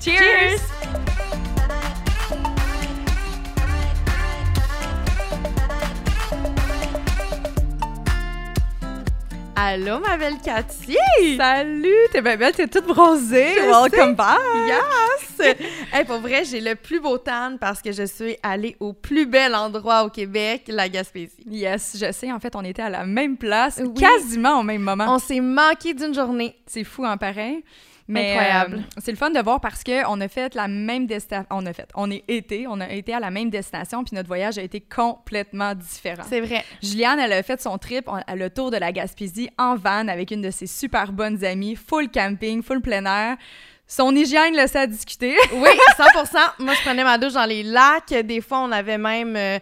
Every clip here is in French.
Cheers! Cheers! Allô, ma belle Cathy! Salut, t'es bien belle, t'es toute bronzée. Je Welcome sais. back. Yes! hey, pour vrai, j'ai le plus beau tan parce que je suis allée au plus bel endroit au Québec, la Gaspésie. Yes, je sais, en fait, on était à la même place, Oui. quasiment au même moment. On s'est manqué d'une journée. C'est fou en pareil? Mais Incroyable. euh, c'est le fun de voir parce que on a fait la même destination. On a fait, on est été, on a été à la même destination, puis notre voyage a été complètement différent. C'est vrai. Juliane, elle a fait son trip on- à le tour de la Gaspésie en van avec une de ses super bonnes amies, full camping, full plein air. Son hygiène laissait à discuter. Oui, 100% Moi, je prenais ma douche dans les lacs. Des fois, on avait même euh,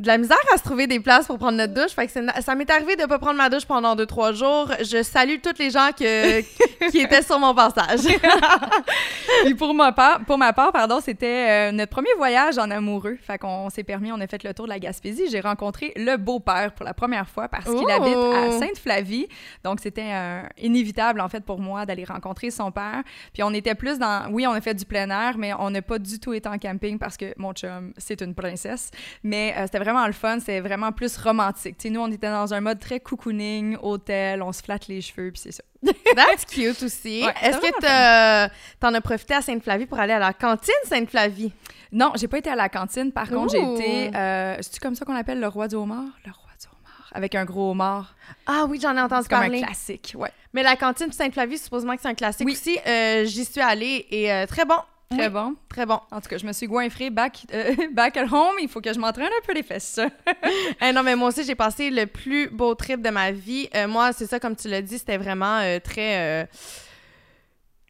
de la misère à se trouver des places pour prendre notre douche. Fait que ça m'est arrivé de pas prendre ma douche pendant deux, trois jours. Je salue tous les gens que, qui étaient sur mon passage. Puis pour ma part, pour ma part pardon, c'était euh, notre premier voyage en amoureux. Fait qu'on s'est permis, on a fait le tour de la Gaspésie. J'ai rencontré le beau-père pour la première fois parce qu'il Oh! habite à Sainte-Flavie. Donc c'était euh, inévitable en fait pour moi d'aller rencontrer son père. Puis on était plus dans oui, on a fait du plein air, mais on n'a pas du tout été en camping parce que mon chum, c'est une princesse. Mais euh, c'était vraiment le fun, c'était vraiment plus romantique. Tu sais, nous on était dans un mode très cocooning, hôtel, on se flatte les cheveux puis c'est ça. That's cute aussi. Ouais, Est-ce c'est que t'en as profité à Sainte-Flavie pour aller à la cantine Sainte-Flavie? Non, j'ai pas été à la cantine. Par contre, j'ai été. Euh, C'est-tu comme ça qu'on appelle le roi du homard? Le roi du homard. Avec un gros homard. Ah oui, j'en ai entendu C'est comme parler. un classique. Ouais. Mais la cantine Sainte-Flavie, supposément que c'est un classique Oui. aussi. Euh, J'y suis allée et euh, très bon. Très Oui, bon. Très bon. En tout cas, je me suis goinfrée back, euh, back at home. Il faut que je m'entraîne un peu les fesses. Non, mais moi aussi, j'ai passé le plus beau trip de ma vie. Euh, moi, c'est ça, comme tu l'as dit, c'était vraiment euh, très...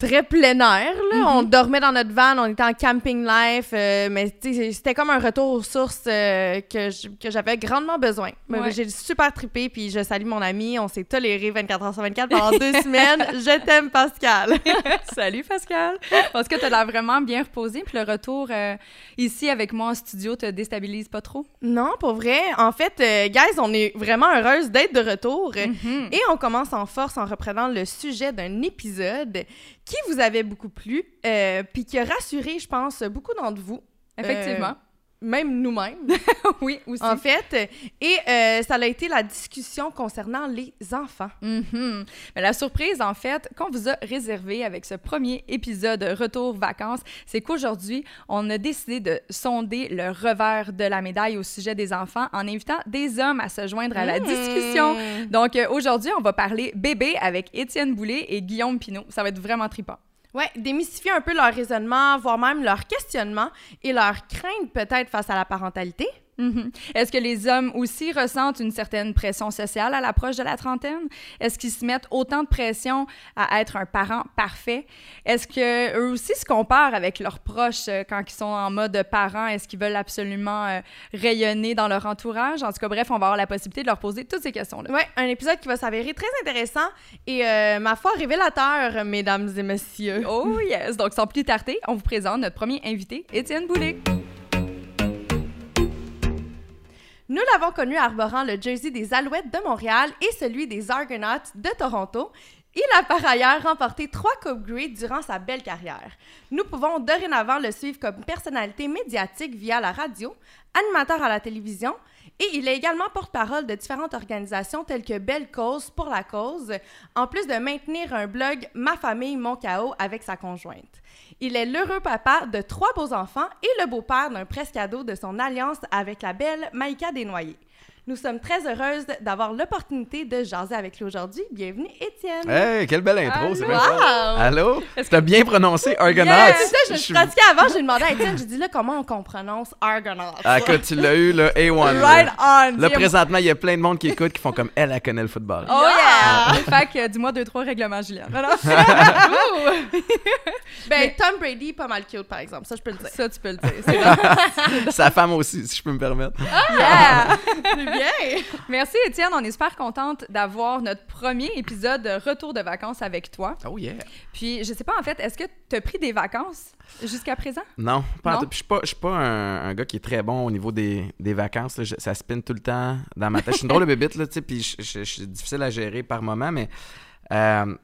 très plein air, là. Mhm. On dormait dans notre van, on était en camping life, euh, mais tu c'était comme un retour aux sources euh, que j'avais grandement besoin. Ouais. J'ai super trippé, puis je salue mon ami, on s'est toléré 24 heures sur 24 pendant deux semaines. Je t'aime, Pascal. Salut Pascal. Parce que t'as l'air vraiment bien reposé. Puis le retour euh, ici avec moi en studio te déstabilise pas trop? non, pour vrai. En fait, euh, guys, on est vraiment heureuse d'être de retour. Mhm. Et on commence en force en reprenant le sujet d'un épisode qui vous avait beaucoup plu, euh, puis qui a rassuré, je pense, beaucoup d'entre vous, Effectivement. Même nous-mêmes, oui, aussi. en fait. Et euh, ça a été la discussion concernant les enfants. Mhm. Mais la surprise, en fait, qu'on vous a réservé avec ce premier épisode Retour vacances, c'est qu'aujourd'hui, on a décidé de sonder le revers de la médaille au sujet des enfants en invitant des hommes à se joindre à la Mmh. discussion. Donc euh, aujourd'hui, on va parler bébé avec Étienne Boulay et Guillaume Pinault. Ça va être vraiment trippant. Ouais, démystifier un peu leur raisonnement, voire même leur questionnement et leur crainte peut-être face à la parentalité. Mhm. Est-ce que les hommes aussi ressentent une certaine pression sociale à l'approche de la trentaine? Est-ce qu'ils se mettent autant de pression à être un parent parfait? Est-ce que eux aussi se comparent avec leurs proches euh, quand ils sont en mode parent? Est-ce qu'ils veulent absolument euh, rayonner dans leur entourage? En tout cas, bref, on va avoir la possibilité de leur poser toutes ces questions-là. Ouais, un épisode qui va s'avérer très intéressant et, euh, ma foi, révélateur, mesdames et messieurs. Oh yes! Donc, sans plus tarder, on vous présente notre premier invité, Étienne Boulet. Nous l'avons connu arborant le jersey des Alouettes de Montréal et celui des Argonauts de Toronto. Il a par ailleurs remporté trois Coupe Grey durant sa belle carrière. Nous pouvons dorénavant le suivre comme personnalité médiatique via la radio, animateur à la télévision, et il est également porte-parole de différentes organisations telles que Belle Cause pour la cause, en plus de maintenir un blog Ma famille, mon chaos avec sa conjointe. Il est l'heureux papa de trois beaux enfants et le beau-père d'un presque ado de son alliance avec la belle Maïka Desnoyers. Nous sommes très heureuses d'avoir l'opportunité de jaser avec lui aujourd'hui. Bienvenue, Étienne. Hey, quelle belle intro, c'est bien Wow! Allô? T'as bien prononcé Argonauts. Ça, je me suis avant, j'ai demandé à Étienne, j'ai dit là comment on prononce Argonaut. Ah, écoute, tu l'as eu, là, A1. là. Right on! Là, présentement, il y a plein de monde qui écoute qui font comme elle, elle connaît le football. Oh yeah! fait que, euh, dis-moi deux, trois règlements, Julien. Non. Ben, Tom Brady, pas mal cute, par exemple, ça je peux le dire. Ça, tu peux le dire. Sa femme aussi, si je peux me permettre. Yeah! C'est bien! Merci, Étienne. On est super contente d'avoir notre premier épisode de Retour de vacances avec toi. Oh yeah. Puis, je sais pas, en fait, est-ce que tu as pris des vacances jusqu'à présent? Non, pas en Non? Je suis pas, je suis pas un, un gars qui est très bon au niveau des, des vacances. là. Je- ça spinne tout le temps dans ma tête. Je suis une drôle de bébite, là, tu sais, puis je, suis difficile à gérer par moment, mais euh,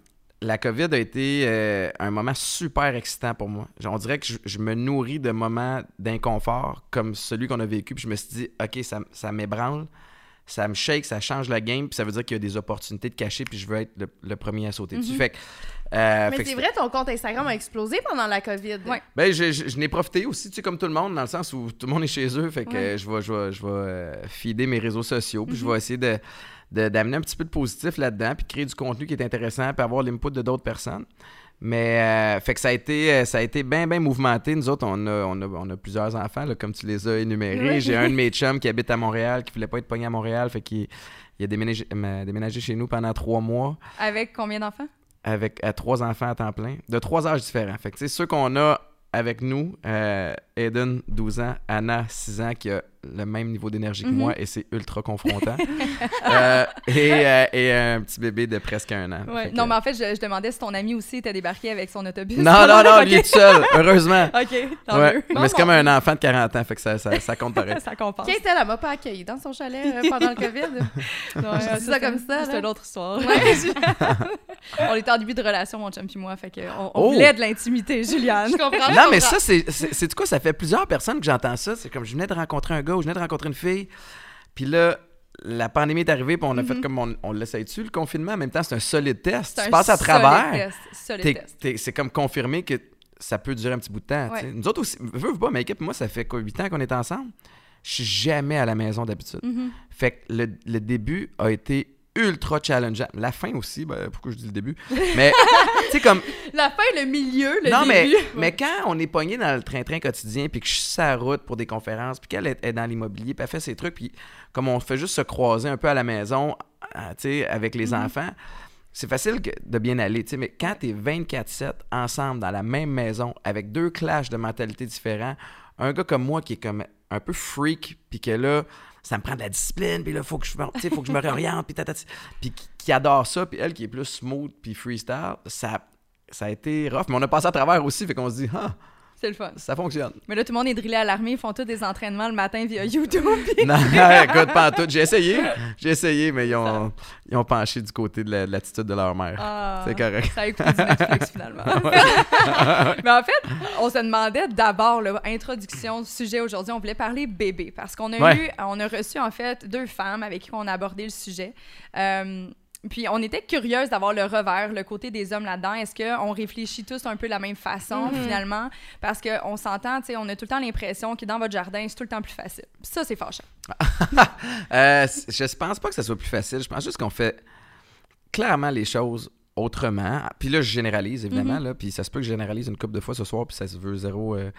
la COVID a été euh, un moment super excitant pour moi. On dirait que je, je me nourris de moments d'inconfort comme celui qu'on a vécu, puis je me suis dit, OK, ça, ça m'ébranle, ça me shake, ça change la game, puis ça veut dire qu'il y a des opportunités de cacher, puis je veux être le, le premier à sauter dessus. Mhm. Fait que, euh, Mais c'est vrai, ton compte Instagram a explosé pendant la COVID. Ouais. ben, je, je, je n'ai profité aussi, tu sais, comme tout le monde, dans le sens où tout le monde est chez eux. Fait que Ouais. euh, je vais, je vais, je vais euh, feeder mes réseaux sociaux, puis je Mhm. vais essayer de, de- d'amener un petit peu de positif là-dedans, puis créer du contenu qui est intéressant, puis avoir l'input de d'autres personnes. Mais, euh, fait que ça a été, euh, ça a été bien, bien mouvementé. Nous autres, on a, on a, on a plusieurs enfants, là, comme tu les as énumérés. J'ai un de mes chums qui habite à Montréal, qui voulait pas être pogné à Montréal, fait qu'il il a déménagé, déménagé chez nous pendant trois mois Avec combien d'enfants? avec à trois enfants à temps plein, de trois âges différents. Fait que, ceux qu'on a avec nous, euh, Aiden, 12 ans, Anna, 6 ans, qui a le même niveau d'énergie que Mhm. moi, et c'est ultra confrontant. Euh, et, euh, et un petit bébé de presque un an. Ouais. Fait que- Non, mais en fait, je, je demandais si ton ami aussi était débarqué avec son autobus. non, non, non, Ok. lui est tout seul, heureusement. OK, tant Ouais, mieux. mais c'est comme un enfant de 40 ans, fait que ça, ça, ça compte pareil. Ça compense. Kate, elle, elle m'a pas accueilli dans son chalet euh, pendant le COVID. Ouais, Je dis ça comme ça, C'est une autre histoire. on était en début de relation, mon chum et moi, fait que on, Oh! voulait de l'intimité, Juliane. Je comprends. je Non, mais ça, c'est du quoi? Ça fait plusieurs personnes que j'entends ça. C'est comme je venais de rencontrer un gars je venais de rencontrer une fille. Puis là, la pandémie est arrivée, puis on a fait Mhm. comme on, on l'essaye dessus, le confinement? En même temps, c'est un solide test. Tu passes à travers. C'est comme confirmé que ça peut durer un petit bout de temps. Ouais. Nous autres aussi, veux, veux pas, mais équipe, moi, ça fait quoi, 8 ans qu'on est ensemble? Je suis jamais à la maison d'habitude. Mhm. Fait que le, le début a été ultra challengeant. La fin aussi, ben, pourquoi je dis le début? Mais, tu sais, comme, La fin, le milieu, le non, mais, début. mais quand on est pogné dans le train-train quotidien, puis que je suis sur la route pour des conférences, puis qu'elle est, est dans l'immobilier, puis elle fait ses trucs, puis comme on fait juste se croiser un peu à la maison, euh, tu sais, avec les Mhm. enfants, c'est facile que- de bien aller, tu sais, mais quand t'es 24-7 ensemble dans la même maison, avec deux clashs de mentalité différents, un gars comme moi qui est comme un peu freak, puis que là, ça me prend de la discipline, puis là, faut que je, me- faut que je me réoriente, puis tatati, puis qui, qui adore ça, puis elle qui est plus smooth, puis freestyle, ça, ça a été rough, mais on a passé à travers aussi, fait qu'on se dit, ah, C'est le fun. ça fonctionne. Mais là, tout le monde est drillé à l'armée, ils font tous des entraînements le matin via YouTube. non, écoute, pas tout. J'ai essayé, j'ai essayé, mais ils ont, ils ont penché du côté de la- de l'attitude de leur mère. Ah, C'est correct. Ça a écouté du Netflix finalement. Mais en fait, on se demandait d'abord, introduction du sujet aujourd'hui, on voulait parler bébé parce qu'on a Ouais. eu, on a reçu en fait deux femmes avec qui on a abordé le sujet. Euh, puis on était curieuse d'avoir le revers, le côté des hommes là-dedans. Est-ce qu'on réfléchit tous un peu de la même façon Mhm. finalement? Parce qu'on s'entend, tu sais, on a tout le temps l'impression que dans votre jardin, c'est tout le temps plus facile. Ça, c'est fâchant. Euh, je pense pas que ça soit plus facile. Je pense juste qu'on fait clairement les choses autrement. Puis là, je généralise, évidemment. là, puis ça se peut que je généralise une couple de fois ce soir, puis ça se veut zéro. euh,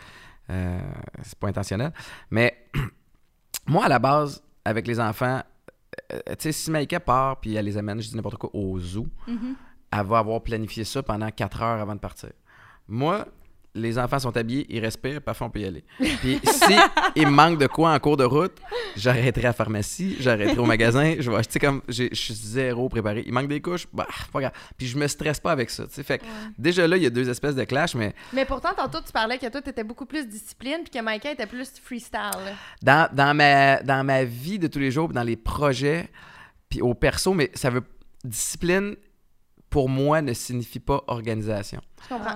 euh, c'est pas intentionnel. Mais moi, à la base, avec les enfants, tu sais, si Maïka part, puis elle les amène, je dis n'importe quoi, au zoo, Mhm. elle va avoir planifié ça pendant quatre heures avant de partir. Moi, les enfants sont habillés, ils respirent, parfois on peut y aller. Puis si il manque de quoi en cours de route, j'arrêterai à la pharmacie, j'arrêterai au magasin, je vais acheter comme j'ai- je suis zéro préparé. Il manque des couches, bah pas grave. Puis je me stresse pas avec ça, tu sais. Fait que déjà là, il y a deux espèces de clash, mais Mais pourtant, tantôt, tu parlais que toi, t'étais beaucoup plus discipline, puis que Micah était plus freestyle. dans, dans ma dans ma vie de tous les jours, dans les projets, puis au perso, mais ça veut discipline pour moi ne signifie pas organisation.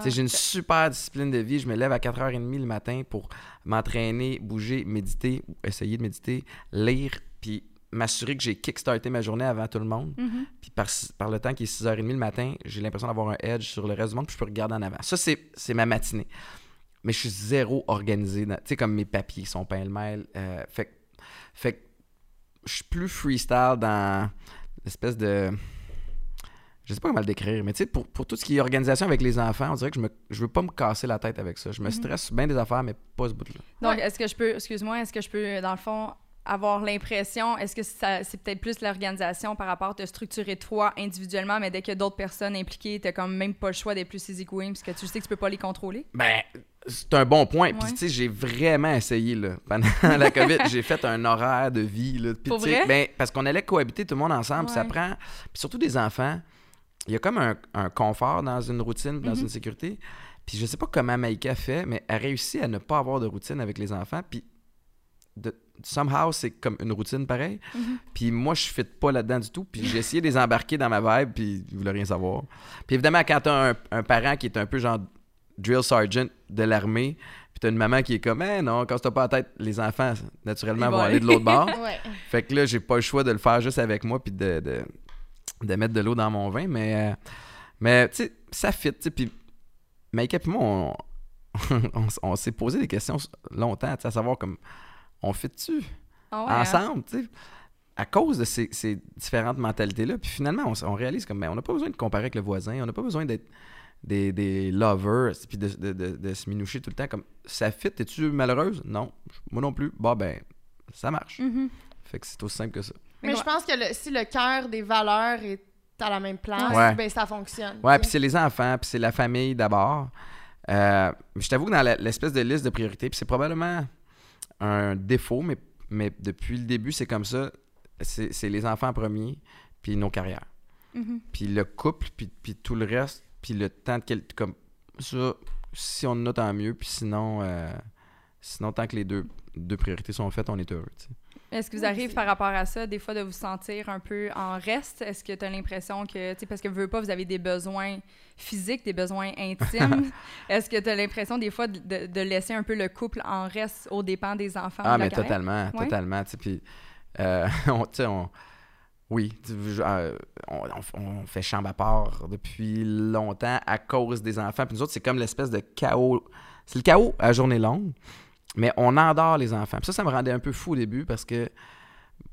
J'ai une super discipline de vie. Je me lève à 4h30 le matin pour m'entraîner, bouger, méditer, ou essayer de méditer, lire, puis m'assurer que j'ai kickstarté ma journée avant tout le monde. Mhm. Puis par, par le temps qui est 6h30 le matin, j'ai l'impression d'avoir un edge sur le reste du monde, puis je peux regarder en avant. Ça, c'est ma matinée. Mais je suis zéro organisé. Tu sais, comme mes papiers sont pêle-mêle. euh, fait, fait que je suis plus freestyle dans l'espèce de. Je sais pas comment le décrire, mais tu sais, pour, pour tout ce qui est organisation avec les enfants, on dirait que je, me, je veux pas me casser la tête avec ça. Je me stresse bien des affaires, mais pas ce bout-là. Donc, est-ce que je peux, excuse-moi, est-ce que je peux, dans le fond, avoir l'impression, est-ce que c'est peut-être plus l'organisation par rapport à te structurer toi individuellement, mais dès qu'il y a d'autres personnes impliquées, t'as comme même pas le choix d'être plus easygoing parce que tu sais que tu peux pas les contrôler? Ben, c'est un bon point. Puis, tu sais, j'ai vraiment essayé, là. Pendant la COVID, j'ai fait un horaire de vie, là. Puis, Pour vrai? ben, parce qu'on allait cohabiter tout le monde ensemble. puis Ça prend. Puis, surtout des enfants, il y a comme un, un confort dans une routine, Mhm. dans une sécurité. Puis, je sais pas comment Maïka fait, mais elle réussit à ne pas avoir de routine avec les enfants. Puis, de, somehow, c'est comme une routine pareille. Mhm. Puis moi, je fit pas là-dedans du tout. Puis j'ai essayé de les embarquer dans ma vibe, puis ils voulaient rien savoir. Puis évidemment, quand t'as un, un parent qui est un peu genre drill sergeant de l'armée, puis t'as une maman qui est comme, eh non, casse-toi pas la tête, les enfants, naturellement, Ils vont vont aller de l'autre bord. Ouais. fait que là, j'ai pas le choix de le faire juste avec moi, puis de, de, de mettre de l'eau dans mon vin. Mais, euh, mais tu sais, ça fit. Puis Maïka et moi, on, on, s'est posé des questions longtemps, tu sais, à savoir comme, on fit-tu? Ah ouais, hein? ensemble, tu sais, à cause de ces, ces différentes mentalités-là. Puis finalement, on, on réalise comme, ben, on n'a pas besoin de comparer avec le voisin, on n'a pas besoin d'être des, des lovers, puis de, de- de- de se minoucher tout le temps. Comme, ça fit, es-tu malheureuse? Non. Moi non plus. Bon, ben, ça marche. Mhm. Fait que c'est aussi simple que ça. Mais je pense que le- si le cœur des valeurs est à la même place, Ouais. ben ça fonctionne. Ouais, puis c'est les enfants, puis c'est la famille d'abord. Euh, je t'avoue que dans l'espèce de liste de priorités, puis c'est probablement un défaut, mais, mais depuis le début, c'est comme ça. C'est les enfants en premier, puis nos carrières. Mhm. Puis le couple, puis, tout le reste, puis le temps de quel... Comme ça, si on en a, tant mieux. Puis sinon, euh, sinon tant que les deux, deux priorités sont faites, on est heureux. Est-ce que vous arrivez par rapport à ça, des fois, de vous sentir un peu en reste? Est-ce que tu as l'impression que, tu sais, parce que vous pas, vous avez des besoins physiques, des besoins intimes. Est-ce que tu as l'impression, des fois, de, laisser un peu le couple en reste aux dépens des enfants? Ah, de mais totalement, Ouais. totalement. tu sais, Puis, euh, on, tu sais, on- oui, euh, on, on- on fait chambre à part depuis longtemps à cause des enfants. Puis nous autres, c'est comme l'espèce de chaos. C'est le chaos à journée longue, mais on endort les enfants. Puis ça, ça me rendait un peu fou au début parce que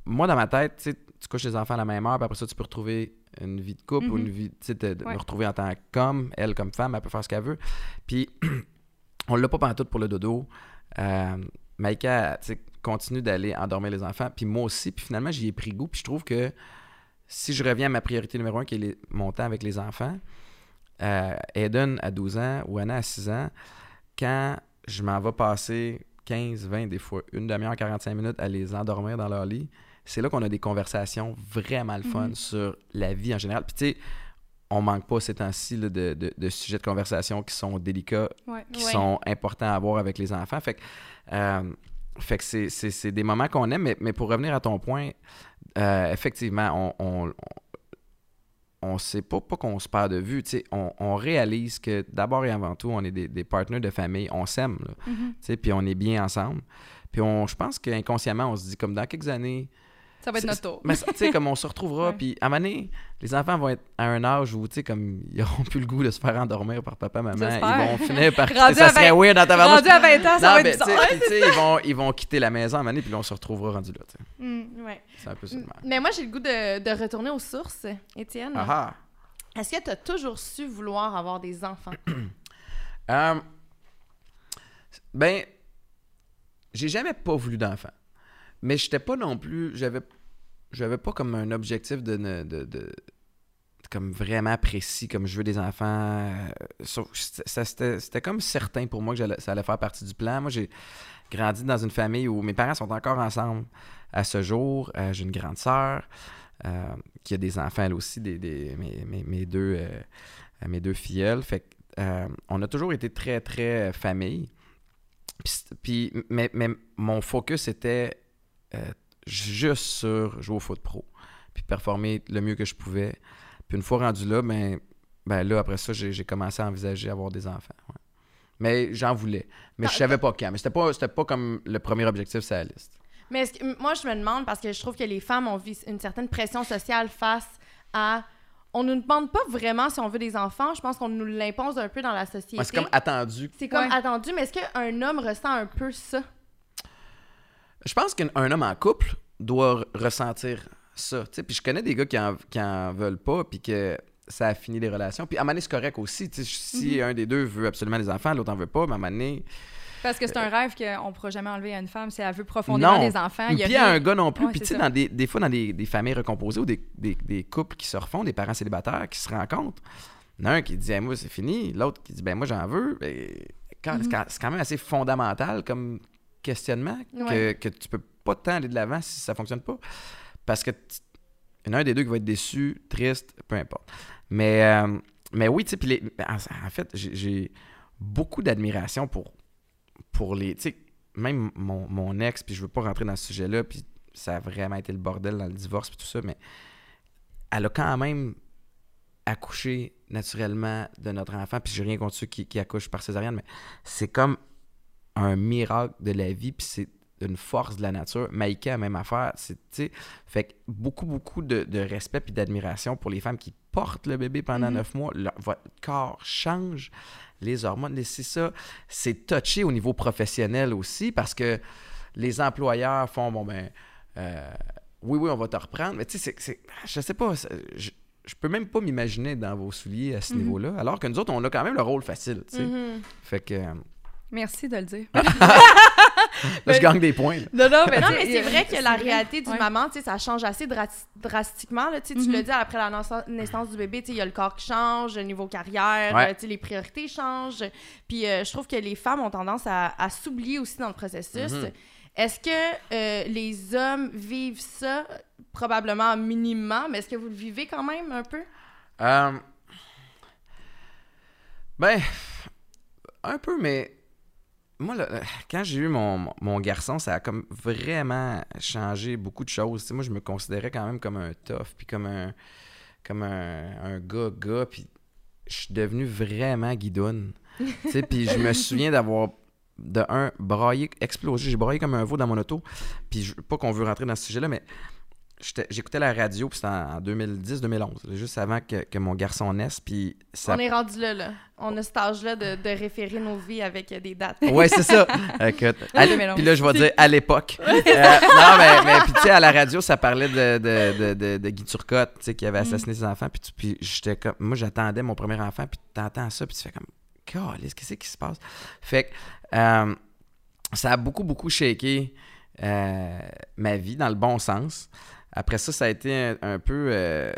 moi, dans ma tête, tu sais, tu couches les enfants à la même heure, puis après ça, tu peux retrouver une vie de couple ou Mhm. une vie, tu sais, de, Ouais. me retrouver en tant qu'homme, elle comme femme, elle peut faire ce qu'elle veut. Puis on l'a pas pantoute pour le dodo. Euh, Maïka, tu sais, continue d'aller endormir les enfants, puis moi aussi, puis finalement, j'y ai pris goût, puis je trouve que si je reviens à ma priorité numéro un, qui est les- mon temps avec les enfants, euh, Eden à 12 ans ou Anna à 6 ans, quand je m'en vais passer 15, 20, des fois une demi-heure, 45 minutes à les endormir dans leur lit, c'est là qu'on a des conversations vraiment le fun Mhm. sur la vie en général. Puis tu sais, on manque pas ces temps-ci de, de- de sujets de conversation qui sont délicats, Ouais. qui Ouais. sont importants à avoir avec les enfants. Fait que, euh, fait que c'est, des moments qu'on aime, mais, mais pour revenir à ton point, euh, effectivement, on, on, on sait pas, pas qu'on se perd de vue, tu sais, on, on réalise que d'abord et avant tout, on est des, des partenaires de famille, on s'aime, Mhm. tu sais, puis on est bien ensemble. Puis on, je pense qu'inconsciemment, on se dit comme dans quelques années, Ça va être notre tour. mais ça, tu sais, comme on se retrouvera, puis à un moment donné, les enfants vont être à un âge où, tu sais, comme ils n'auront plus le goût de se faire endormir par papa, maman. Ils vont finir par quitter. Ça serait 20 weird dans ta Rendu à 20 ans, ça non, va mais être tu sais, bizarre. puis, tu sais, ils vont, ils vont quitter la maison à un moment donné, puis là, on se retrouvera rendu là. tu sais. Mm, ouais. C'est un peu ça. Mais moi, j'ai le goût de, de retourner aux sources, Étienne. Ah ah. Est-ce que tu as toujours su vouloir avoir des enfants? Euh, ben, j'ai jamais pas voulu d'enfant. Mais j'étais pas non plus. J'avais j'avais pas comme un objectif de, de, de- comme vraiment précis, comme je veux des enfants. euh, C'était comme certain pour moi que ça allait faire partie du plan. Moi, j'ai grandi dans une famille où mes parents sont encore ensemble à ce jour. Euh, j'ai une grande sœur euh, qui a des enfants, elle aussi, des, des- mes, mes- deux, mes deux filleuls. Fait on a toujours été très, très famille. Puis, mais, mais mon focus était euh, juste sur jouer au foot pro, puis performer le mieux que je pouvais. Puis une fois rendu là, ben, ben là, après ça, j'ai commencé à envisager avoir des enfants. ouais. Mais j'en voulais. Mais je savais pas quand. Mais c'était pas, c'était pas comme le premier objectif sur la liste. Mais que- moi, je me demande parce que je trouve que les femmes ont une certaine pression sociale face à. On ne nous demande pas vraiment si on veut des enfants. Je pense qu'on nous l'impose un peu dans la société. Ouais, c'est comme attendu. C'est comme Ouais. attendu, mais est-ce qu'un homme ressent un peu ça? Je pense qu'un un homme en couple doit re- ressentir ça. Puis je connais des gars qui en, qui en veulent pas, puis que ça a fini les relations. Puis à donné, c'est correct aussi. Si un des deux veut absolument des enfants, l'autre en veut pas, mais à un moment donné... Parce que c'est un rêve qu'on ne pourra jamais enlever à une femme si elle veut profondément des enfants. Puis Il y a puis à un gars non plus. Ouais, puis tu c'est sais, des, des fois, dans des, des familles recomposées ou des, couples qui se refont, des parents célibataires qui se rencontrent, il y en a un qui dit Hey, moi, c'est fini. L'autre qui dit Ben, moi, j'en veux. Ben, quand- Mm-hmm. c'est C'est quand même assez fondamental comme questionnement que, Ouais. que tu peux pas tant aller de l'avant si ça fonctionne pas. Parce que il y en a un des deux qui va être déçu, triste, peu importe. Mais, euh, mais oui, tu sais, les- en, en fait, j'ai- j'ai beaucoup d'admiration pour, pour les. Tu sais, même mon, mon ex, puis je veux pas rentrer dans ce sujet-là, puis ça a vraiment été le bordel dans le divorce, puis tout ça, mais elle a quand même accouché naturellement de notre enfant, puis j'ai rien contre ceux qui, qui accouchent par césarienne, mais c'est comme un miracle de la vie, puis c'est une force de la nature. Maïka, même affaire. C'est, tu sais, fait que beaucoup, beaucoup de, de respect puis d'admiration pour les femmes qui portent le bébé pendant Mhm. neuf mois. Leur- votre corps change, les hormones, c'est ça. C'est touché au niveau professionnel aussi parce que les employeurs font, bon, ben, euh, oui, oui, on va te reprendre. Mais tu sais, c'est- c'est- je sais pas, je peux même pas m'imaginer dans vos souliers à ce Mhm. niveau-là. Alors que nous autres, on a quand même le rôle facile, tu sais. Mhm. Fait que euh, Merci de le dire. là, je gagne des points. là. non, non, mais, Non, c'est vrai que la réalité du Ouais. maman, tu sais, ça change assez dra- drastiquement. Là, tu tu Mhm. l'as dit, après la naissance- du bébé, tu sais, il y a le corps qui change, le niveau carrière, Ouais. euh, tu sais, les priorités changent. Puis euh, je trouve que les femmes ont tendance à, à s'oublier aussi dans le processus. Mhm. Est-ce que euh, les hommes vivent ça probablement minimum, mais est-ce que vous le vivez quand même un peu? Euh, ben, un peu, mais moi, là, quand j'ai eu mon, mon garçon, ça a comme vraiment changé beaucoup de choses. Moi, je me considérais quand même comme un tough, puis comme un, comme un, un gars, gars, puis je suis devenu vraiment guidoune. puis je me souviens d'avoir, de un, braillé, explosé. J'ai braillé comme un veau dans mon auto. Puis pas qu'on veut rentrer dans ce sujet-là, mais j'écoutais la radio, puis c'était en 2010-2011, juste avant que, que mon garçon naisse, puis ça... On est rendu là, là. On a cet âge-là de, de référer nos vies avec euh, des dates. Ouais, c'est ça. Écoute, à l'é- 2011. puis là, je vais dire à l'époque. Euh, non, mais, mais puis tu sais, à la radio, ça parlait de, de, de, de, de Guy Turcotte, tu sais, qui avait assassiné ses enfants. Puis, puis j'étais comme, moi, j'attendais mon premier enfant, puis t'entends ça, puis tu fais comme, qu'est-ce qui se passe? Fait que euh, ça a beaucoup, beaucoup shaké euh, ma vie dans le bon sens. Après ça, ça a été un, un peu. euh,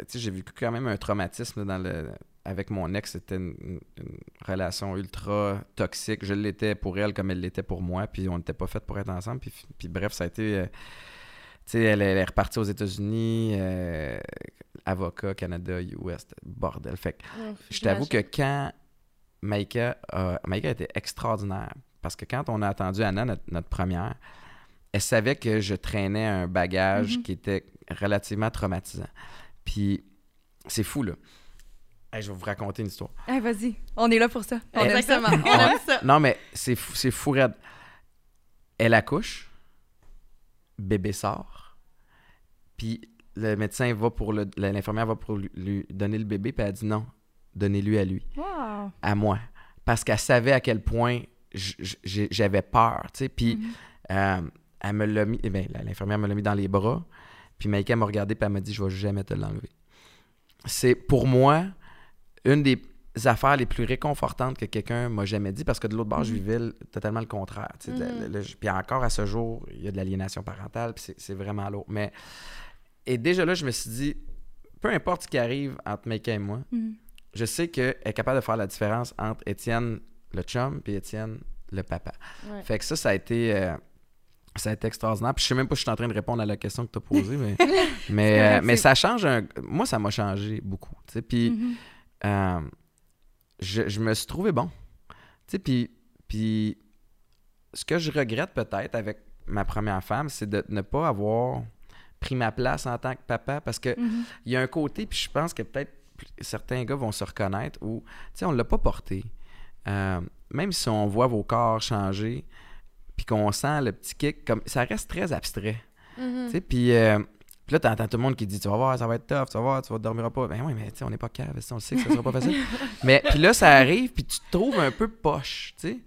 tu sais, j'ai vécu quand même un traumatisme dans le, avec mon ex. C'était une, relation ultra toxique. Je l'étais pour elle comme elle l'était pour moi. Puis on n'était pas fait pour être ensemble. Puis, puis bref, ça a été. euh, tu sais, elle, elle est repartie aux États-Unis, euh, avocat, Canada, US, bordel. Fait que je t'avoue que quand Maïka, a- Maïka était extraordinaire, parce que quand on a attendu Anna, notre, notre première, elle savait que je traînais un bagage Mhm. qui était relativement traumatisant. Puis c'est fou, là. Hey, je vais vous raconter une histoire. Hey, vas-y, on est là pour ça. Exactement. On aime ça. Non, mais c'est fou, c'est fou raide. Elle accouche, bébé sort, puis le médecin va pour le... L'infirmière va pour lui, donner le bébé, puis elle dit non, donnez-lui à lui. Wow. à moi. Parce qu'elle savait à quel point j'avais peur, tu sais. Puis Mhm. euh, elle me l'a mis, eh bien, l'infirmière me l'a mis dans les bras. Puis Maïka m'a regardé puis elle m'a dit, je vais jamais te l'enlever. C'est pour moi une des affaires les plus réconfortantes que quelqu'un m'a jamais dit parce que de l'autre bord, je Mhm. vivais le- totalement le contraire. Mhm. Le- le- puis encore à ce jour, il y a de l'aliénation parentale, puis c'est- vraiment lourd. Mais, et déjà là, je me suis dit, peu importe ce qui arrive entre Maïka et moi, Mhm. je sais qu'elle est capable de faire la différence entre Étienne le chum et Étienne le papa. Ouais. Fait que ça, ça a été, euh, ça a été extraordinaire. Puis je sais même pas si je suis en train de répondre à la question que tu as posée, mais, mais, euh, mais ça change. un- Moi, ça m'a changé beaucoup. Puis Mhm. euh, je, je me suis trouvé bon. Puis, puis ce que je regrette peut-être avec ma première femme, c'est de ne pas avoir pris ma place en tant que papa parce que Mhm. il y a un côté, puis je pense que peut-être certains gars vont se reconnaître où, tu sais, on l'a pas porté. Euh, même si on voit vos corps changer, puis qu'on sent le petit kick, comme ça reste très abstrait. Tu sais, puis euh, là, t'entends tout le monde qui dit Tu vas voir, ça va être tough, tu vas voir, tu vas dormir pas. Ben oui, mais tu sais, on n'est pas cave, on le sait que ça sera pas facile. mais puis là, ça arrive, puis tu te trouves un peu poche, tu sais.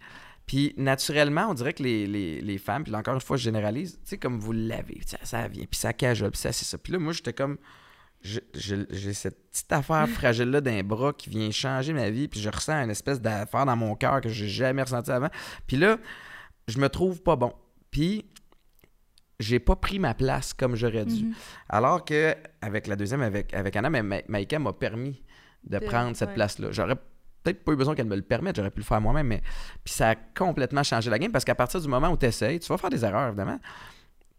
Puis naturellement, on dirait que les, les, les femmes, puis là, encore une fois, je généralise, tu sais, comme vous l'avez, ça, ça vient, puis ça cajole, puis ça, c'est ça. Puis là, moi, j'étais comme, j'ai cette petite affaire fragile-là d'un bras qui vient changer ma vie, puis je ressens une espèce d'affaire dans mon cœur que j'ai jamais ressenti avant. Puis là, je me trouve pas bon. Puis j'ai pas pris ma place comme j'aurais dû. Mhm. Alors que avec la deuxième, avec, avec Anna, mais Ma- Maïka m'a permis de, De- prendre cette ouais. place-là. J'aurais peut-être pas eu besoin qu'elle me le permette, j'aurais pu le faire moi-même, mais puis ça a complètement changé la game parce qu'à partir du moment où tu essayes, tu vas faire des erreurs, évidemment.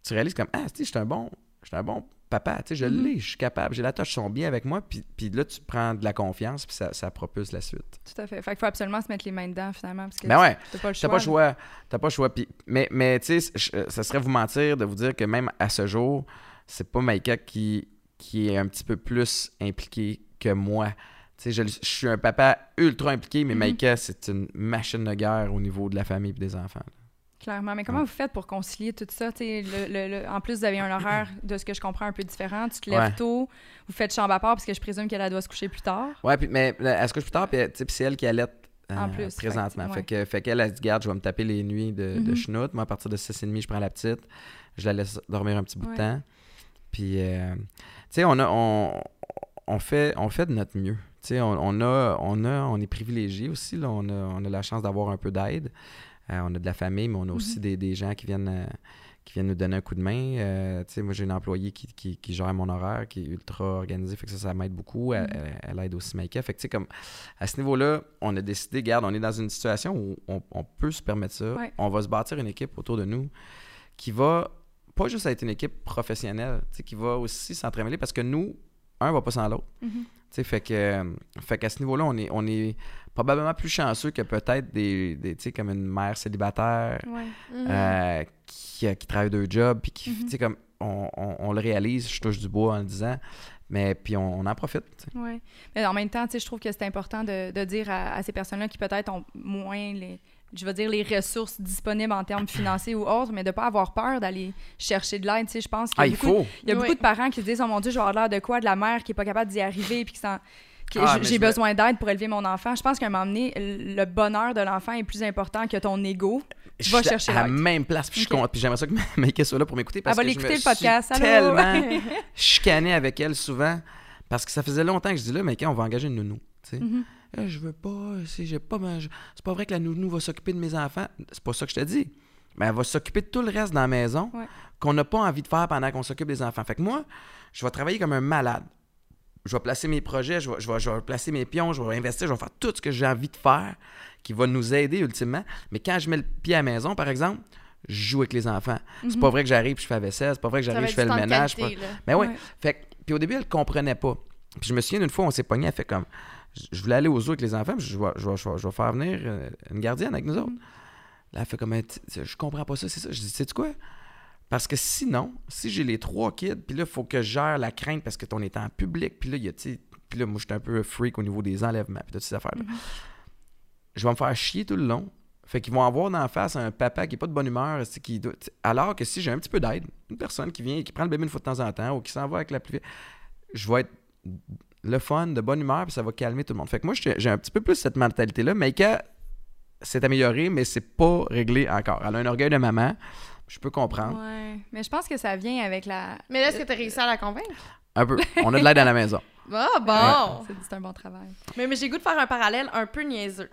Tu réalises comme Ah, je suis un bon, je suis un bon papa, tu sais, je Mhm. l'ai, je suis capable, j'ai la tâche, ils sont bien avec moi, puis, puis là, tu prends de la confiance, puis ça, ça propulse la suite. Tout à fait. Fait qu'il faut absolument se mettre les mains dedans, finalement. Parce que Ben ouais. T'as pas le T'as choix. pas le choix. T'as pas le choix. Puis- mais, mais tu sais, je- ça serait vous mentir de vous dire que même à ce jour, c'est pas Maïka qui, qui est un petit peu plus impliquée que moi. Tu sais, je, je suis un papa ultra impliqué, mais Mhm. Maïka, c'est une machine de guerre au niveau de la famille et des enfants. Clairement. Mais comment Ouais. vous faites pour concilier tout ça? Le- le- le- en plus, vous avez un horaire, de ce que je comprends, un peu différent. Tu te lèves Ouais. tôt, vous faites chambre à part parce que je présume qu'elle elle doit se coucher plus tard? Puis, mais euh, elle se couche plus tard, puis c'est elle qui allait En plus, présentement. fait que, Fait que, fait qu'elle, elle se garde, je vais me taper les nuits de, de Mhm. chenoute. Moi, à partir de 6h30, je prends la petite. Je la laisse dormir un petit bout de temps. Puis, euh, tu sais, on, a, on, on, fait, on fait de notre mieux. Tu sais, on, on a, on, a, on est privilégié aussi. Là. On, a, on a la chance d'avoir un peu d'aide. Euh, on a de la famille, mais on a aussi Mhm. des, des gens qui viennent, euh, qui viennent nous donner un coup de main. Euh, moi, j'ai une employée qui, qui, qui gère mon horaire, qui est ultra organisée. Fait que ça, ça m'aide beaucoup. Elle, Mhm. elle- elle aide aussi Maïka. Fait que, comme à ce niveau-là, on a décidé, regarde, on est dans une situation où on, on peut se permettre ça. Ouais. On va se bâtir une équipe autour de nous qui va pas juste être une équipe professionnelle, qui va aussi s'entremêler parce que nous, un va pas sans l'autre. Sais, fait que fait qu'à ce niveau-là, on est, on est probablement plus chanceux que peut-être des, des tu sais, comme une mère célibataire Ouais. Mhm. euh, qui, qui travaille deux jobs, puis qui, Mhm. tu sais, comme on, on- on le réalise, je touche du bois en le disant, mais puis on, on en profite. Ouais. Mais en même temps, tu sais, je trouve que c'est important de, de dire à, à ces personnes-là qui peut-être ont moins les, je veux dire, les ressources disponibles en termes financiers ou autres, mais de pas avoir peur d'aller chercher de l'aide. Tu sais, je pense qu'il Ah, y a il beaucoup, faut! il y a Oui. beaucoup de parents qui se disent, oh mon Dieu, je vais avoir l'air de quoi? De la mère qui est pas capable d'y arriver puis qui Ah, j'ai besoin d'aide pour élever mon enfant. Je pense qu'à un moment donné, le bonheur de l'enfant est plus important que ton ego. Je Va suis chercher à la même place, puis je suis Ok. content. Puis j'aimerais ça que Maïka soit là pour m'écouter parce Elle va que je l'écouter me le podcast. suis tellement chicané avec elle souvent parce que ça faisait longtemps que je dis là, Maïka, on va engager une nounou. tu sais. Mhm. Eh, je veux pas, si j'ai pas c'est pas vrai que la nounou va s'occuper de mes enfants. C'est pas ça que je te dis. Mais elle va s'occuper de tout le reste dans la maison Ouais. qu'on n'a pas envie de faire pendant qu'on s'occupe des enfants. Fait que moi, je vais travailler comme un malade. Je vais placer mes projets, je vais, je vais- je vais placer mes pions, je vais investir, je vais faire tout ce que j'ai envie de faire qui va nous aider ultimement. Mais quand je mets le pied à la maison, par exemple, je joue avec les enfants. C'est Mhm. pas vrai que j'arrive et je fais la vaisselle, c'est pas vrai que j'arrive et je fais le ménage. qualité, pas- mais oui. Ouais. Fait que- puis au début, elle comprenait pas. Puis je me souviens d'une fois, on s'est pogné, elle fait comme. Je voulais aller aux zoo avec les enfants, puis je vais, je vais- je vais- je vais faire venir euh, une gardienne avec nous autres. Là, elle fait comme. Je comprends pas ça, c'est ça. Je dis, sais-tu quoi? Parce que sinon, si j'ai les trois kids, puis là, il faut que je gère la crainte parce que ton est en public, puis là, il y a, puis là, moi, je suis un peu freak au niveau des enlèvements, puis toutes ces affaires-là. Mhm. Je vais me faire chier tout le long. Fait qu'ils vont avoir d'en face un papa qui est pas de bonne humeur, qui doit- alors que si j'ai un petit peu d'aide, une personne qui vient, qui prend le bébé une fois de temps en temps, ou qui s'en va avec la plus vieille, je vais être le fun, de bonne humeur, puis ça va calmer tout le monde. Fait que moi, j'ai j'ai un petit peu plus cette mentalité-là. Maïka s'est améliorée, mais c'est pas réglé encore. Elle a un orgueil de maman, je peux comprendre. Ouais. Mais je pense que ça vient avec la. Mais là, est-ce que tu as réussi à la convaincre? Un peu. On a de l'aide à la maison. Ah, bon! C'est c'est un bon travail. Mais, mais j'ai goût de faire un parallèle un peu niaiseux.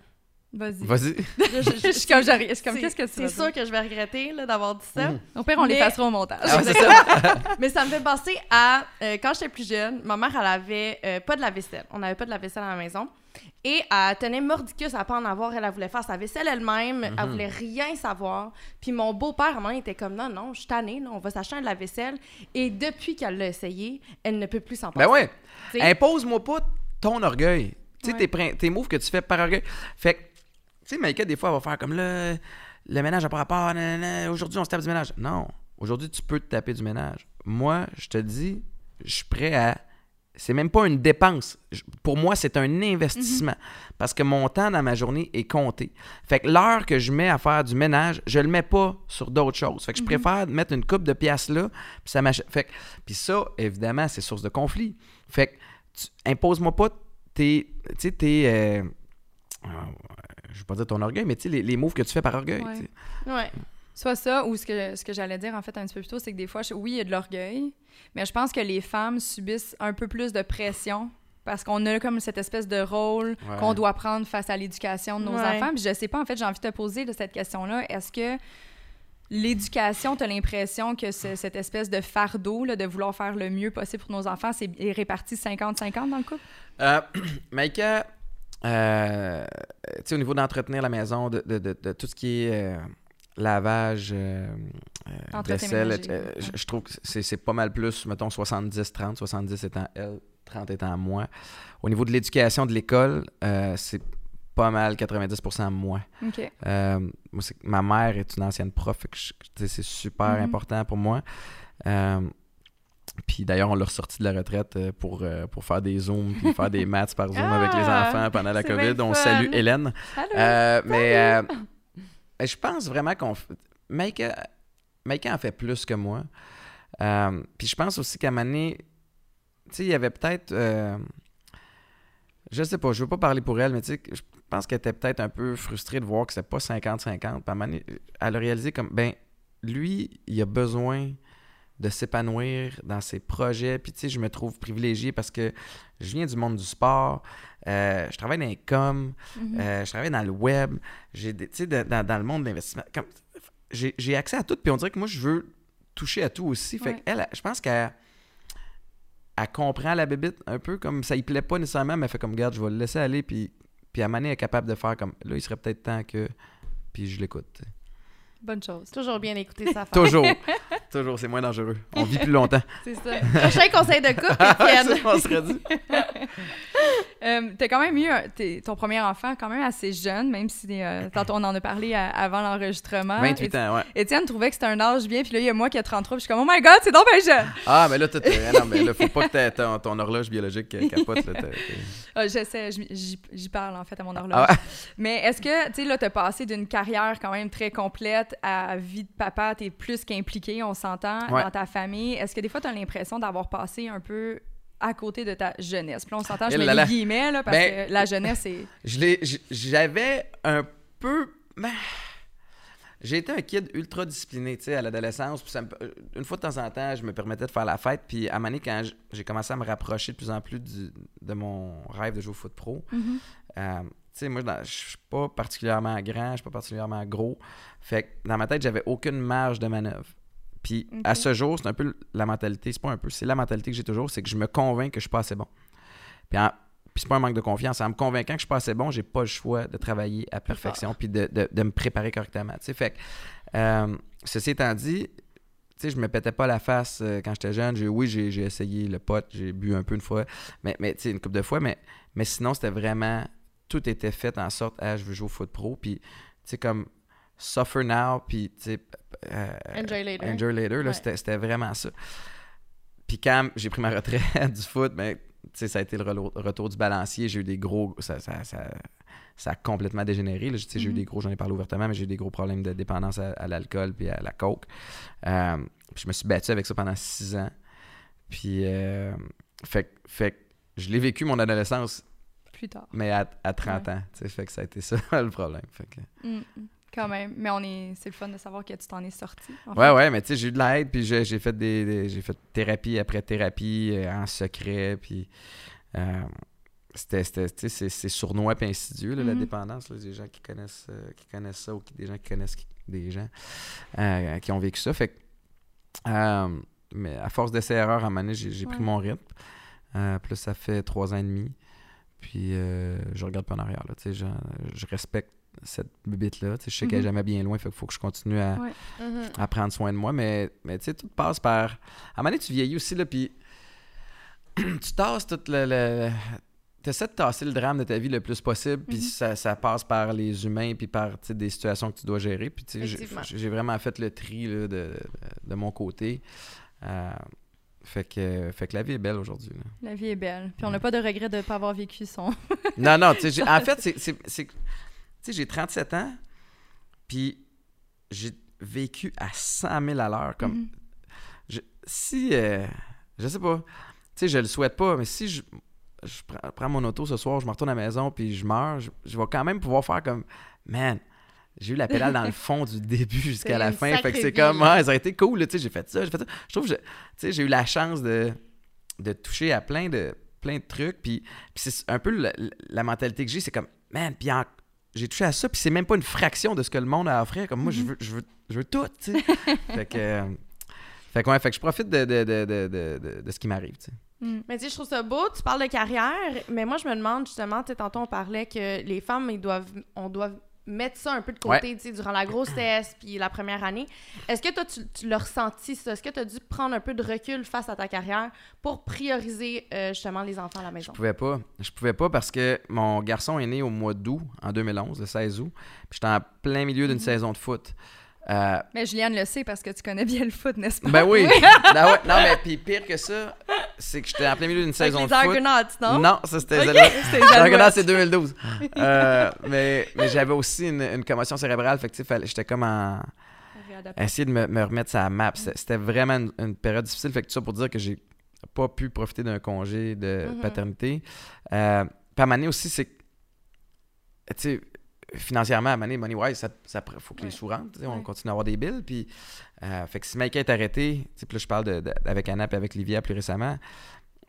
Vas-y. Vas-y. Je- je- Je suis comme, j'arrive- je suis comme, c'est- qu'est-ce que C'est sûr que je vais regretter là, d'avoir dit ça. Au pire, on Mais- l'effacera au montage. Ah ouais, ça. Mais ça me fait penser à euh, quand j'étais plus jeune, ma mère, elle avait euh, pas de la vaisselle. On n'avait pas de la vaisselle à la maison. Et elle tenait mordicus à pas en avoir. Elle, elle voulait faire sa vaisselle elle-même. Mhm. Elle voulait rien savoir. Puis mon beau-père, à un moment, il était comme non, non, je suis tannée, là, on va s'acheter de la vaisselle. Et depuis qu'elle l'a essayé, elle ne peut plus s'en passer. Ben ouais. Impose-moi pas ton orgueil. Tu sais, Ouais. tes, moves que tu fais par orgueil. Fait que, tu sais, Maïka, des fois, elle va faire comme là, le ménage n'a pas rapport, aujourd'hui, on se tape du ménage. Non. Aujourd'hui, tu peux te taper du ménage. Moi, je te dis, je suis prêt à. C'est même pas une dépense. Pour moi, c'est un investissement. Parce que mon temps dans ma journée est compté. Fait que l'heure que je mets à faire du ménage, je le mets pas sur d'autres choses. Fait que je préfère mettre une coupe de pièces là, puis ça. Fait que- puis ça, évidemment, c'est source de conflit. Fait que tu- impose-moi pas tes. Tu sais, tes. euh, euh, je veux pas dire ton orgueil, mais tu sais, les, les moves que tu fais par orgueil. Ouais. Soit ça, ou ce que, ce que j'allais dire en fait un petit peu plus tôt, c'est que des fois, je- oui, il y a de l'orgueil, mais je pense que les femmes subissent un peu plus de pression parce qu'on a comme cette espèce de rôle Ouais. qu'on doit prendre face à l'éducation de nos Ouais. enfants. Puis je sais pas, en fait, j'ai envie de te poser de cette question-là. Est-ce que l'éducation, tu as l'impression que c'est cette espèce de fardeau là, de vouloir faire le mieux possible pour nos enfants, c'est est réparti 50-50 dans le couple? Euh, Maïka, euh, tu sais, au niveau d'entretenir la maison, de, de- de- de tout ce qui est euh, lavage, euh, euh, vaisselle, euh, je, je trouve que c'est pas mal plus, mettons, 70-30, 70 étant elle, 30 étant moi. Au niveau de l'éducation de l'école, euh, c'est pas mal 90% moi. Ma mère est une ancienne prof, c'est super Mhm. important pour moi. Puis d'ailleurs, on l'a ressorti de la retraite pour, euh, pour faire des Zooms puis faire des maths par Zoom avec les Ah, enfants pendant la COVID. On salue Hélène. Allô? Euh, mais euh, je pense vraiment qu'on. Maïka, Maïka en fait plus que moi. Euh, puis je pense aussi qu'à donné, tu sais, il y avait peut-être. euh, je sais pas, je veux pas parler pour elle, mais tu sais, je pense qu'elle était peut-être un peu frustrée de voir que c'était pas 50-50. Puis à donné, elle a réalisé comme, ben, lui, il a besoin de s'épanouir dans ses projets. Puis tu sais, je me trouve privilégié parce que je viens du monde du sport, euh, je travaille dans les coms, Mhm. euh, je travaille dans le web, j'ai tu sais, dans, dans le monde de l'investissement. J'ai accès à tout, puis on dirait que moi, je veux toucher à tout aussi. Fait Ouais. qu'elle, je pense qu'elle elle comprend la bébite un peu, comme ça y plaît pas nécessairement, mais elle fait comme, garde, je vais le laisser aller, puis, puis à elle est capable de faire comme, là, il serait peut-être temps que, puis je l'écoute. Sais. Bonne chose. Toujours bien écouter sa femme. Toujours, toujours, c'est moins dangereux. On vit plus longtemps. C'est ça. Prochain conseil de couple, Étienne. C'est ce qu'on serait dit. Euh, t'as quand même eu un- ton premier enfant quand même assez jeune, même si euh, tantôt on en a parlé à- avant l'enregistrement. 28 ans, ouais. Étienne trouvait que c'était un âge bien, puis là, il y a moi qui a 33, puis je suis comme, oh my god, c'est donc bien jeune! Ah, mais là, t'as- t'as- non, mais là, faut pas que t'aies ton, ton horloge biologique euh, capote. Là, t'as- Ah, J'essaie, j'y- j'y j'y parle en fait à mon horloge. Ah ouais? Mais est-ce que, tu sais, là, t'as passé d'une carrière quand même très complète à vie de papa, t'es plus qu'impliqué, on s'entend, Ouais. dans ta famille. Est-ce que des fois, t'as l'impression d'avoir passé un peu à côté de ta jeunesse? Puis là, on s'entend, je Eh mets les guillemets, là, parce Ben- que la jeunesse, c'est... J'avais un peu. ben, J'ai été un kid ultra discipliné, tu sais, à l'adolescence. me- euh, Une fois de temps en temps, je me permettais de faire la fête. Puis à donné, quand j'ai commencé à me rapprocher de plus en plus du- de mon rêve de jouer au foot pro, Mhm. euh, tu sais, moi, je suis pas particulièrement grand, je suis pas particulièrement gros. Fait que dans ma tête, j'avais aucune marge de manœuvre. Puis à ce jour, c'est un peu la mentalité, c'est pas un peu, c'est la mentalité que j'ai toujours, c'est que je me convainc que je suis pas assez bon. Puis, en- puis c'est pas un manque de confiance, en me convainquant que je suis pas assez bon, j'ai pas le choix de travailler à perfection puis de, de- de me préparer correctement. tu sais. Fait que, euh, ceci étant dit, tu sais, je me pétais pas la face euh, quand j'étais jeune. J'ai, oui, j'ai, essayé le pot, j'ai bu un peu une fois, mais, mais tu sais, une couple de fois, mais, mais sinon, c'était vraiment, tout était fait en sorte, ah, je veux jouer au foot pro, puis, tu sais, comme, suffer now, puis, tu sais, euh, Enjoy later. Enjoy later, là, Ouais. c'était, vraiment ça. Puis quand j'ai pris ma retraite du foot, ben, tu sais, ça a été le retour du balancier. J'ai eu des gros. Ça, ça, ça, ça a complètement dégénéré. là. Tu sais, J'ai eu Mhm. des gros, j'en ai parlé ouvertement, mais j'ai eu des gros problèmes de dépendance à, à l'alcool puis à la coke. Euh, puis je me suis battu avec ça pendant six ans. Puis, euh, fait, fait que je l'ai vécu mon adolescence, Plus tard. mais à, à 30 ans. Tu sais, fait que ça a été ça le problème. Fait que- Mm, mm. Quand même. Mais on est... c'est le fun de savoir que tu t'en es sorti. en Ouais, fait. ouais, mais tu sais, j'ai eu de l'aide, puis j'ai j'ai fait des, des- j'ai fait thérapie après thérapie euh, en secret, puis euh, c'était, c'était- tu sais, c'est, c'est sournois puis insidieux, là, la Mhm. dépendance, là, des gens qui connaissent, euh, qui connaissent ça, ou qui- des gens qui connaissent qui- des gens qui ont vécu ça, fait que, mais à force d'essais-erreurs, à un moment donné, j'ai, j'ai pris mon rythme, euh, puis là, ça fait trois ans et demi, puis euh, je regarde pas en arrière, là, tu sais, je, je respecte cette sais, je sais qu'elle est Mhm. jamais bien loin, fait qu'il faut que je continue à, Ouais. Mhm. à prendre soin de moi, mais, mais tu sais, tout passe par. À un moment donné, tu vieillis aussi, là, puis tu tasses tout le. le... Tu essaies de tasser le drame de ta vie le plus possible, puis Mhm. ça, ça passe par les humains, puis par des situations que tu dois gérer. Puis tu sais, j'ai- vraiment fait le tri là, de, de, de mon côté. Euh, fait, que, fait que la vie est belle aujourd'hui. La vie est belle. Puis on n'a pas de regret de ne pas avoir vécu son... Non, non, en fait, c'est- j'ai 37 ans, puis j'ai vécu à 100 000 à l'heure. Comme, Mhm. je- si. euh, je sais pas. Tu sais, je le souhaite pas, mais si je. je prends, prends mon auto ce soir, je me retourne à la maison, puis je meurs, je, je vais quand même pouvoir faire comme, man, j'ai eu la pédale dans le fond du début jusqu'à la fin. Fait que c'est comme, ouais, ça aurait été cool, tu sais, j'ai fait ça, j'ai fait ça. Je trouve que tu sais, j'ai eu la chance de, de toucher à plein de, plein de trucs. Puis, puis c'est un peu la, la mentalité que j'ai, c'est comme, man, puis en- j'ai touché à ça, puis c'est même pas une fraction de ce que le monde a à offrir. Comme moi, je, veux, je, veux, je veux tout, tu sais. fait que. euh, fait que, ouais, fait que je profite de, de, de, de, de, de- de ce qui m'arrive, tu sais. Mm. Mais tu sais, je trouve ça beau, tu parles de carrière, mais moi, je me demande justement, tu sais, tantôt, on parlait que les femmes, ils doivent, on doit mettre ça un peu de côté, tu sais, durant la grossesse, puis la première année. Est-ce que toi, tu, tu l'as ressenti, ça? Est-ce que tu as dû prendre un peu de recul face à ta carrière pour prioriser, euh, justement, les enfants à la maison? Je pouvais pas. Je pouvais pas parce que mon garçon est né au mois d'août, en 2011, le 16 août. Puis j'étais en plein milieu d'une saison de foot. Euh, Mais Juliane le sait parce que tu connais bien le foot, n'est-ce pas? ben oui. Ben ouais. Non, mais puis pire que ça, c'est que j'étais en plein milieu d'une saison les de foot. Non? Non, ça c'était Ok. les c'est 2012. Euh, mais mais j'avais aussi une, une commotion cérébrale. Fait que j'étais comme en. essayer de me, me remettre la map. C'était c'était vraiment une, une période difficile. Fait que tout ça pour dire que j'ai pas pu profiter d'un congé de Mhm. paternité. Euh, puis à un moment donné aussi, c'est tu sais, financièrement, à un moment donné, money-wise, ça, faut que les sous rentrent. On continue à avoir des billes. Puis, euh, fait que si Mike est arrêté, puis là, je parle de, de- avec Anna et avec Livia plus récemment,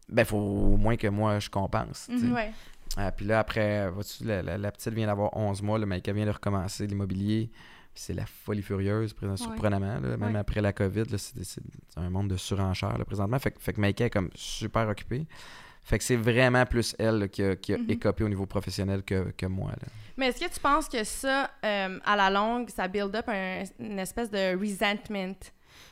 ben, faut au moins que moi, je compense. Mhm. Ouais. Euh, puis là, après, vois-tu, la, la- la petite vient d'avoir 11 mois, le Maïka vient de recommencer l'immobilier. C'est la folie furieuse, surprenamment. là. même après la COVID, c'est, un monde de surenchère là, présentement. Fait, que- fait que Maïka est comme super occupée. Fait que c'est vraiment plus elle là, qui a, qui a Mhm. écopé au niveau professionnel que, que moi. là. Mais est-ce que tu penses que ça, euh, à la longue, ça build up un- une espèce de resentment?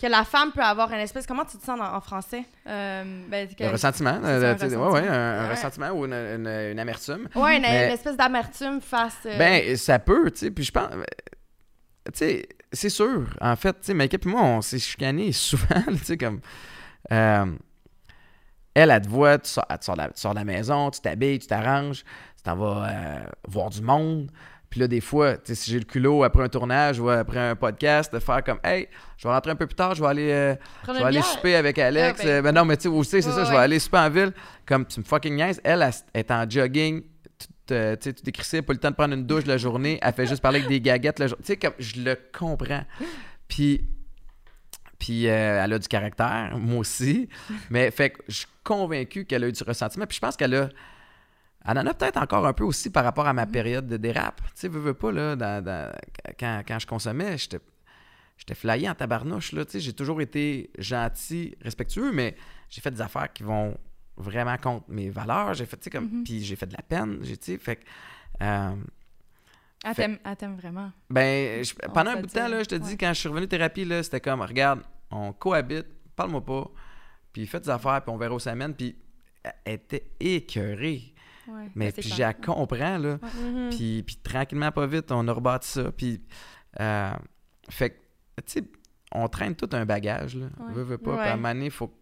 Que la femme peut avoir une espèce... Comment tu dis ça en, en français? Euh, ben, que- Un ressentiment. euh, un ouais, ressentiment. ouais, un, ressentiment ou une, une- une amertume. Ouais, une, Mais- une espèce d'amertume face... euh, Ben, ça peut, tu sais. Puis je pense. euh, Tu sais, c'est sûr. En fait, tu sais, Maïka et moi, on s'est chicanés souvent, tu sais, comme. Elle, elle te voit, tu sors, elle te sors de la, tu sors de la maison, tu t'habilles, tu t'arranges, tu t'en vas euh, voir du monde. Puis là, des fois, si j'ai le culot après un tournage ou après un podcast, de faire comme, hey, je vais rentrer un peu plus tard, je vais aller. euh, je vais aller souper avec Alex. Ah, ben. Non, mais tu sais, aussi, c'est Ouais, ça, je vais aller souper en ville. Comme tu me fucking niaises. Elle, elle, elle est en jogging, tu tout décrissé, pas le temps de prendre une douche la journée. Elle fait juste parler avec des gaguettes la journée. Tu sais, comme je le comprends. Puis, puis euh, elle a du caractère, moi aussi. Mais fait que je suis convaincu qu'elle a eu du ressentiment. Puis je pense qu'elle a. Elle en a peut-être encore un peu aussi par rapport à ma période de dérap. Tu sais, veux, veux pas, là, dans- dans- quand, quand je consommais, j'étais j'étais flyé en tabarnouche, là, tu sais, j'ai toujours été gentil, respectueux, mais j'ai fait des affaires qui vont vraiment contre mes valeurs, j'ai fait, tu sais, comme, Mhm. puis j'ai fait de la peine, j'ai, tu sais, fait que, euh, Elle Fait- t'aime- t'aime vraiment. ben, je- pendant un bout de temps, là, je te ouais. dis, quand je suis revenu thérapie, là, c'était comme, regarde, on cohabite, parle-moi pas, puis fais des affaires, puis on verra où ça mène, puis elle était écœurée, Ouais. mais Ben, puis j'ai comprends, là, Mhm. puis, puis tranquillement, pas vite, on a rebâti ça. Puis, euh, fait que, tu sais, on traîne tout un bagage, là. Ouais. Veux, veux pas. Puis à un moment donné, il faut que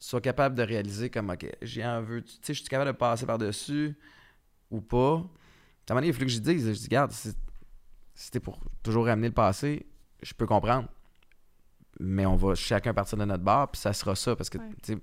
tu sois capable de réaliser comme, OK, j'ai en veux. Tu sais, je suis capable de passer par-dessus ou pas. À un moment donné, il faut que je dise, je dis, regarde, c'était pour toujours ramener le passé, je peux comprendre. Mais on va chacun partir de notre bar, puis ça sera ça. Parce que, Ouais. tu sais,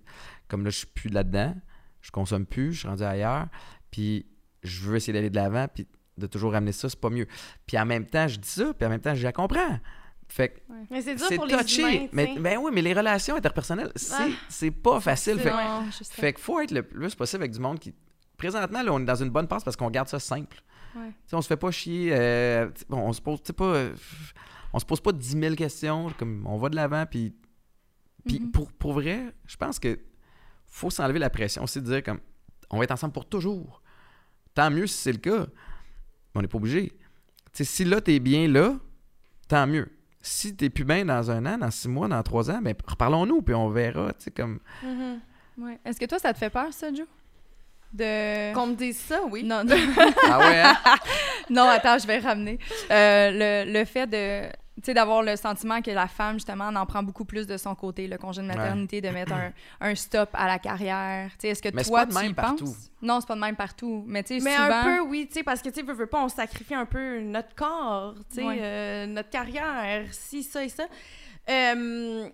comme là, je suis plus là-dedans, je consomme plus, je suis rendu ailleurs, puis je veux essayer d'aller de l'avant, puis de toujours ramener ça, c'est pas mieux. Puis en même temps, je dis ça, puis en même temps, je la comprends. Fait que Mais c'est dur pour les humains, mais, ben oui, mais les relations interpersonnelles, c'est, Ah. c'est pas facile. Fait, Non, qu'il faut être le plus possible avec du monde qui. Présentement, là, on est dans une bonne passe parce qu'on garde ça simple. Ouais. On se fait pas chier. euh, bon, on se pose pas. euh, on se pose pas 10 000 questions. Comme on va de l'avant. Puis, puis Mhm. pour, pour vrai, je pense que faut s'enlever la pression aussi de dire comme on va être ensemble pour toujours. Tant mieux si c'est le cas. Mais on n'est pas obligé. Si là, t'es bien là, tant mieux. Si t'es plus bien dans un an, dans six mois, dans trois ans, ben reparlons-nous, puis on verra. Tu sais, comme. Mhm. Ouais. Est-ce que toi, ça te fait peur, ça, Joe? De... Qu'on me dise ça, oui. Non, non. Ah ouais, hein? non, attends, je vais ramener. Euh, le, le fait de, tu sais, d'avoir le sentiment que la femme, justement, en prend beaucoup plus de son côté, le congé de maternité, de mettre un, un stop à la carrière. Tu sais, est-ce que Mais c'est toi, pas de tu même y partout. penses? Non, c'est pas de même partout. Mais tu sais, Mais souvent... un peu, oui, tu sais, parce que, tu sais, veux, veux pas, on sacrifie un peu notre corps, tu sais, Ouais. euh, notre carrière, si, ça et ça. Euh,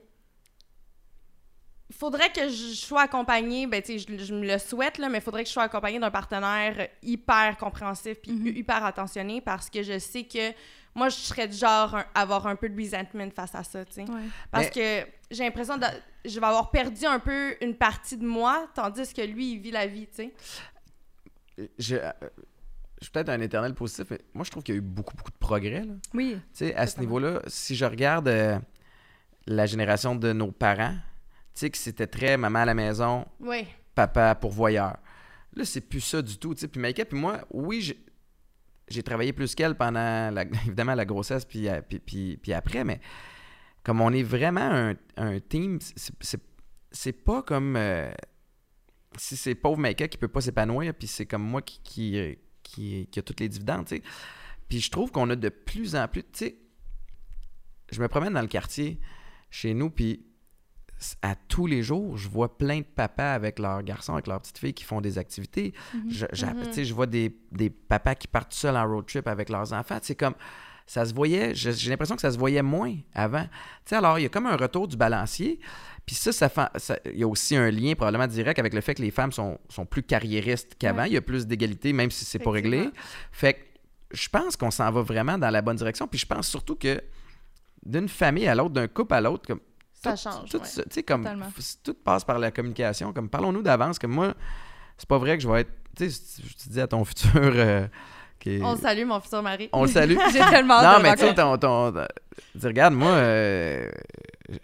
faudrait que je sois accompagnée, ben, tu je, je me le souhaite, là, mais faudrait que je sois accompagnée d'un partenaire hyper compréhensif puis Mhm. hyper attentionné parce que je sais que moi, je serais du genre un- avoir un peu de resentment face à ça, tu sais. Parce que j'ai l'impression que je vais avoir perdu un peu une partie de moi, tandis que lui, il vit la vie, tu sais. Je, euh, je suis peut-être un éternel positif, mais moi, je trouve qu'il y a eu beaucoup, beaucoup de progrès. Là. Oui. Tu sais, à ce niveau-là, si je regarde euh, la génération de nos parents, sais, que c'était très maman à la maison, Oui. papa pourvoyeur. Là, c'est plus ça du tout. tu sais. Puis Maïka, puis moi, oui, j'ai, travaillé plus qu'elle pendant, la- évidemment, la grossesse, puis, euh, puis, puis, puis après, mais comme on est vraiment un, un team, c'est, pas comme euh, si c'est pauvre Maïka qui peut pas s'épanouir, puis c'est comme moi qui, qui, qui, qui a toutes les dividendes, tu sais. Puis je trouve qu'on a de plus en plus, tu sais, je me promène dans le quartier chez nous, puis à tous les jours, je vois plein de papas avec leurs garçons, avec leurs petites filles qui font des activités. Mhm. sais, je vois des, des papas qui partent seuls en road trip avec leurs enfants. C'est comme ça se voyait, j'ai l'impression que ça se voyait moins avant. Tu sais, alors il y a comme un retour du balancier. Puis ça, ça fait, ça- il y a aussi un lien probablement direct avec le fait que les femmes sont, sont plus carriéristes qu'avant. Ouais. Il y a plus d'égalité, même si c'est pas réglé. Fait que je pense qu'on s'en va vraiment dans la bonne direction. Puis je pense surtout que d'une famille à l'autre, d'un couple à l'autre, comme Ça tout- change, tout ouais. ça, comme tout passe par la communication. Comme parlons-nous d'avance. Comme moi, c'est pas vrai que je vais être. Tu sais, je te dis à ton futur. euh, qui est- On le salue, mon futur mari. on le salue. J'ai tellement non, de mais tu sais, ton, ton, dis, regarde, moi, euh,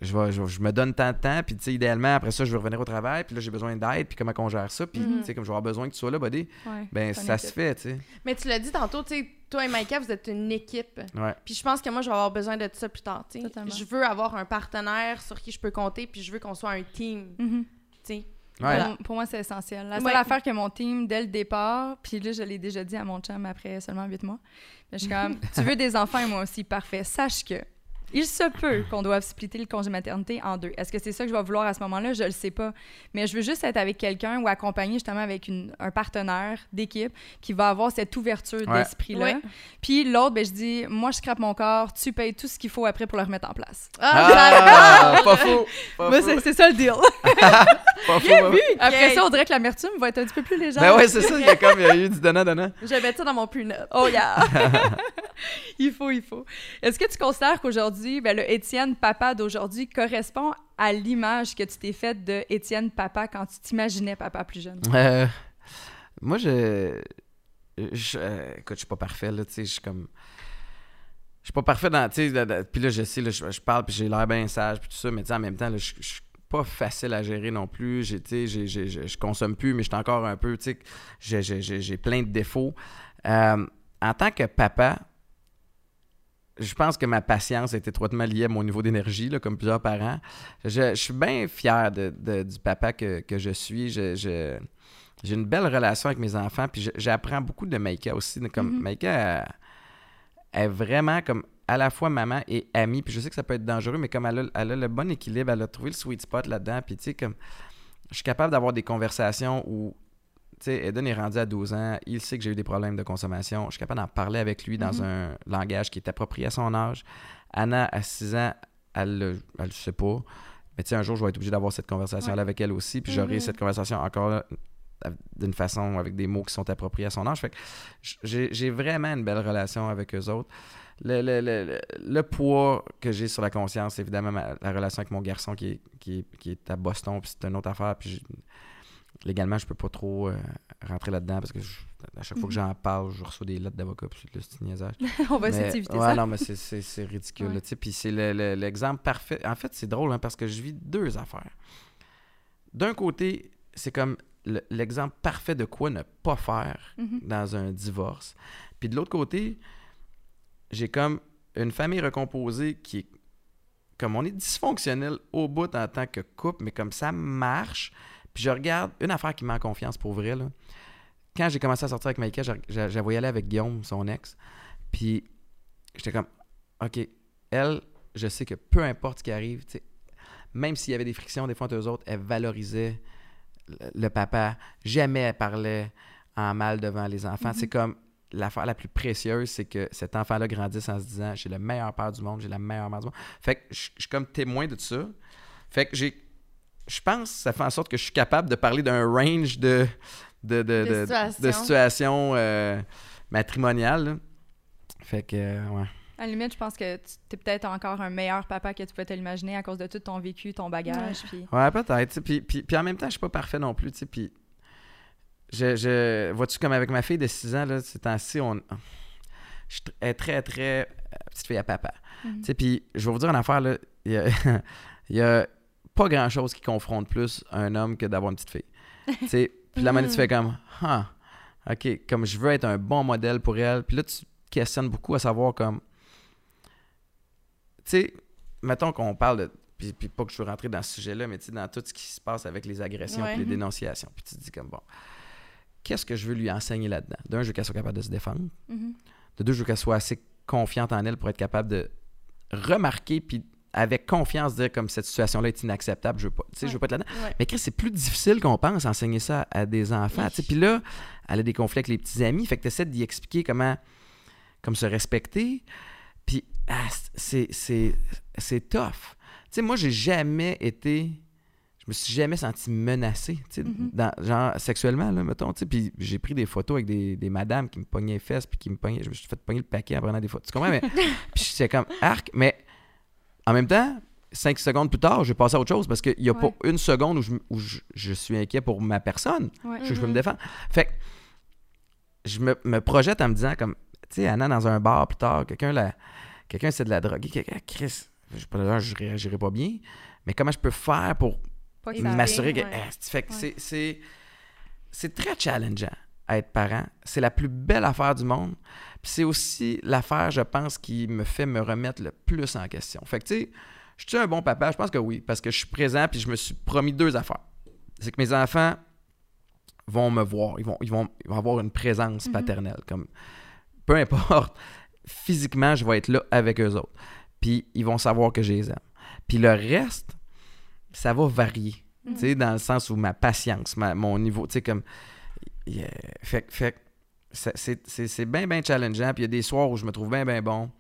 je, vais, je, vais- je me donne tant de temps, puis tu sais, idéalement, après ça, je vais revenir au travail, puis là, j'ai besoin d'aide, puis comment qu'on gère ça, puis Mhm. tu sais, comme je vais avoir besoin que tu sois là, buddy, Ouais, ben ça se fait, tu sais. Mais tu l'as dit tantôt, tu sais, toi et Maïka, vous êtes une équipe. Ouais. Puis je pense que moi, je vais avoir besoin de ça plus tard, tu sais. Totalement. Je veux avoir un partenaire sur qui je peux compter, puis je veux qu'on soit un team, tu sais. Ouais. Pour, pour moi, c'est essentiel. La seule Ouais. affaire que mon team, dès le départ, puis là, je l'ai déjà dit à mon chum après seulement huit mois, mais je suis comme, tu veux des enfants et moi aussi, parfait. Sache que il se peut qu'on doive splitter le congé maternité en deux. Est-ce que c'est ça que je vais vouloir à ce moment-là? Je le sais pas. Mais je veux juste être avec quelqu'un ou accompagné justement avec une- un partenaire d'équipe qui va avoir cette ouverture Ouais. d'esprit-là. Ouais. Puis l'autre, ben, je dis, moi, je scrape mon corps, tu payes tout ce qu'il faut après pour le remettre en place. Ah, Ah, pas fou! Pas Moi, fou! c'est ça le deal. Pas fou! pas fou. Après ça, on dirait que l'amertume va être un petit peu plus légère. Ben ouais, c'est ça, il y a comme, il y a eu du donnant-donnant. Je vais mettre ça dans mon prenup. Oh yeah! il faut, il faut. Est-ce que tu considères qu'aujourd'hui, ben, le Étienne papa d'aujourd'hui correspond à l'image que tu t'es faite de Étienne papa quand tu t'imaginais papa plus jeune? Euh, moi, je. euh, écoute, je suis pas parfait, là, tu sais, je suis comme. Je suis pas parfait dans. Tu sais, puis là, je sais, là, je, parle, puis j'ai l'air bien sage, puis tout ça, mais tu sais, en même temps, là, je, je suis pas facile à gérer non plus. J'ai, je consomme plus, mais je suis encore un peu, j'ai plein de défauts. Euh, en tant que papa, je pense que ma patience est étroitement liée à mon niveau d'énergie, là, comme plusieurs parents. Je, je suis bien fier de, de- du papa que, que je suis. Je, je- j'ai une belle relation avec mes enfants, puis j'apprends beaucoup de Maïka aussi. Comme Mhm. Maïka elle- elle est vraiment comme à la fois maman et amie, puis je sais que ça peut être dangereux, mais comme elle a, elle a le bon équilibre, elle a trouvé le sweet spot là-dedans, puis tu sais, comme je suis capable d'avoir des conversations où, sais, Eden est rendu à 12 ans, il sait que j'ai eu des problèmes de consommation, je suis capable d'en parler avec lui dans Mhm. un langage qui est approprié à son âge. Anna, à 6 ans, elle le elle le sait pas, mais tu sais, un jour, je vais être obligé d'avoir cette conversation-là avec elle aussi, puis j'aurai Mhm. cette conversation encore d'une façon, avec des mots qui sont appropriés à son âge. Fait que j'ai vraiment une belle relation avec eux autres. Le, le- le- le- poids que j'ai sur la conscience, c'est évidemment ma- la relation avec mon garçon qui est, qui qui est à Boston, puis c'est une autre affaire. Puis légalement, je peux pas trop euh, rentrer là-dedans parce que je- à chaque fois que j'en parle, je reçois des lettres d'avocat, puis le petit niaisage. On va essayer d'éviter ouais, ça. non, mais c'est- ridicule. Ouais. là, Puis c'est le- le- l'exemple parfait. En fait, c'est drôle hein, parce que je vis deux affaires. D'un côté, c'est comme le- l'exemple parfait de quoi ne pas faire Mhm. dans un divorce. Puis de l'autre côté, j'ai comme une famille recomposée qui est comme on est dysfonctionnel au bout en tant que couple, mais comme ça marche. Puis je regarde une affaire qui m'a confiance pour vrai. Là. Quand j'ai commencé à sortir avec Maïka, j'avais y aller avec Guillaume, son ex. Puis j'étais comme, OK, elle, je sais que peu importe ce qui arrive, même s'il y avait des frictions des fois entre eux autres, elle valorisait le, le papa. Jamais elle parlait en mal devant les enfants. C'est comme l'affaire la plus précieuse, c'est que cet enfant-là grandisse en se disant j'ai le meilleur père du monde, j'ai la meilleure mère du monde. Fait que je je suis comme témoin de ça. Fait que j'ai je pense que ça fait en sorte que je suis capable de parler d'un range de, de, de, De de- situations. euh, matrimoniales. là. Fait que, euh, ouais. À la limite, je pense que tu es peut-être encore un meilleur papa que tu peux te l'imaginer à cause de tout ton vécu, ton bagage. Puis... Ouais, peut-être. Puis, puis, puis en même temps, je suis pas parfait non plus. tu sais, Puis, je, je, vois-tu, comme avec ma fille de 6 ans, là, ces temps-ci, on, je suis tr- elle est très, très euh, petite fille à papa. Tu sais, Puis, je vais vous dire une affaire, là. Il y a, il y a pas grand-chose qui confronte plus un homme que d'avoir une petite fille. Tu sais, Puis la manière, tu fais comme, ah, OK, comme je veux être un bon modèle pour elle. Puis là, tu questionnes beaucoup à savoir comme, tu sais, mettons qu'on parle de, puis, puis pas que je veux rentrer dans ce sujet-là, mais tu sais, dans tout ce qui se passe avec les agressions Ouais. puis les Mhm. dénonciations. Puis tu te dis comme, bon, qu'est-ce que je veux lui enseigner là-dedans? D'un, je veux qu'elle soit capable de se défendre. Mhm. De deux, je veux qu'elle soit assez confiante en elle pour être capable de remarquer puis avec confiance dire comme cette situation-là est inacceptable, je veux pas, tu sais, je veux pas être là-dedans. Ouais. Mais Chris, c'est plus difficile qu'on pense enseigner ça à des enfants. Puis là, elle a des conflits avec les petits amis, fait que tu essaies d'y expliquer comment comme se respecter. Puis ah, c'est c'est c'est tough. Tu sais, moi j'ai jamais été je me suis jamais senti menacé, Mhm. dans, genre sexuellement, là, mettons, puis j'ai pris des photos avec des, des madames qui me pognaient les fesses, puis qui me pognaient, je me suis fait pogner le paquet en prenant des photos, tu comprends, mais, puis c'est comme, arc, mais en même temps, cinq secondes plus tard, je vais passer à autre chose, parce qu'il n'y a Ouais. pas une seconde où, je, où je, je suis inquiet pour ma personne, Ouais. je, je peux me défendre. Fait que je me, me projette en me disant, comme, tu sais, Anna, dans un bar plus tard, quelqu'un, la, quelqu'un c'est de la drogue, quelqu'un, Chris, je je réagirai pas bien, mais comment je peux faire pour m'assurer que. ouais. c'est- fait que c'est. C'est très challengeant à être parent. C'est la plus belle affaire du monde. Puis c'est aussi l'affaire, je pense, qui me fait me remettre le plus en question. Fait que, tu sais, je suis un bon papa? Je pense que oui, parce que je suis présent puis je me suis promis deux affaires. C'est que mes enfants vont me voir. Ils vont, ils vont, ils vont avoir une présence Mhm. paternelle. Comme, peu importe, physiquement, je vais être là avec eux autres. Puis ils vont savoir que je les aime. Puis le reste, ça va varier. Mhm. Tu sais, dans le sens où ma patience, ma- mon niveau, tu sais, comme. Yeah. Fait, que- fait c'est- bien, bien challengeant. Puis il y a des soirs où je me trouve bien, bien bon.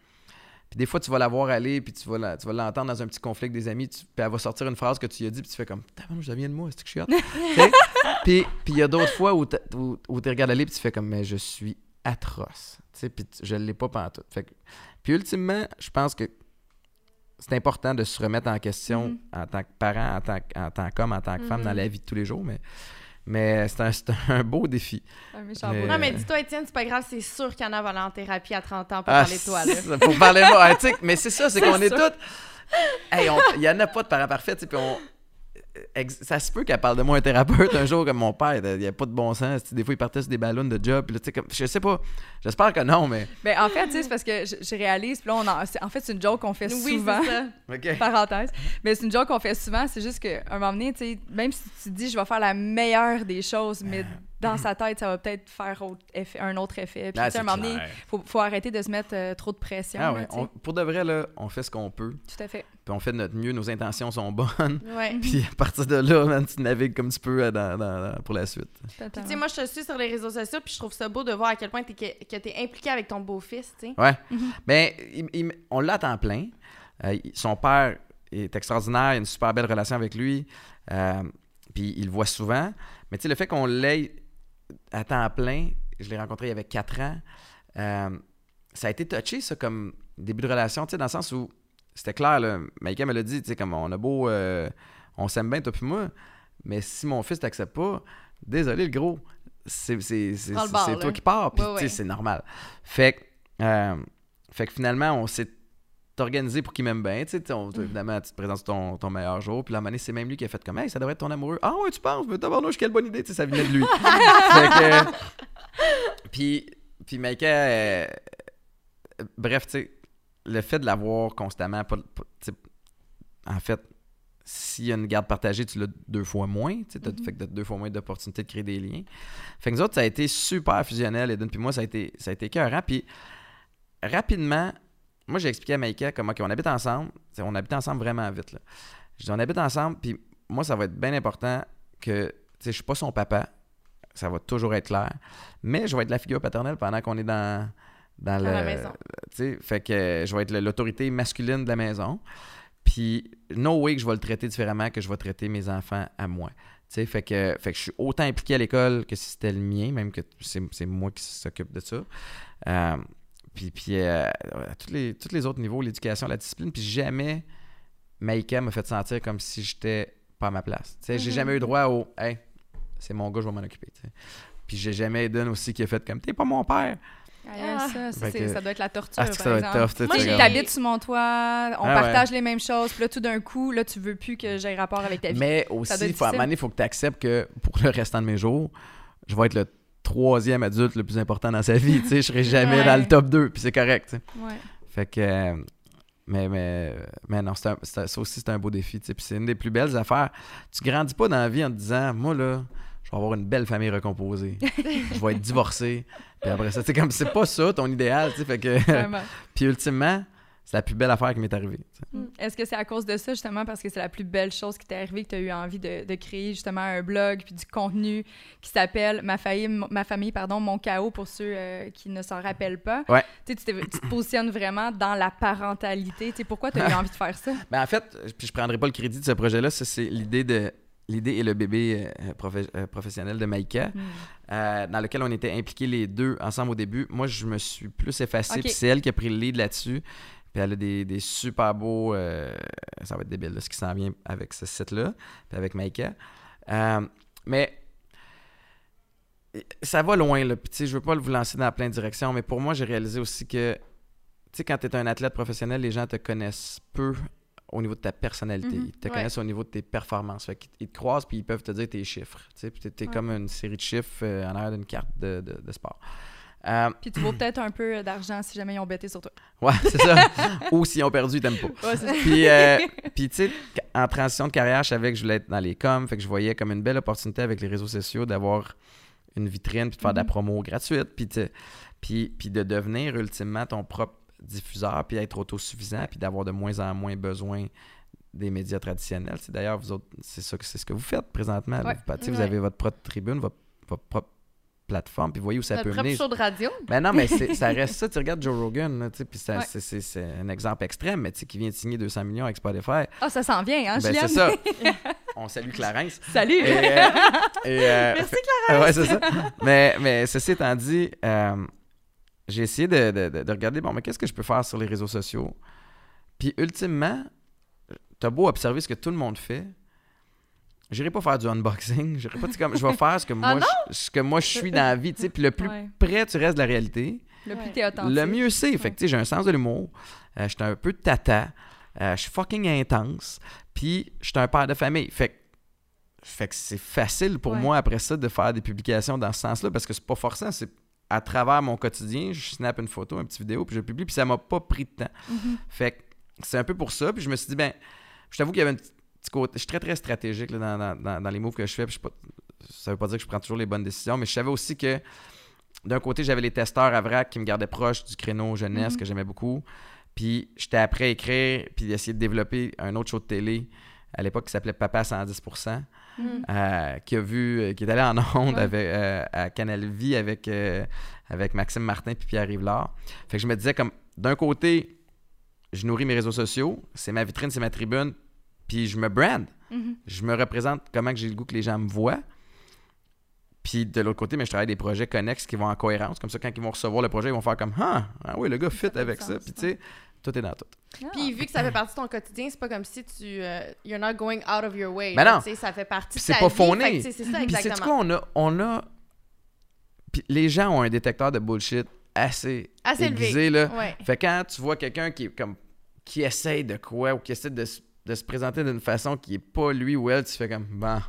Puis des fois, tu vas la voir aller, puis tu vas l'entendre dans un petit conflit avec des amis, tu- puis elle va sortir une phrase que tu lui as dit, puis tu fais comme, je viens de moi, c'est que je suis hot? Puis il y a d'autres fois où tu où, où regardes aller, puis tu fais comme, mais je suis atroce. Tu sais, puis je l'ai pas pantoute. Fait que, puis ultimement, je pense que c'est important de se remettre en question Mhm. en tant que parent, en tant, que- en tant qu'homme, en tant que femme, dans la vie de tous les jours, mais, mais c'est un, un beau défi. Un méchant Mais-. Non, mais dis-toi, Étienne, c'est pas grave, c'est sûr qu'Anna va aller en thérapie à 30 ans pour Ah, parler de toi. Là. Pour parler de moi, ah, mais c'est ça, c'est qu'on est sûr. tous. Hey, on- il y en a pas de tu sais, puis on. Ex- Ça se peut qu'elle parle de moi un thérapeute un jour comme mon père, il n'y a pas de bon sens. Des fois, il partait sur des ballons de job. puis là, tu sais, comme, je sais pas. J'espère que non, mais. Ben, en fait, c'est parce que je, je réalise, puis là, on en, en fait, c'est une joke qu'on fait Oui, souvent. ça. Parenthèse. Mais c'est une joke qu'on fait souvent. C'est juste qu'à un moment donné, même si tu dis je vais faire la meilleure des choses, mais dans sa tête, ça va peut-être faire autre effet- un autre effet. Puis, Ah, tu sais, à un moment donné, faut, faut arrêter de se mettre euh, trop de pression. Ah là, ouais, tu sais. on- pour de vrai, là, on fait ce qu'on peut, Tout à fait. puis on fait de notre mieux, nos intentions sont bonnes, Ouais. puis à partir de là, man, tu navigues comme tu peux euh, dans- dans- dans- pour la suite. Puis, tu sais, moi, je te suis sur les réseaux sociaux, puis je trouve ça beau de voir à quel point t'es, que, que t'es impliqué avec ton beau-fils, tu sais. Ouais. Mhm. Mais il- il- on l'a temps plein. Euh, son père est extraordinaire, il a une super belle relation avec lui. euh, puis il le voit souvent. Mais tu sais, le fait qu'on l'ait à temps plein, je l'ai rencontré il y avait 4 ans, euh, ça a été touché, ça, comme début de relation, tu sais, dans le sens où c'était clair, là, Maïka me l'a dit, tu sais, comme on a beau, euh, on s'aime bien, toi puis moi, mais si mon fils t'accepte pas, désolé, le gros, c'est toi qui pars, puis Ouais, tu sais, ouais. c'est normal. Fait que, euh, fait que finalement, on s'est organisé pour qu'il m'aime bien. Tu sais, on- évidemment, tu te présentes ton, ton meilleur jour. Puis la monnaie, c'est même lui qui a fait comme, hey, ça devrait être ton amoureux. Ah ouais, tu penses? Mais tabarnouche, quelle bonne idée. Tu sais, ça venait de lui. fait que. Puis, puis Maïka, euh, bref, tu sais, le fait de l'avoir constamment, pas, pas- en fait, s'il y a une garde partagée, tu l'as deux fois moins. Tu t'as- Mhm. Fait que t'as deux fois moins d'opportunités de créer des liens. Fait que nous autres, ça a été super fusionnel. Eden puis moi, ça a été, ça a été écœurant. Puis rapidement, moi, j'ai expliqué à Maïka comme, OK, on habite ensemble. On habite ensemble vraiment vite. Là. Je dis, on habite ensemble, puis moi, ça va être bien important que, je suis pas son papa. Ça va toujours être clair. Mais je vais être la figure paternelle pendant qu'on est dans, dans, Dans le, la maison. fait que je vais être l'autorité masculine de la maison. Puis no way que je vais le traiter différemment que je vais traiter mes enfants à moi. Fait que, fait que je suis autant impliqué à l'école que si c'était le mien, même que c'est c'est moi qui s'occupe de ça. Euh, puis, puis euh, à tous les, tous les autres niveaux, l'éducation, la discipline, puis jamais Maïka m'a fait sentir comme si j'étais pas à ma place. Tu sais, j'ai Mhm. jamais eu droit au « Hey, c'est mon gars, je vais m'en occuper. » tu sais. Puis j'ai jamais Eden aussi qui a fait comme « T'es pas mon père. Ah, ça, ça, que- doit être la torture, Ah, par ça être exemple. tough. Moi. T'habites sur mon toit, on Ah, partage les mêmes choses, puis là, tout d'un coup, là, tu veux plus que j'aie rapport avec ta vie. Mais aussi, faut, à un moment donné, il faut que tu acceptes que pour le restant de mes jours, je vais être le troisième adulte le plus important dans sa vie. je serai jamais Ouais. dans le top 2, puis c'est correct. Ouais. Fait que. euh, mais, mais, mais non, un- ça aussi, c'est un beau défi. Puis c'est une des plus belles affaires. Tu grandis pas dans la vie en te disant, moi, là, je vais avoir une belle famille recomposée. je vais être divorcé. Puis après ça, c'est comme, c'est pas ça ton idéal. Fait que. Puis ultimement, c'est la plus belle affaire qui m'est arrivée. Mm. Est-ce que c'est à cause de ça, justement, parce que c'est la plus belle chose qui t'est arrivée, que tu as eu envie de, de créer, justement, un blog, puis du contenu qui s'appelle Ma famille, ma famille, pardon, Mon chaos, pour ceux euh, qui ne s'en rappellent pas? Ouais. Tu tu, te positionnes vraiment dans la parentalité. Tu sais, pourquoi tu as eu envie de faire ça? Ben, en fait, puis je prendrai pas le crédit de ce projet-là, c'est l'idée de l'idée et le bébé euh, euh, professionnel de Maïka, Mm. euh, dans lequel on était impliqués les deux ensemble au début. Moi, je me suis plus effacé, puis c'est elle qui a pris le lead là-dessus. Puis elle a des, des super beaux. euh, ça va être débile, là, ce qui s'en vient avec ce site-là, puis avec Maïka. Euh, mais ça va loin, là. Puis, tu sais, je veux pas vous lancer dans plein de directions, mais pour moi, j'ai réalisé aussi que, tu sais, quand tu es un athlète professionnel, les gens te connaissent peu au niveau de ta personnalité. Mhm. Ils te Ouais. connaissent au niveau de tes performances. Fait ils te croisent puis ils peuvent te dire tes chiffres. Tu sais, puis Ouais. comme une série de chiffres euh, en arrière d'une carte de, de- de sport. Euh, Puis tu vaux peut-être un peu d'argent si jamais ils ont bêté sur toi. ouais, c'est ça. Ou s'ils ont perdu, ils t'aiment pas. Ouais. Puis, euh, puis tu sais, en transition de carrière, je savais que je voulais être dans les coms, fait que je voyais comme une belle opportunité avec les réseaux sociaux d'avoir une vitrine, puis de faire de la Mhm. promo gratuite, puis, puis, puis de devenir ultimement ton propre diffuseur, puis être autosuffisant, puis d'avoir de moins en moins besoin des médias traditionnels. C'est D'ailleurs, vous autres, c'est ça que c'est ce que vous faites présentement. Ouais. Vous, vous avez votre propre tribune, votre, votre propre plateforme, puis voyez où ça Notre peut mener. show de radio. Ben non, mais ça reste ça. Tu regardes Joe Rogan, puis Ouais. c'est- un exemple extrême, mais tu sais, qui vient de signer 200 millions avec Spotify. Ah, ça s'en vient, hein, Ben, c'est ça. On salue Clarence. Salut! Et, euh, et, euh, Merci, fait- ouais, c'est ça. Mais, mais ceci étant dit, euh, j'ai essayé de, de- de- de regarder, bon, mais qu'est-ce que je peux faire sur les réseaux sociaux? Puis, ultimement, t'as beau observer ce que tout le monde fait, j'irai pas faire du unboxing. J'irai pas, tu sais, comme, je vais faire ce que, moi, je, ce que moi je suis dans la vie, tu sais. Puis, le plus Ouais. près tu restes de la réalité, Le plus Ouais. t'es authentique. le mieux c'est. Fait que, tu sais, j'ai un sens de l'humour. Euh, je suis un peu tata. Euh, je suis fucking intense. Puis, je suis un père de famille. Fait que, fait que c'est facile pour Ouais. moi, après ça, de faire des publications dans ce sens-là parce que c'est pas forçant. C'est à travers mon quotidien, je snap une photo, une petite vidéo, puis je publie, puis ça m'a pas pris de temps. Mhm. Fait que c'est un peu pour ça. Puis je me suis dit, ben, je t'avoue qu'il y avait un petit petit côté. Je suis très, très stratégique là, dans, dans- dans- les moves que je fais. Puis je ça veut pas dire que je prends toujours les bonnes décisions, mais je savais aussi que d'un côté, j'avais les testeurs à vrac qui me gardaient proche du créneau jeunesse Mhm. que j'aimais beaucoup. Puis j'étais après à écrire, puis essayer de développer un autre show de télé à l'époque qui s'appelait Papa 110%, Mhm. euh, qui a vu, euh, qui est allé en onde Ouais. avec, euh, à Canal Vie avec, euh, avec Maxime Martin puis Pierre Rivlard. Fait que je me disais comme, d'un côté, je nourris mes réseaux sociaux, c'est ma vitrine, c'est ma tribune, puis je me brand. Mhm. Je me représente comment que j'ai le goût que les gens me voient. Puis de l'autre côté, mais je travaille des projets connexes qui vont en cohérence. Comme ça, quand ils vont recevoir le projet, ils vont faire comme Ah, ah oui, le gars fit fait avec ça. Puis tu sais, tout est dans tout. Ah. Puis vu que ça fait partie de ton quotidien, c'est pas comme si tu euh, you're not going out of your way. Ben là, non. tu sais, ça fait partie Puis de c'est ta pas vie, fauné. C'est ça Puis c'est exactement. quoi, on a. On a... Puis les gens ont un détecteur de bullshit assez, Assez élevé. aiguisé, là. Ouais. Fait quand tu vois quelqu'un qui est comme qui essaye de quoi ou qui essaie de, de se présenter d'une façon qui est pas lui ou elle, tu fais comme bon.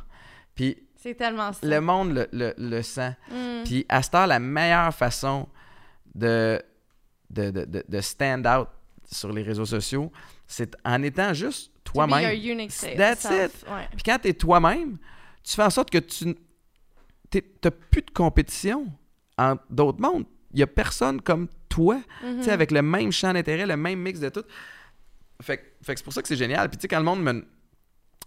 Puis C'est tellement ça. le monde le, le, le sent. Mm. Puis à cette heure, la meilleure façon de, de, de, de- stand out sur les réseaux sociaux, c'est en étant juste toi-même. self. That's. Ouais. Puis quand tu es toi-même, tu fais en sorte que tu n'as plus de compétition entre d'autres mondes. Il n'y a personne comme toi, Mhm. sais, avec le même champ d'intérêt, le même mix de tout. Fait, que- fait que c'est pour ça que c'est génial. Puis tu sais, quand le monde me...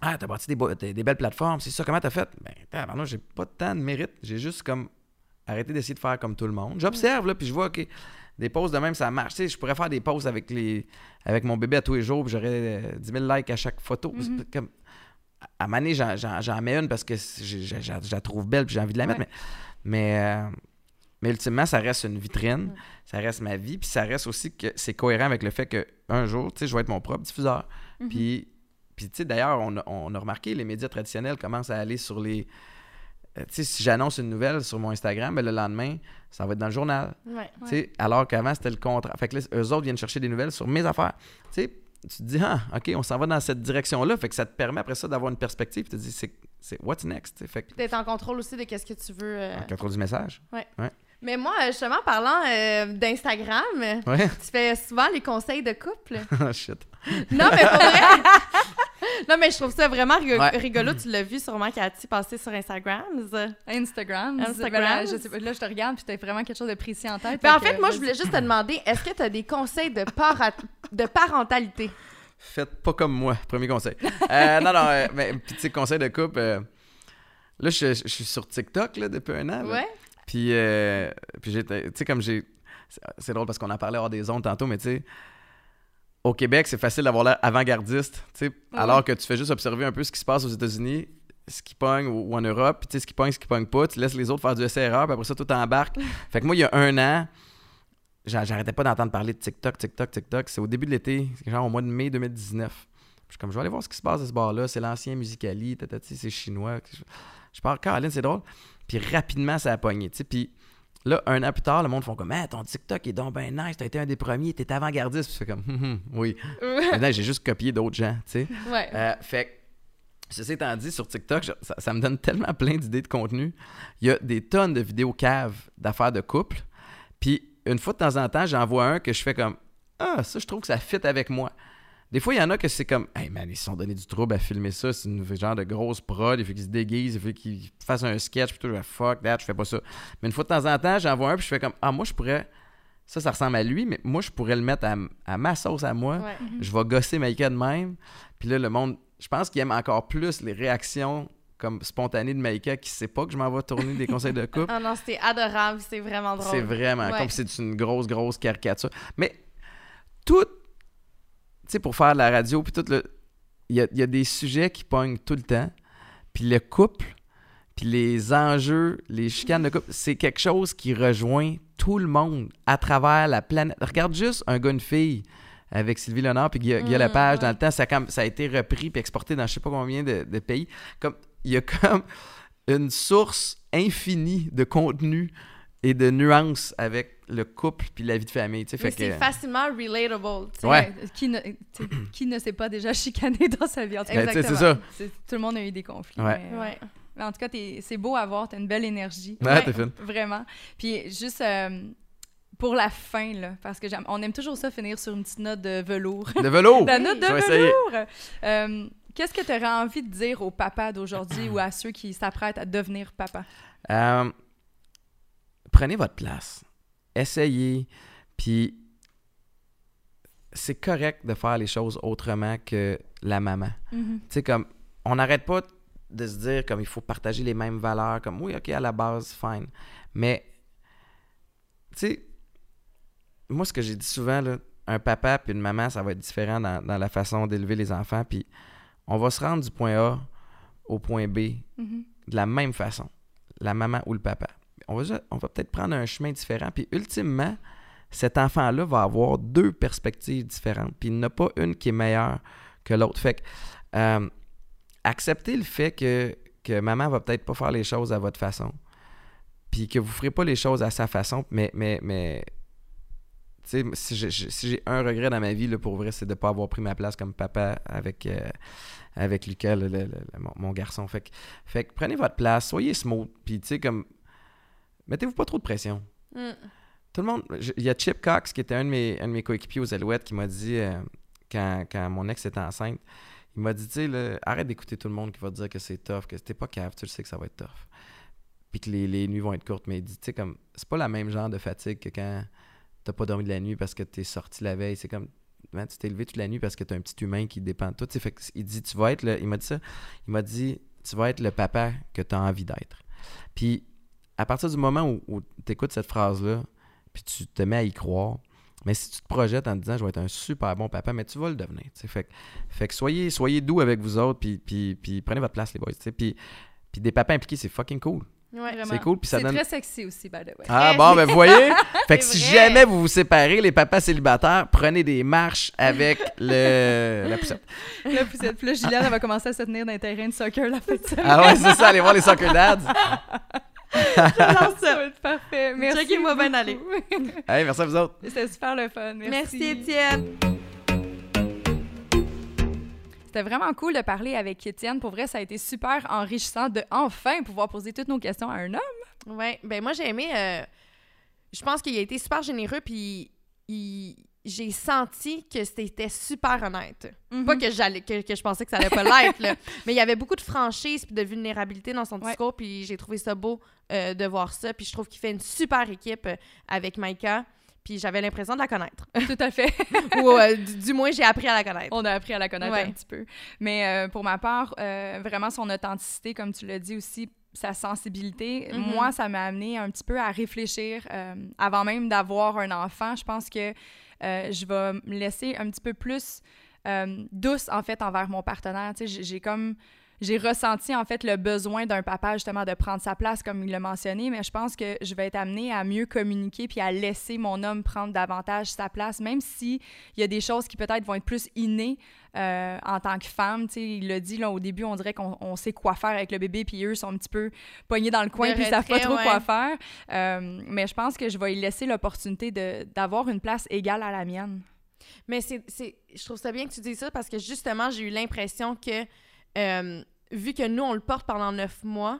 Ah, t'as bâti des, beaux- des, des belles plateformes, c'est ça, comment t'as fait? Ben, tabarnak, j'ai pas tant de mérite. J'ai juste comme arrêté d'essayer de faire comme tout le monde. J'observe, là, puis je vois, OK, des posts de même, ça marche. Tu sais, je pourrais faire des posts avec, les, avec mon bébé à tous les jours, puis j'aurais euh, 10 000 likes à chaque photo. Mhm. C'est Comme, à Mané, j'en, mets une parce que je la trouve belle, puis j'ai envie de la mettre. Ouais. Mais, mais, euh, mais ultimement, ça reste une vitrine, Ouais. ça reste ma vie, puis ça reste aussi que c'est cohérent avec le fait que un jour, tu sais, je vais être mon propre diffuseur. Mhm. Puis, puis tu sais, d'ailleurs, on, a- on a remarqué, les médias traditionnels commencent à aller sur les. euh, tu sais, si j'annonce une nouvelle sur mon Instagram, ben, le lendemain, ça va être dans le journal. Ouais. Tu sais, Alors qu'avant, c'était le contraire. Fait que là, eux autres viennent chercher des nouvelles sur mes affaires. Tu sais, tu te dis, ah, OK, on s'en va dans cette direction-là. Fait que ça te permet après ça d'avoir une perspective. Tu te dis, c'est, c'est what's next? Fait que, D'être en contrôle aussi de qu'est-ce que tu veux. euh. en contrôle du message. Mais moi, justement, parlant euh, d'Instagram, Ouais. tu fais souvent les conseils de couple? Ah, shit. Non, mais pour vrai. non, mais je trouve ça vraiment rig- Ouais. rigolo. Tu l'as vu sûrement, Cathy, passer sur Instagram. Instagram. Instagram. Ben là, je sais pas, là, je te regarde, puis t'as vraiment quelque chose de précis en tête. Ben, en fait que, moi, je voulais juste te demander, est-ce que tu as des conseils de, de parentalité? Faites pas comme moi, premier conseil. Euh, non, non, euh, mais petit conseil de couple. euh, là, je, je suis sur TikTok là, depuis un an. là. Ouais. Puis, euh, puis j'étais, tu sais, comme j'ai. c'est- drôle parce qu'on en parlait hors des ondes tantôt, mais tu sais, au Québec, c'est facile d'avoir l'air avant-gardiste, tu sais, alors que tu fais juste observer un peu ce qui se passe aux États-Unis, ce qui pogne ou, ou en Europe, puis tu sais, ce qui pogne, ce qui pogne pas, tu laisses les autres faire du SRR, puis après ça, tout embarque. fait que moi, il y a un an, j'a- j'arrêtais pas d'entendre parler de TikTok, TikTok, TikTok. C'est au début de l'été, genre au mois de mai 2019. Puis je suis comme, je vais aller voir ce qui se passe à ce bar-là. C'est l'ancien Musicali, tatati, c'est chinois. Je, pars, Caroline, c'est drôle. Puis rapidement, ça a pogné. Puis là, un an plus tard, le monde font comme, ah, ton TikTok est donc ben nice, t'as été un des premiers, t'es avant-gardiste. Puis je fais comme, Hum, hum, oui. Maintenant, j'ai juste copié d'autres gens, tu sais. Ouais. Euh, fait que, ceci étant dit, sur TikTok, je- ça, ça me donne tellement plein d'idées de contenu. Il y a des tonnes de vidéos caves d'affaires de couple. Puis, une fois de temps en temps, j'en vois un que je fais comme Ah, ça, je trouve que ça fit avec moi. Des fois, il y en a que c'est comme Hey man, ils se sont donné du trouble à filmer ça. C'est une genre de grosse prod. Il faut qu'ils se déguisent, il faut qu'ils fassent un sketch. Puis tout, fuck that, je fais pas ça. Mais une fois de temps en temps, j'en vois un, puis je fais comme Ah, moi, je pourrais. Ça, ça ressemble à lui, mais moi, je pourrais le mettre à, à ma sauce à moi Ouais. je vais gosser Maïka de même. Puis là, le monde, je pense qu'il aime encore plus les réactions comme spontanées de Maïka qui sait pas que je m'en vais tourner des conseils de couple. Ah non, c'était adorable, c'est vraiment drôle. C'est vraiment Ouais. comme c'est une grosse, grosse caricature. Mais tout, tu sais, pour faire de la radio, puis tout le. Il y a, il y a des sujets qui pognent tout le temps. Puis le couple, puis les enjeux, les chicanes de couple, c'est quelque chose qui rejoint tout le monde à travers la planète. Regarde juste un gars, une fille avec Sylvie Léonard puis Guy, Guy Mm, Lepage. Dans le temps, ça, ça a été repris puis exporté dans je sais pas combien de, de pays. Comme, il y a comme une source infinie de contenu et de nuances avec le couple puis la vie de famille. tu sais, c'est que- facilement relatable. tu sais. Ouais. Euh, Qui ne, tu sais, qui ne s'est pas déjà chicané dans sa vie? En tout cas, Ben, c'est exactement. ça. Tout le monde a eu des conflits. Ouais. mais, euh, Ouais. mais en tout cas, c'est beau à voir. Tu as une belle énergie. Ouais, t'es fine. Vraiment. Puis juste euh, pour la fin, là, parce que j'aime- on aime toujours ça finir sur une petite note de velours. De vélo! La note de Je velours! Euh, Qu'est-ce que tu aurais envie de dire aux papas d'aujourd'hui ou à ceux qui s'apprêtent à devenir papa? Euh, prenez votre place. Essayez. Puis c'est correct de faire les choses autrement que la maman. Mhm. Tu sais, comme, on n'arrête pas de se dire comme il faut partager les mêmes valeurs, comme oui, ok, à la base, fine. Mais, tu sais, moi, ce que j'ai dit souvent, là, un papa puis une maman, ça va être différent dans, dans la façon d'élever les enfants. Puis on va se rendre du point A au point B Mhm. de la même façon, la maman ou le papa. On va, peut-être prendre un chemin différent. Puis ultimement, cet enfant-là va avoir deux perspectives différentes. Puis il n'y en a pas une qui est meilleure que l'autre. Fait que euh, acceptez le fait que, que maman va peut-être pas faire les choses à votre façon. Puis que vous ne ferez pas les choses à sa façon. Mais, mais, mais tu sais, si j'ai un regret dans ma vie, là, pour vrai, c'est de ne pas avoir pris ma place comme papa avec, euh, avec Lucas, mon garçon. Fait que, fait que prenez votre place, soyez smooth, puis tu sais, comme, mettez-vous pas trop de pression. Mm. Tout le monde, il y a Chip Cox, qui était un de mes, un de mes coéquipiers aux Alouettes, qui m'a dit, euh, quand, quand mon ex était enceinte, il m'a dit, tu sais, arrête d'écouter tout le monde qui va te dire que c'est tough, que t'es pas cave, tu le sais que ça va être tough. Puis que les, les nuits vont être courtes, mais il dit, tu sais, comme, c'est pas la même genre de fatigue que quand t'as pas dormi de la nuit parce que t'es sorti la veille. C'est comme, man, tu t'es levé toute la nuit parce que t'as un petit humain qui dépend de toi. Fait il dit, tu vas être le, il m'a dit ça, il m'a dit, tu vas être le papa que tu as envie d'être. Puis, à partir du moment où, où tu écoutes cette phrase-là, puis tu te mets à y croire. Mais si tu te projettes en te disant je vais être un super bon papa, mais tu vas le devenir. Fait, que- fait que soyez, soyez doux avec vous autres, puis, puis, puis prenez votre place, les boys. Puis, puis des papas impliqués, c'est fucking cool. Ouais. Vraiment. C'est cool, puis ça C'est donne. très sexy aussi, by the way. Ah bon, ben vous voyez? Fait que si vrai. jamais vous vous séparez, les papas célibataires, prenez des marches avec le, la poussette. Là, puis cette- puis là, Juliane, elle va commencer à se tenir dans un terrain de soccer la fin de semaine. Ah ouais, c'est ça, allez voir les soccer dads. J'adore Ça ça. va être parfait. Merci. Checkez-moi bien aller. beaucoup. Hey, merci à vous autres. C'était super le fun. Merci. Merci, Étienne. C'était vraiment cool de parler avec Étienne. Pour vrai, ça a été super enrichissant de enfin pouvoir poser toutes nos questions à un homme. Ouais, ben moi j'ai aimé. euh, je pense qu'il a été super généreux, puis il- j'ai senti que c'était super honnête. Mhm. Pas que j'allais, que, que je pensais que ça allait pas l'être, là, mais il y avait beaucoup de franchise puis de vulnérabilité dans son Ouais. discours, puis j'ai trouvé ça beau euh, de voir ça, puis je trouve qu'il fait une super équipe euh, avec Maïka, puis j'avais l'impression de la connaître. Tout à fait. Ou euh, du, du moins j'ai appris à la connaître. On a appris à la connaître Ouais. un petit peu. Mais pour ma part, vraiment son authenticité, comme tu l'as dit aussi, sa sensibilité, Mhm. moi, ça m'a amené un petit peu à réfléchir avant même d'avoir un enfant. Je pense que je vais me laisser un petit peu plus euh, douce, en fait, envers mon partenaire. J'ai comme... J'ai ressenti en fait le besoin d'un papa justement de prendre sa place comme il l'a mentionné, mais je pense que je vais être amenée à mieux communiquer puis à laisser mon homme prendre davantage sa place, même si il y a des choses qui peut-être vont être plus innées euh, en tant que femme. Tu sais, il l'a dit là, au début, on dirait qu'on on sait quoi faire avec le bébé, puis eux sont un petit peu pognés dans le coin, puis ils savent pas trop ouais. quoi faire. Euh, mais je pense que je vais lui laisser l'opportunité d'avoir une place égale à la mienne. Mais c'est, je trouve ça bien que tu dises ça parce que justement, j'ai eu l'impression que, euh, vu que nous, on le porte pendant neuf mois,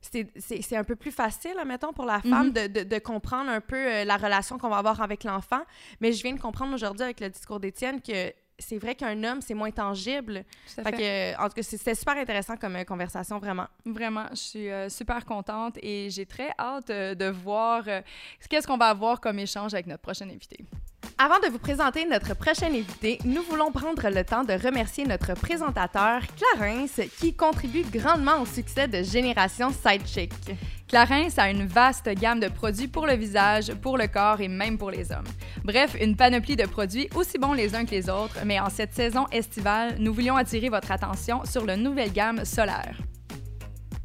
c'est, un peu plus facile, mettons, pour la femme Mhm. de, de, de comprendre un peu euh, la relation qu'on va avoir avec l'enfant. Mais je viens de comprendre aujourd'hui avec le discours d'Étienne que c'est vrai qu'un homme, c'est moins tangible. Tout à Fait que, en tout cas, c'est- c'était super intéressant comme euh, conversation, vraiment. Vraiment, je suis euh, super contente et j'ai très hâte de voir qu'est-ce qu'on va avoir comme échange avec notre prochaine invité. Avant de vous présenter notre prochain invité, nous voulons prendre le temps de remercier notre présentateur, Clarence, qui contribue grandement au succès de Génération Sidechick. Clarins a une vaste gamme de produits pour le visage, pour le corps et même pour les hommes. Bref, une panoplie de produits aussi bons les uns que les autres, mais en cette saison estivale, nous voulions attirer votre attention sur la nouvelle gamme solaire.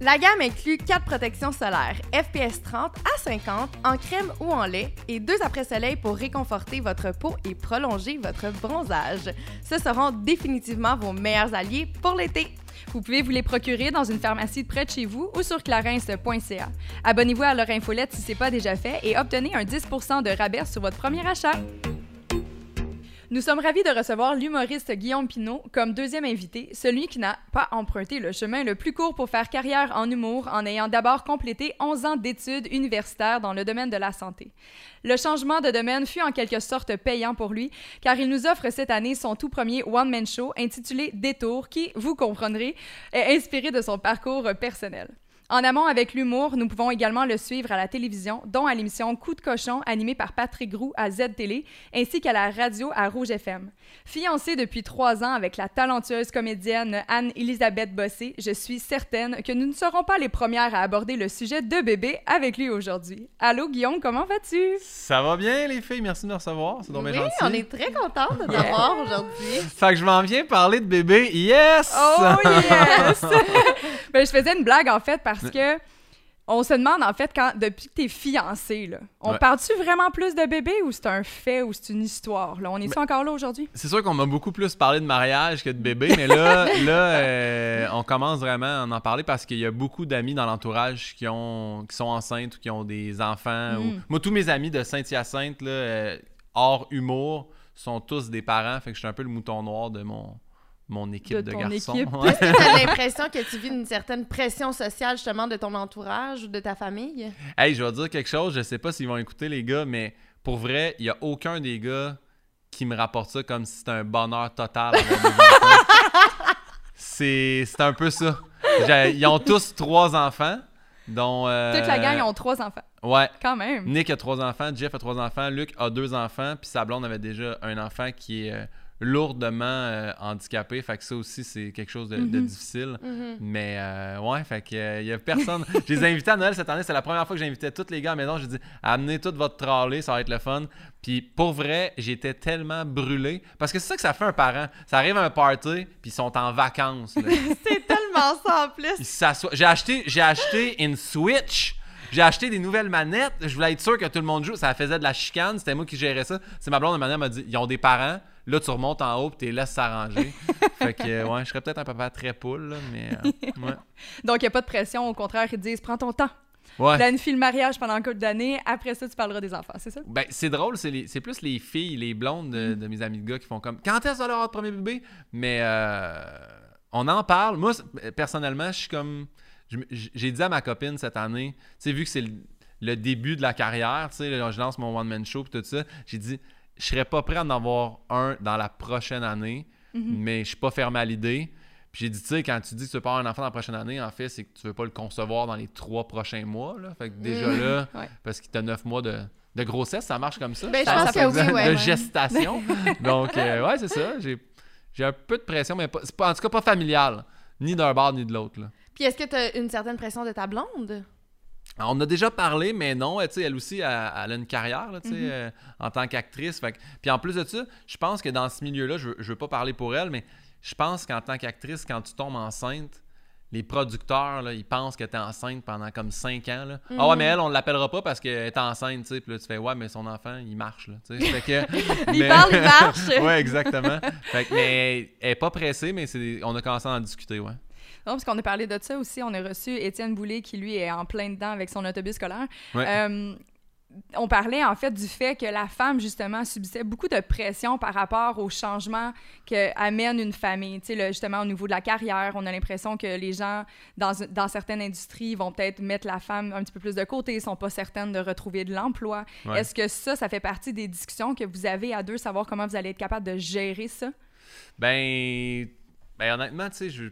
La gamme inclut 4 protections solaires, FPS 30 à 50, en crème ou en lait, et deux après-soleil pour réconforter votre peau et prolonger votre bronzage. Ce seront définitivement vos meilleurs alliés pour l'été. Vous pouvez vous les procurer dans une pharmacie près de chez vous ou sur clarins.ca. Abonnez-vous à leur infolette si ce n'est pas déjà fait et obtenez un 10% de rabais sur votre premier achat. Nous sommes ravis de recevoir l'humoriste Guillaume Pinault comme deuxième invité, celui qui n'a pas emprunté le chemin le plus court pour faire carrière en humour en ayant d'abord complété 11 ans d'études universitaires dans le domaine de la santé. Le changement de domaine fut en quelque sorte payant pour lui, car il nous offre cette année son tout premier one-man show intitulé Détour, qui, vous comprendrez, est inspiré de son parcours personnel. En amont avec l'humour, nous pouvons également le suivre à la télévision, dont à l'émission Coup de cochon animée par Patrick Groux à Z-Télé, ainsi qu'à la radio à Rouge FM. Fiancée depuis trois ans avec la talentueuse comédienne Anne-Elisabeth Bossé, je suis certaine que nous ne serons pas les premières à aborder le sujet de bébé avec lui aujourd'hui. Allô Guillaume, comment vas-tu? Ça va bien, les filles? Merci de me recevoir. C'est donc bien oui, gentil. on est très contents de t'avoir aujourd'hui. Fait que je m'en viens parler de bébé. Yes! Oh yes! ben, je faisais une blague en fait parce que on se demande en fait quand depuis que t'es fiancé là, on Ouais. parle-tu vraiment plus de bébé ou c'est un fait ou c'est une histoire là? On est-tu encore là aujourd'hui? C'est sûr qu'on m'a beaucoup plus parlé de mariage que de bébé, mais là, là euh, on commence vraiment à en parler parce qu'il y a beaucoup d'amis dans l'entourage qui, ont, qui sont enceintes ou qui ont des enfants. Ou... Mm. Moi, tous mes amis de Saint-Hyacinthe, là, euh, hors humour, sont tous des parents. Fait que je suis un peu le mouton noir de mon, mon équipe De garçons. Est-ce que tu as l'impression que tu vis une certaine pression sociale justement de ton entourage ou de ta famille? Hey, je vais dire quelque chose, je sais pas s'ils vont écouter les gars, mais pour vrai, il y a aucun des gars qui me rapporte ça comme si c'était un bonheur total. c'est c'est un peu ça. J'ai- Ils ont tous trois enfants, dont... euh, Toute la gang ont trois enfants. Ouais. Quand même. Nick a trois enfants, Jeff a trois enfants, Luc a deux enfants, puis sa blonde avait déjà un enfant qui est euh, lourdement euh, handicapé. Fait que ça aussi, c'est quelque chose de, de Mhm. difficile. Mhm. Mais euh, ouais, fait que euh, y a personne. je les ai invités à Noël cette année. C'est la première fois que j'invitais tous les gars à la maison. J'ai dit amenez toute votre trolley, ça va être le fun. Puis pour vrai, j'étais tellement brûlé. Parce que c'est ça que ça fait un parent. Ça arrive à un party, puis ils sont en vacances. C'est tellement ça en plus. Ils s'assoient. J'ai acheté, j'ai acheté une Switch. J'ai acheté des nouvelles manettes. Je voulais être sûr que tout le monde joue. Ça faisait de la chicane. C'était moi qui gérais ça. C'est ma blonde, une manière, m'a dit ils ont des parents. Là, tu remontes en haut puis tu les laisses s'arranger. fait que, euh, ouais, je serais peut-être un papa très poule, là, mais. euh, ouais. Donc, il n'y a pas de pression. Au contraire, ils disent prends ton temps. Ouais. Planifie le mariage pendant un couple d'années. Après ça, tu parleras des enfants, c'est ça? Ben, c'est drôle, c'est, plus les filles, les blondes de, de mes amis de gars qui font comme quand est-ce qu'on va avoir le premier bébé? Mais euh, on en parle. Moi, c'est- personnellement, je suis comme. J'ai dit à ma copine cette année, tu sais, vu que c'est le, le début de la carrière, tu sais, je lance mon one-man show et tout ça, j'ai dit, je serais pas prêt à en avoir un dans la prochaine année, mais je suis pas fermé à l'idée. Puis j'ai dit, tu sais, quand tu dis que tu veux pas avoir un enfant dans la prochaine année, en fait, c'est que tu veux pas le concevoir dans les trois prochains mois. Là. Fait que déjà Mhm. là, Ouais. parce qu'il t'a neuf mois de, de grossesse, ça marche comme ça. Ben, je pense ça que oui, exact- ouais. de gestation. Donc, euh, ouais, c'est ça. J'ai, un peu de pression, mais pas, en tout cas pas familiale. Ni d'un bord, ni de l'autre. là. Puis est-ce que tu as une certaine pression de ta blonde? Alors, on a déjà parlé, mais non, sais, elle aussi, elle, elle a une carrière, là, Mhm. euh, en tant qu'actrice. Puis en plus de ça, je pense que dans ce milieu-là, je, veux- je veux pas parler pour elle, mais je pense qu'en tant qu'actrice, quand tu tombes enceinte, les producteurs, là, ils pensent que tu es enceinte pendant comme 5 ans. Là. Ah ouais, Mhm. mais elle, on l'appellera pas parce qu'elle est enceinte, tu sais. Puis là, tu fais, ouais, mais son enfant, il marche, là. Fait que- Il mais- parle, il marche. ouais, exactement. Fait que, mais elle est pas pressée, mais c'est, on a commencé à en discuter, ouais. Non, parce qu'on a parlé de ça aussi. On a reçu Étienne Boulay qui, lui, est en plein dedans avec son autobus scolaire. Ouais. Euh, on parlait en fait du fait que la femme, justement, subissait beaucoup de pression par rapport aux changements qu'amène une famille. Tu sais, justement, au niveau de la carrière, on a l'impression que les gens, dans, dans certaines industries, vont peut-être mettre la femme un petit peu plus de côté, ils sont pas certaines de retrouver de l'emploi. Ouais. Est-ce que ça, ça fait partie des discussions que vous avez à deux, savoir comment vous allez être capable de gérer ça? Ben, ben honnêtement, tu sais, je,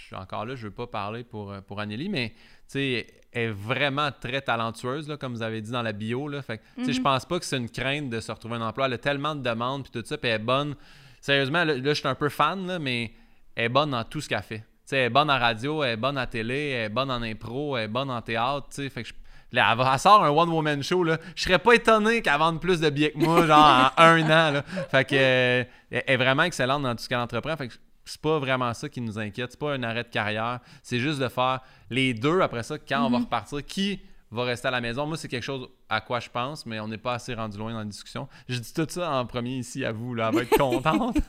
je suis encore là, je veux pas parler pour, euh, pour Anneli, mais tu sais, elle est vraiment très talentueuse, là, comme vous avez dit dans la bio. Là, fait que, tu sais, je pense pas que c'est une crainte de se retrouver un emploi. Elle a tellement de demandes, puis tout ça, puis elle est bonne. Sérieusement, là, là, je suis un peu fan, là, mais elle est bonne dans tout ce qu'elle fait. Tu sais, elle est bonne en radio, elle est bonne à télé, elle est bonne en impro, elle est bonne en théâtre, tu sais, fait que je- Là, elle, va- elle sort un one-woman show, là. Je serais pas étonné qu'elle vende plus de billets que moi, genre en un an, là. Fait que, euh, elle est vraiment excellente dans tout ce qu'elle entreprend. Fait que c'est pas vraiment ça qui nous inquiète. C'est pas un arrêt de carrière. C'est juste de faire les deux après ça, quand on va repartir, qui va rester à la maison. Moi, c'est quelque chose à quoi je pense, mais on n'est pas assez rendu loin dans la discussion. Je dis tout ça en premier ici à vous, là. Elle va être contente.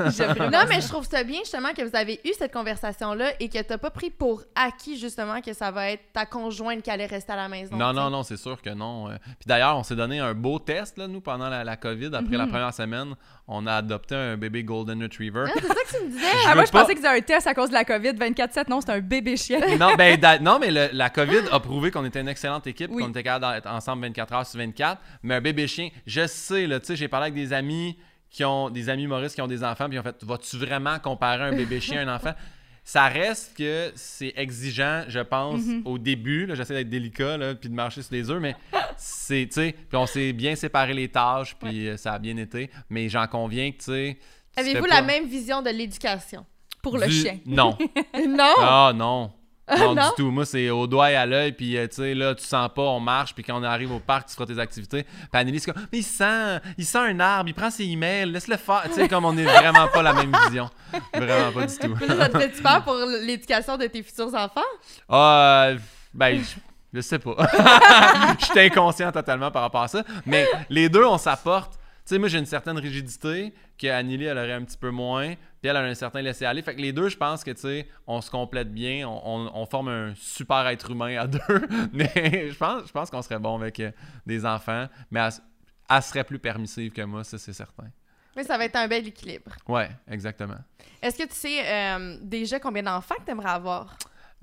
Non, mais je trouve ça bien justement que vous avez eu cette conversation-là et que t'as pas pris pour acquis justement que ça va être ta conjointe qui allait rester à la maison. Non, non, non, c'est sûr que non. Euh, Puis d'ailleurs, on s'est donné un beau test, là, nous, pendant la, la COVID. Après la première semaine, on a adopté un bébé Golden Retriever. Ah, c'est ça que tu me disais? Ah, moi, je pas- pensais que c'était un test à cause de la COVID 24-7. Non, c'est un bébé chien. non, ben, da- non, mais le- la COVID a prouvé qu'on était une excellente équipe, Oui. qu'on était capable d'être ensemble 24 heures sur 24. Mais un bébé chien, je sais, là, tu sais, j'ai parlé avec des amis qui ont des amis humoristes qui ont des enfants, puis ont fait Vas-tu vraiment comparer un bébé chien à un enfant? Ça reste que c'est exigeant, je pense, au début. là, J'essaie d'être délicat, là, puis de marcher sur les œufs, mais c'est, tu sais, puis on s'est bien séparé les tâches, puis euh, ça a bien été. Mais j'en conviens que, tu sais. Avez-vous la pas même vision de l'éducation? Pour le chien? Non. non! Ah non. Non, non? du tout. Moi, c'est au doigt et à l'œil, puis euh, tu sais, là, tu sens pas, on marche, puis quand on arrive au parc, tu feras tes activités. Puis Anneli, c'est comme, mais il sent, il sent un arbre, il prend ses emails, laisse-le faire. Tu sais, comme on est vraiment pas la même vision. Vraiment pas du tout. Ça te fait-tu peur pour l'éducation de tes futurs enfants? Ah, euh, ben, je, je sais pas. Je suis inconscient totalement par rapport à ça. Mais les deux, on s'apporte. Tu sais, moi, j'ai une certaine rigidité que Anneli, elle aurait un petit peu moins. Puis elle a un certain laisser-aller. Fait que les deux, je pense que, tu sais, on se complète bien. On, on- on forme un super être humain à deux. Mais je pense, je pense qu'on serait bon avec euh, des enfants. Mais elle, elle serait plus permissive que moi, ça, c'est certain. Mais ça va être un bel équilibre. Ouais, exactement. Est-ce que tu sais euh, déjà combien d'enfants que tu aimerais avoir?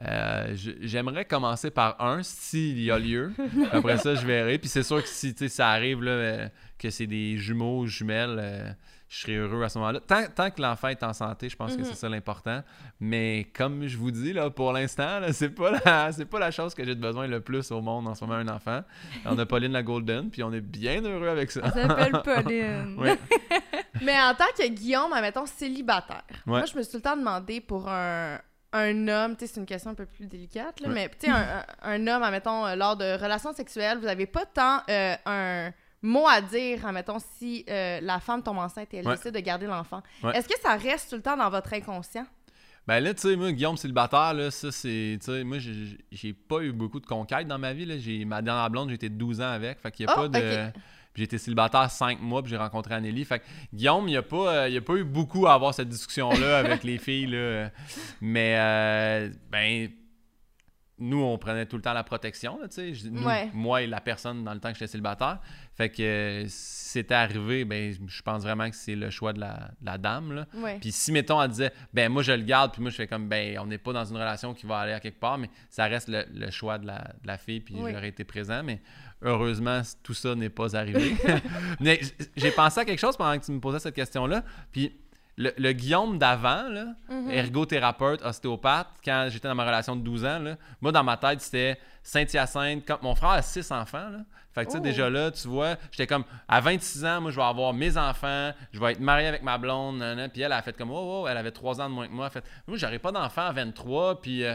Euh, J'aimerais commencer par un, s'il y a lieu. Après ça, je verrai. Puis c'est sûr que si ça arrive là, euh, que c'est des jumeaux, jumelles, euh, je serais heureux à ce moment-là. Tant, tant que l'enfant est en santé, je pense que Mhm. c'est ça l'important. Mais comme je vous dis, là, pour l'instant, c'est pas la, c'est pas la chose que j'ai besoin le plus au monde en ce moment, un enfant. On a Pauline la Golden, puis on est bien heureux avec ça. Elle s'appelle Pauline. Oui. Mais en tant que Guillaume, admettons, célibataire, Ouais. moi, je me suis tout le temps demandé pour un, un homme, tu sais, c'est une question un peu plus délicate, là, Ouais. mais tu sais, un, un- homme, admettons, euh, lors de relations sexuelles, vous avez pas tant euh, un mot à dire, admettons, si euh, la femme tombe enceinte et elle Ouais. décide de garder l'enfant. Ouais. Est-ce que ça reste tout le temps dans votre inconscient? Ben là, tu sais, moi, Guillaume célibataire, là, ça, c'est. Tu sais, moi, j'ai pas eu beaucoup de conquêtes dans ma vie. Là. J'ai- Ma dernière blonde, été 12 ans avec. Fait qu'il y a Oh, pas de. ok. Puis J'ai été célibataire 5 mois, puis j'ai rencontré Anneli. Fait que Guillaume, il n'y a, pas, euh, il a pas eu beaucoup à avoir cette discussion-là avec les filles. Là. Mais, euh, ben, nous, on prenait tout le temps la protection, là, tu sais. Je- nous, Ouais. Moi et la personne dans le temps que j'étais célibataire. Fait que euh, si c'était arrivé, ben, je pense vraiment que c'est le choix de la, de la dame, là. Ouais. Puis si, mettons, elle disait, ben moi, je le garde, puis moi, je fais comme, ben, on n'est pas dans une relation qui va aller à quelque part, mais ça reste le, le choix de la, de la fille, puis j'aurais été présent, mais heureusement, tout ça n'est pas arrivé. mais j'ai pensé à quelque chose pendant que tu me posais cette question-là, puis le, le Guillaume d'avant, Mhm. ergothérapeute, ostéopathe, quand j'étais dans ma relation de 12 ans, là, moi, dans ma tête, c'était Saint-Hyacinthe. Comme, mon frère a six enfants. Là. Fait que, tu sais, Oh. déjà là, tu vois, j'étais comme, à 26 ans, moi, je vais avoir mes enfants, je vais être marié avec ma blonde, nanana. puis elle a fait comme, oh, oh, elle avait trois ans de moins que moi. Elle fait, moi, j'aurais pas d'enfant à 23, puis, euh,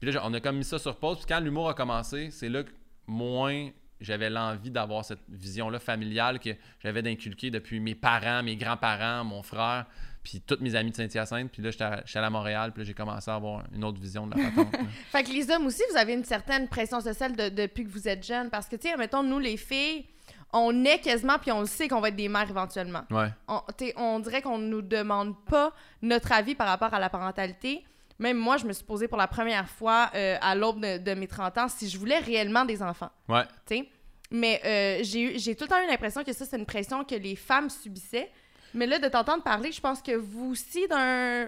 puis là, on a comme mis ça sur pause. Puis quand l'humour a commencé, c'est là que moins j'avais l'envie d'avoir cette vision-là familiale que j'avais d'inculquer depuis mes parents, mes grands-parents, mon frère, puis toutes mes amis de Saint-Hyacinthe. Puis là, j'étais à- j'étais à Montréal, puis là, j'ai commencé à avoir une autre vision de la patente. Fait que les hommes aussi, vous avez une certaine pression sociale de- depuis que vous êtes jeune. Parce que, tu sais, mettons, nous, les filles, on est quasiment, puis on le sait qu'on va être des mères éventuellement. Ouais. On, on dirait qu'on nous demande pas notre avis par rapport à la parentalité. Même moi, je me suis posé pour la première fois euh, à l'aube de, de mes 30 ans si je voulais réellement des enfants. Ouais. t'sais. Mais euh, j'ai tout le temps eu l'impression que ça, c'est une pression que les femmes subissaient. Mais là, de t'entendre parler, je pense que vous aussi, d'un.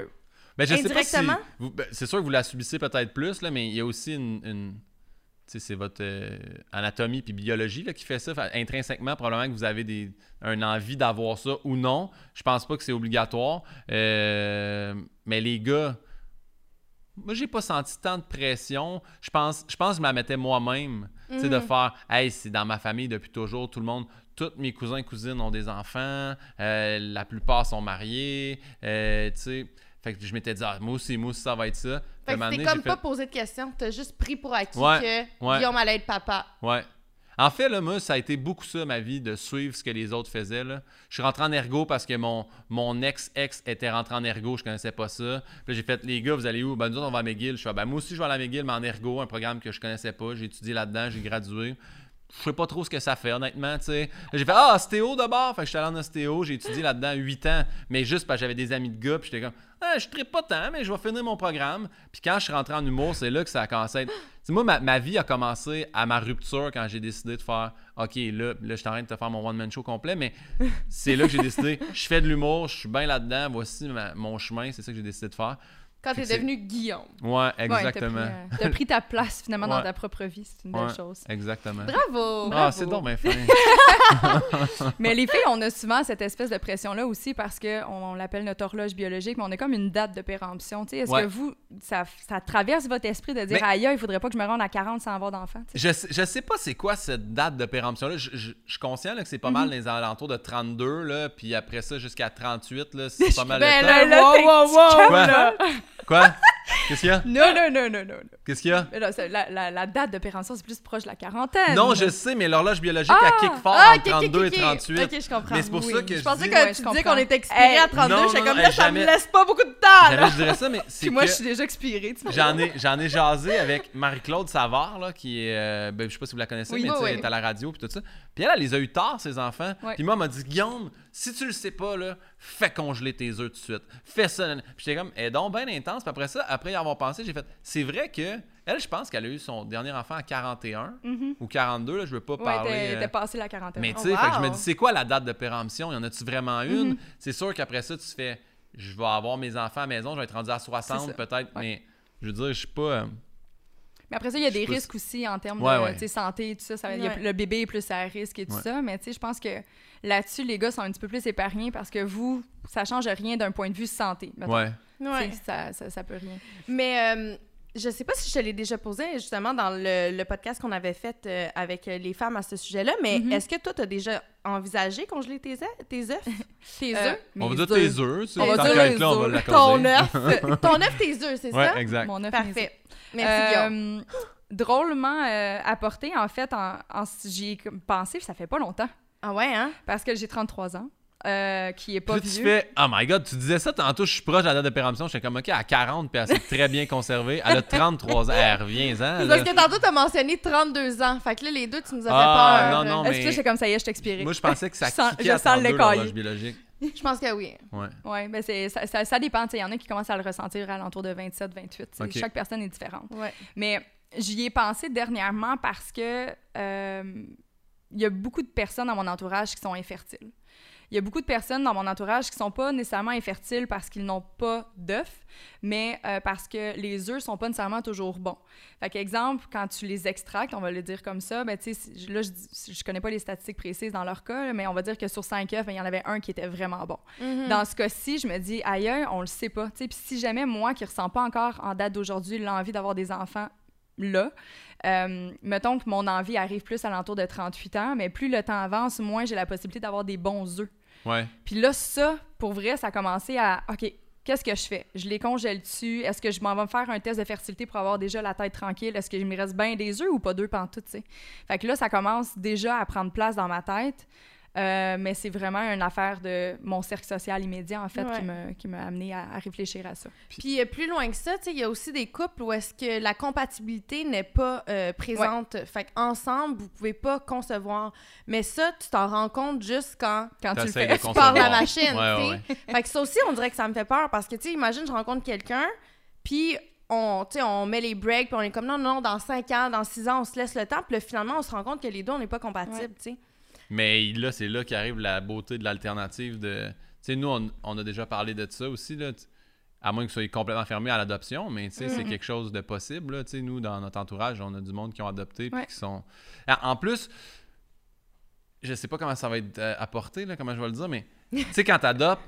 Ben, je sais pas si Indirectement? vous- ben, c'est sûr que vous la subissez peut-être plus, là, mais il y a aussi une. une- tu sais, c'est votre euh, anatomie puis biologie là, qui fait ça. Fait, intrinsèquement, probablement que vous avez des, un envie d'avoir ça ou non. Je pense pas que c'est obligatoire. Euh, mais les gars, moi, j'ai pas senti tant de pression. Je pense, je pense que je me la mettais moi-même. Tu sais, de faire, hey, c'est dans ma famille depuis toujours, tout le monde, tous mes cousins et cousines ont des enfants, euh, la plupart sont mariés, euh, tu sais. Fait que je m'étais dit, ah, moi aussi, moi aussi, ça va être ça. Fait que donné, comme pas fait- posé de questions. T'as juste pris pour acquis Ouais, que ouais. Guillaume allait être papa. Ouais. En fait, là, moi, ça a été beaucoup ça, ma vie, de suivre ce que les autres faisaient. Je suis rentré en ergo parce que mon, mon ex-ex était rentré en ergo, je connaissais pas ça. Puis j'ai fait, les gars, vous allez où? Ben, nous autres, on va à McGill. Je suis ben, moi aussi, je vais à la McGill, mais en ergo, un programme que je connaissais pas. J'ai étudié là-dedans, j'ai gradué. Je sais pas trop ce que ça fait, honnêtement, tu sais. J'ai fait, ah, ostéo d'abord. Fait que j'étais allé en ostéo, j'ai étudié là-dedans 8 ans, mais juste parce que j'avais des amis de gars, puis j'étais comme, ah, je ne pas tant, mais je vais finir mon programme. Puis quand je suis rentré en humour, c'est là que ça a commencé à être. Tu sais, moi, ma, ma vie a commencé à ma rupture quand j'ai décidé de faire, OK, là, là je suis en train de te faire mon one-man show complet, mais c'est là que j'ai décidé, je fais de l'humour, je suis bien là-dedans, voici mon chemin, c'est ça que j'ai décidé de faire. Quand t'es devenu Guillaume. Ouais, Ouais, t'as exactement. pris, euh, t'as pris ta place finalement dans Ouais. ta propre vie. C'est une belle Ouais. chose. Exactement. Bravo! Ah, c'est donc bien. Mais les filles, on a souvent cette espèce de pression-là aussi parce qu'on on, l'appelle notre horloge biologique, mais on a comme une date de péremption. Est-ce Ouais. que vous, ça, ça traverse votre esprit de dire aïe, il faudrait pas que je me rende à 40 sans avoir d'enfant? Je sais, je sais pas c'est quoi cette date de péremption-là. Je, je- je suis conscient là, que c'est pas mal dans les alentours de 32, là, puis après ça jusqu'à 38, là, c'est pas mal Ben le là, temps. là, t'es- wow, wow, Quoi? Quoi? Qu'est-ce qu'il y a? Non, non, non, non, non. Qu'est-ce qu'il y a? Mais là, c'est- la, la- la date de péremption, c'est plus proche de la quarantaine. Non, je sais, mais l'horloge biologique, Ah! elle kick fort Ah, entre ok, ok, 32 ok, et 38. Ok, je comprends. Mais c'est pour Oui. ça que Je je, pensais dis... que Ouais, tu disais comprends. qu'on était expiré Hey, à 32. non, J'étais non, comme non, là, ça jamais. me laisse pas beaucoup de temps. Jamais Là. je dirais ça, mais c'est Puis moi, que je suis déjà expirée. tu vois. j'en ai, j'en ai jasé avec Marie-Claude Savard, là, qui est... euh, ben, je sais pas si vous la connaissez, Oui, mais oui, tu sais, oui. elle est à la radio puis tout ça. Puis elle, elle les a eu tard, ses enfants. Ouais. Puis moi, elle m'a dit, Guillaume, si tu le sais pas, là, fais congeler tes œufs tout de suite. Fais ça. Puis j'étais comme, elle est donc bien intense. Puis après ça, après avoir pensé, j'ai fait, c'est vrai que elle, je pense qu'elle a eu son dernier enfant à 41 Mhm. ou 42, là, je veux pas Ouais, parler... t'es euh, t'es passé la quarantaine. mais tu Oh, sais, fait que je me dis, c'est quoi la date de péremption? Y en a-tu vraiment une? Mhm. C'est sûr qu'après ça, tu fais, je vais avoir mes enfants à la maison, je vais être rendu à C'est 60 ça. peut-être, Ouais. mais je veux dire, je suis pas. euh, Mais après ça, il y a sais des pas risques aussi en termes Ouais, de ouais. tu sais, santé, tout ça. y a- le bébé est plus à risque et tout Ouais. ça. Mais tu sais, je pense que là-dessus, les gars sont un petit peu plus épargnés parce que vous, ça change rien d'un point de vue santé. mettons. Ouais. Ouais. Ça, ça, ça peut rien. Mais euh, je sais pas si je te l'ai déjà posé justement dans le, le podcast qu'on avait fait euh, avec les femmes à ce sujet-là, mais Mhm. est-ce que toi, tu as déjà envisagé congeler tes œufs? Tes œufs? Tes Euh, œufs? On va dire tes œufs, On va dire là, on va. Ton œuf! Ton œuf, tes œufs, c'est ça? Ouais, exact. Mon œuf. Parfait. Merci, Guillaume. Euh, drôlement euh, apporté, en fait, en, en- j'y ai pensé, ça fait pas longtemps, Ah ouais, hein? parce que j'ai 33 ans, euh, qui est pas Puis tu fais Oh my god, tu disais ça tantôt, je suis proche de la date de péremption. J'étais comme OK, à 40, puis elle s'est très bien conservée. Elle a 33 ans. Elle revient-en. C'est là. parce que tantôt, t'as mentionné 32 ans. Fait que là, les deux, tu nous as Ah, fait peur. non, non, Est-ce mais- que c'est comme ça y est, je t'expirais? Moi, je pensais que ça Je sens- kickait je à sens le 32 l'écaille. l'horloge biologique. Je pense que oui. Ouais. Oui, ben c'est, ça, ça, ça dépend. tu sais, Il y en a qui commencent à le ressentir à l'entour de 27, 28. tu sais. Ok. Chaque personne est différente. Ouais. Mais j'y ai pensé dernièrement parce que euh, il y a beaucoup de personnes dans mon entourage qui sont infertiles. Il y a beaucoup de personnes dans mon entourage qui sont pas nécessairement infertiles parce qu'ils n'ont pas d'œufs, mais euh, parce que les œufs sont pas nécessairement toujours bons. Fait qu'exemple, quand tu les extractes, on va le dire comme ça, ben tu sais, là je, je connais pas les statistiques précises dans leur cas, là, mais on va dire que sur 5 œufs, ben, il y en avait un qui était vraiment bon. Mhm. Dans ce cas-ci, je me dis, ailleurs, on le sait pas. Puis si jamais moi, qui ressens pas encore en date d'aujourd'hui l'envie d'avoir des enfants là, euh, mettons que mon envie arrive plus à l'entour de 38 ans, mais plus le temps avance, moins j'ai la possibilité d'avoir des bons œufs. Puis là, ça, pour vrai, ça a commencé à, OK, qu'est-ce que je fais? Je les congèle dessus? Est-ce que je m'en vais me faire un test de fertilité pour avoir déjà la tête tranquille? Est-ce qu'il me reste bien des œufs ou pas deux pantoutes, tu? Fait que là, ça commence déjà à prendre place dans ma tête. Euh, mais c'est vraiment une affaire de mon cercle social immédiat, en fait, Ouais. qui me- qui m'a amené à, à réfléchir à ça. Puis euh, plus loin que ça, tu sais, il y a aussi des couples où est-ce que la compatibilité n'est pas euh, présente. Fait qu'ensemble, vous pouvez pas concevoir. Mais ça, tu t'en rends compte juste quand Quand tu le fais. tu pars la machine, Ouais, tu ouais, sais. Fait que ça aussi, on dirait que ça me fait peur parce que, tu sais, imagine, je rencontre quelqu'un, puis on, tu sais, on met les breaks, puis on est comme, non, non, dans 5 ans, dans 6 ans, on se laisse le temps, puis là, finalement, on se rend compte que les deux, on n'est pas compatibles, tu sais. Mais là, c'est là qu'arrive la beauté de l'alternative de. Tu sais, nous, on, on a déjà parlé de ça aussi, là. À moins que soyez complètement fermé à l'adoption, mais tu sais, c'est Mhm. quelque chose de possible. Là. Tu sais, Nous, dans notre entourage, on a du monde qui ont adopté puis Ouais. qui sont. Ah, En plus, je sais pas comment ça va être euh, apporté, là, comment je vais le dire, mais tu sais, quand tu adoptes,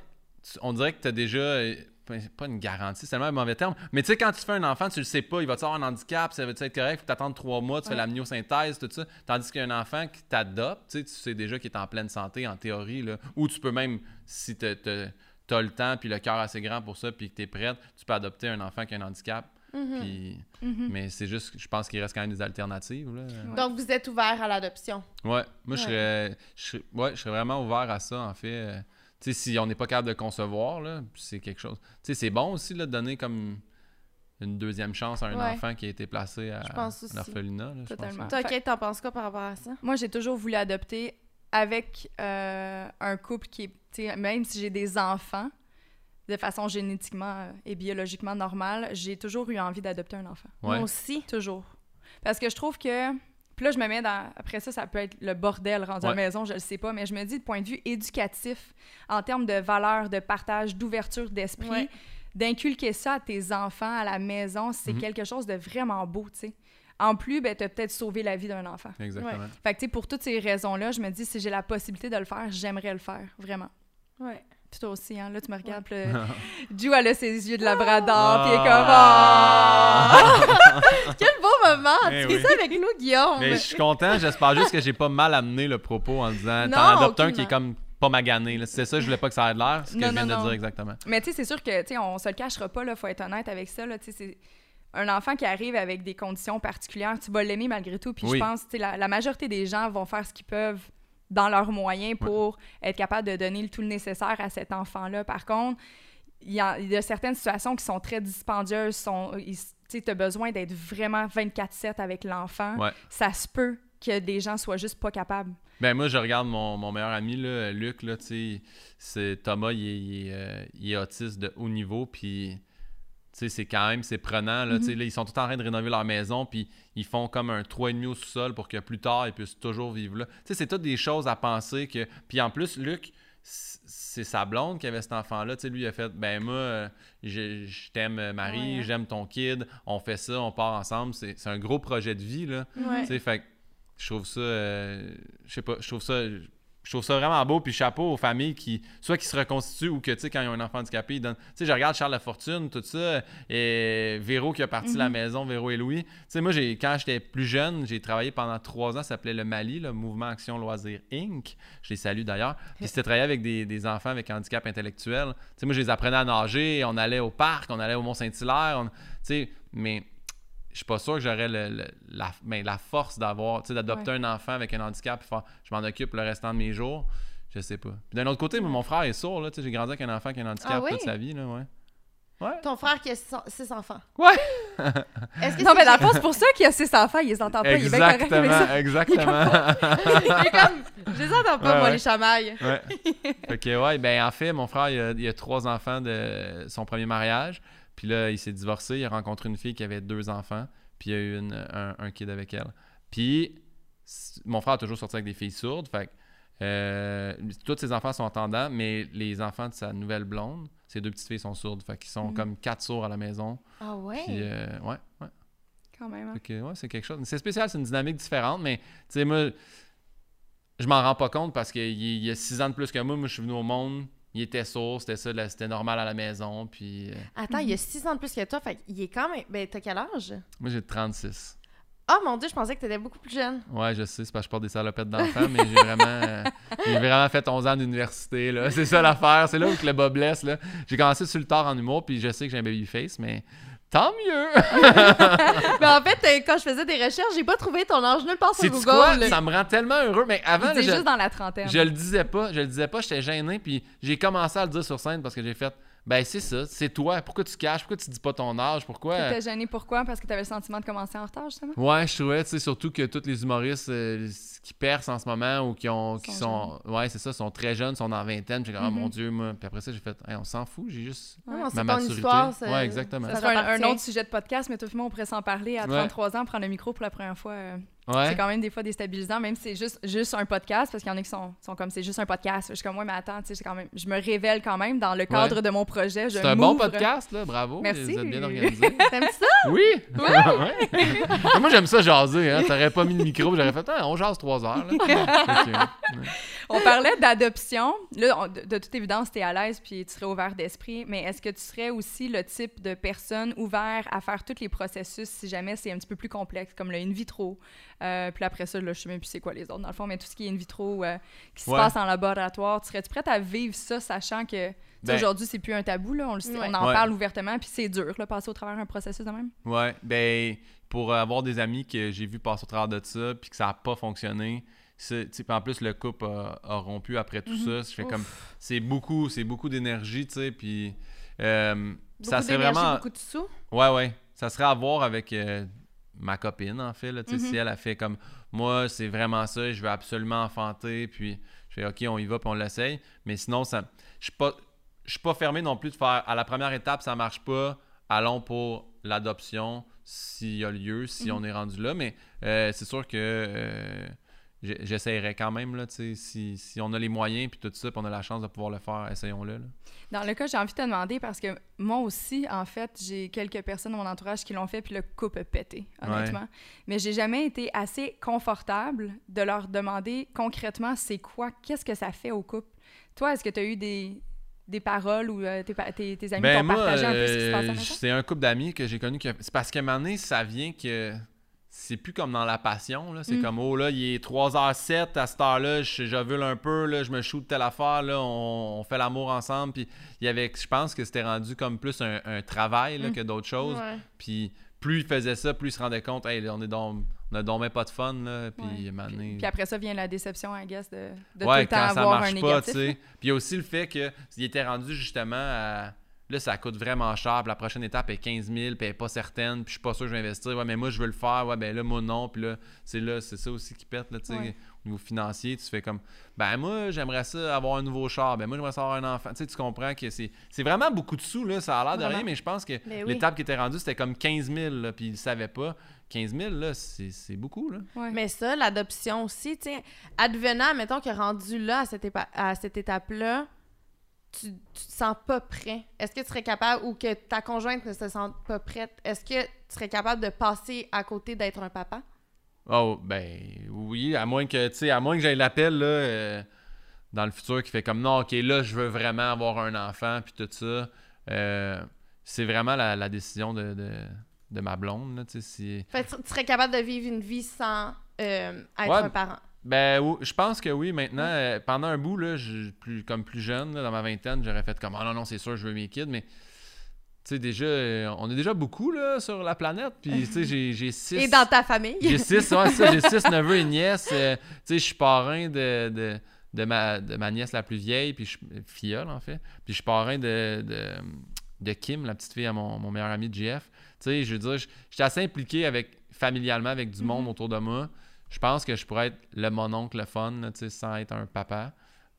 on dirait que tu as déjà. Pas- une garantie, c'est tellement un mauvais terme. Mais tu sais, quand tu fais un enfant, tu le sais pas, il va-tu avoir un handicap, ça va-tu être correct, faut t'attendre trois mois, tu fais Ouais. la myosynthèse, tout ça. Tandis qu'un enfant qui t'adopte, tu sais, déjà qu'il est en pleine santé, en théorie, là. Ou tu peux même, si tu as le temps puis le cœur assez grand pour ça, puis que tu es prête, tu peux adopter un enfant qui a un handicap. Mhm. Puis- Mhm. Mais c'est juste, je pense qu'il reste quand même des alternatives. Là. Ouais. Donc, vous êtes ouvert à l'adoption? Ouais, moi, je serais, je serais- ouais, je serais vraiment ouvert à ça, en fait. Tu sais, si on n'est pas capable de concevoir, là, c'est quelque chose. Tu sais, c'est bon aussi là, de donner comme une deuxième chance à un Ouais. enfant qui a été placé à, l'orphelinat. là, je pense, Totalement. Toi, Kate, t'en penses quoi par rapport à ça? Moi, j'ai toujours voulu adopter avec euh, un couple qui est, tu sais, même si j'ai des enfants, de façon génétiquement euh, et biologiquement normale, j'ai toujours eu envie d'adopter un enfant. Ouais. Moi aussi. Toujours. Parce que je trouve que. Puis là, je me mets dans. Après ça, ça peut être le bordel rendu à la Ouais. maison, je le sais pas, mais je me dis, de point de vue éducatif, en termes de valeur, de partage, d'ouverture d'esprit, Ouais. d'inculquer ça à tes enfants à la maison, c'est Mhm. quelque chose de vraiment beau, tu sais. En plus, ben, tu as peut-être sauvé la vie d'un enfant. Exactement. Fait que, tu sais, pour toutes ces raisons-là, je me dis, si j'ai la possibilité de le faire, j'aimerais le faire, vraiment. Ouais. Puis toi aussi, hein, là, tu me regardes, puis là, Ju, elle a ses yeux de labrador, puis elle est comme... Ah! Ah! Quel beau moment! Eh tu oui. ça avec nous, Guillaume! Mais je suis content, j'espère juste que j'ai pas mal amené le propos en disant t'en adoptes un qui est comme pas magané. là. C'est ça, je voulais pas que ça ait l'air, ce que Non, je viens non, de non. dire exactement. Mais tu sais, c'est sûr que, tu sais, on se le cachera pas, là, faut être honnête avec ça, là, tu sais, c'est un enfant qui arrive avec des conditions particulières, tu vas l'aimer malgré tout, puis Oui. je pense, tu sais, la, la majorité des gens vont faire ce qu'ils peuvent dans leurs moyens pour être capable de donner le tout le nécessaire à cet enfant-là. Par contre, il y, a, il y a certaines situations qui sont très dispendieuses, sont, tu as besoin d'être vraiment 24-7 avec l'enfant. Ouais. Ça se peut que des gens soient juste pas capables. Ben moi, je regarde mon, mon meilleur ami, là, Luc, là, c'est Thomas, il est, il est, euh, il est autiste de haut niveau, puis c'est quand même, c'est prenant, là, sais, là, ils sont tout en train de rénover leur maison, puis ils font comme un 3,5 au sous-sol pour que plus tard, ils puissent toujours vivre là. C'est toutes des choses à penser que... Puis en plus, Luc, c'est sa blonde qui avait cet enfant-là. Tu sais, lui, il a fait Ben, moi, euh, je, je t'aime, euh, Marie, Ouais. j'aime ton kid, on fait ça, on part ensemble. C'est un gros projet de vie, là. Ouais. Tu sais, fait je trouve ça, euh, je sais pas, je trouve ça, je trouve ça vraiment beau. Puis chapeau aux familles qui, soit qui se reconstituent ou que, tu sais, quand ils ont un enfant handicapé, ils donnent. Tu sais, je regarde Charles Lafortune, tout ça, et Véro qui a parti la maison, Véro et Louis. Tu sais, moi, quand j'étais plus jeune, j'ai travaillé pendant trois ans, ça s'appelait le Mali, le Mouvement Action Loisirs Inc. Je les salue d'ailleurs. Puis c'était travailler avec des, des enfants avec handicap intellectuel. Tu sais, moi, je les apprenais à nager, on allait au parc, on allait au Mont-Saint-Hilaire, on- tu sais, mais je suis pas sûr que j'aurais le- le- la, ben, la force d'avoir, tu sais, d'adopter un enfant avec un handicap et faire je m'en occupe le restant de mes jours. Je sais pas. Puis d'un autre côté, mon frère est sourd, là, tu sais, j'ai grandi avec un enfant qui a un handicap Ah oui? toute sa vie, là, ouais. Ouais. Ton frère qui a six, six enfants. Ouais. Est-ce que Non, mais dans le fond, c'est pour ça qu'il a ses enfants, il les entend pas, il est bien correct avec ça. Exactement, exactement. Il est comme, je les entends pas, Ouais, moi, ouais. les chamailles. Ouais. que, ouais, ben, en fait, mon frère, il a, il a trois enfants de son premier mariage. Puis là, il s'est divorcé. Il a rencontré une fille qui avait deux enfants. Puis il a eu une- un, un kid avec elle. Puis mon frère a toujours sorti avec des filles sourdes. Fait que, euh, tous ses enfants sont entendants, mais les enfants de sa nouvelle blonde, ses deux petites filles sont sourdes. Fait qu'ils sont comme quatre sourds à la maison. Ah ouais? Puis, euh, ouais, ouais. Quand même. hein. Que, ouais, c'est quelque chose. C'est spécial, c'est une dynamique différente, mais tu sais, moi, je m'en rends pas compte parce qu'il il y a six ans de plus que moi. Moi, je suis venu au monde, il était sourd, c'était ça, c'était normal à la maison. Puis, euh, Attends, il y a six ans de plus que toi, fait qu'il est quand même... Ben, t'as quel âge? moi, j'ai 36. Oh mon Dieu, je pensais que t'étais beaucoup plus jeune. Ouais, je sais, c'est parce que je porte des salopettes d'enfants, mais j'ai vraiment, euh, j'ai vraiment fait 11 ans d'université, là. C'est ça l'affaire, c'est là où que le bas blesse, là. J'ai commencé sur le tard en humour, puis je sais que j'ai un baby face, mais tant mieux! Mais en fait, euh, quand je faisais des recherches, j'ai pas trouvé ton âge nulle part sur Google. quoi? Ça me rend tellement heureux, mais avant, là, je- juste dans la trentaine. Je le disais pas, je le disais pas, j'étais gêné, puis j'ai commencé à le dire sur scène parce que j'ai fait, ben c'est ça, c'est toi, pourquoi tu caches, pourquoi tu dis pas ton âge, pourquoi... T'étais gêné pourquoi? Parce que t'avais le sentiment de commencer en retard, justement? Ouais, je trouvais, tu sais, surtout que tous les humoristes euh, qui percent en ce moment ou qui ont, qui Sont sont, ouais, c'est ça, sont très jeunes, sont en vingtaine, j'ai dit, ah Mhm. mon dieu, moi, puis après ça, j'ai fait, Hey, on s'en fout, j'ai juste Non, non, ma c'est maturité. histoire. c'est- Ouais, exactement. Ça Ça serait un, autre sujet de podcast, mais tout le monde on pourrait s'en parler à Ouais. 33 ans, prendre le micro pour la première fois. euh, Ouais. C'est quand même des fois déstabilisant, même si c'est juste, juste un podcast, parce qu'il y en a qui sont, sont comme c'est juste un podcast. Je suis comme, ouais, mais attends, tu sais, c'est quand même, je me révèle quand même dans le cadre de mon projet. je C'est un bon podcast, là, bravo. Merci. Vous êtes bien organisé. T'aimes ça? Oui! Ouais. Moi, j'aime ça jaser, hein. T'aurais pas mis le micro, j'aurais fait, ah, on jase trois heures, là. On parlait d'adoption. Là, on- de, de toute évidence, tu es à l'aise puis tu serais ouvert d'esprit, mais est-ce que tu serais aussi le type de personne ouvert à faire tous les processus si jamais c'est un petit peu plus complexe, comme le in vitro? Euh, puis après ça, là, je sais même plus c'est quoi les autres, dans le fond, mais tout ce qui est in vitro, euh, qui se Ouais. passe en laboratoire, tu serais-tu prête à vivre ça, sachant que Ben- aujourd'hui, c'est plus un tabou, là, on, le sait- Ouais. on en Ouais. parle ouvertement, puis c'est dur, là, passer au travers un processus de même? Ouais, ben pour avoir des amis que j'ai vu passer au travers de ça puis que ça a pas fonctionné, en plus le couple a, a rompu après tout ça, je fais comme c'est beaucoup, c'est beaucoup d'énergie, tu sais, puis euh, ça serait vraiment beaucoup de sous? Ouais, ouais. Ça serait à voir avec euh, ma copine, en fait. Là, Si elle a fait comme moi, c'est vraiment ça, je veux absolument enfanter, puis je fais OK, on y va, puis on l'essaye. Mais sinon, ça, je suis pas, je suis pas fermé non plus de faire à la première étape, ça marche pas, allons pour l'adoption s'il y a lieu, si on est rendu là. Mais euh, c'est sûr que euh, j'essayerais quand même, là, si, si on a les moyens, puis tout ça, puis on a la chance de pouvoir le faire, essayons-le. Dans le cas, j'ai envie de te demander parce que moi aussi, en fait, j'ai quelques personnes dans mon entourage qui l'ont fait puis le couple a pété, honnêtement. Mais j'ai jamais été assez confortable de leur demander concrètement c'est quoi, qu'est-ce que ça fait au couple? Toi, est-ce que tu as eu des, des paroles ou euh, tes, pa- tes- tes amis Ben t'ont partagé un peu ce qui se euh, c'est un couple d'amis que j'ai connu. Que... C'est parce qu'à un moment donné, ça vient que c'est plus comme dans la passion. Là. C'est Mm. comme, oh là, il est 3h07, à cette heure-là, je j'ovule un peu, là, je me shoot telle affaire, là, on, on fait l'amour ensemble. Puis il y avait, je pense que c'était rendu comme plus un, un travail là, Mm. que d'autres choses. Ouais. Puis plus il faisait ça, plus il se rendait compte, hey, on est donc, on a donc pas de fun. Là. Puis Ouais. donné- Puis après ça vient la déception, I guess, de, de ouais, tout le temps quand ça avoir marche un pas, négatif. Puis il y a aussi le fait qu'il était rendu justement à Là, ça coûte vraiment cher. Puis la prochaine étape est 15 000, puis elle n'est pas certaine. Puis je suis pas sûr que je vais investir. Ouais, mais moi, je veux le faire. Ouais, ben là, moi, non. Puis là, c'est là, c'est ça aussi qui pète, là, tu sais. Ouais. Au niveau financier, tu fais comme, ben moi, j'aimerais ça avoir un nouveau char. Ben moi, j'aimerais ça avoir un enfant. Tu sais, tu comprends que c'est, c'est vraiment beaucoup de sous, là. Ça a l'air de rien, mais je pense que oui. l'étape qui était rendue, c'était comme 15 000, là, puis ils ne savaient pas. 15 000, là, c'est, c'est beaucoup, là. Ouais. Mais ça, l'adoption aussi, tu sais, advenant, mettons que rendu là, à cette, épa- à cette étape-là, tu, tu te sens pas prêt. Est-ce que tu serais capable, ou que ta conjointe ne se sente pas prête, est-ce que tu serais capable de passer à côté d'être un papa? Oh, ben oui, à moins que, tu sais, à moins que j'aille l'appel, là, euh, dans le futur, qui fait comme, non, OK, là, je veux vraiment avoir un enfant, puis tout ça. Euh, c'est vraiment la, la décision de, de, de ma blonde, là, si... Fait tu serais capable de vivre une vie sans euh, être Ouais. un parent. Ben, je pense que oui, maintenant, euh, pendant un bout, là, je- plus, comme plus jeune, là, dans ma vingtaine, j'aurais fait comme, oh non, non, c'est sûr, je veux mes kids, mais... Tu sais, déjà, euh, on est déjà beaucoup, là, sur la planète, puis, tu sais, j'ai- six... Et dans ta famille. J'ai six, ouais, ça, j'ai six neveux et nièces. tu sais, je suis parrain de, de, de, ma, de ma nièce la plus vieille, puis je, filleule, en fait. Puis je suis parrain de, de, de Kim, la petite fille à mon, mon meilleur ami de JF. Tu sais, je veux dire, je- j'étais assez impliqué avec, familialement avec du monde autour de moi. Je pense que je pourrais être le mononcle, le fun, là, tu sais, sans être un papa.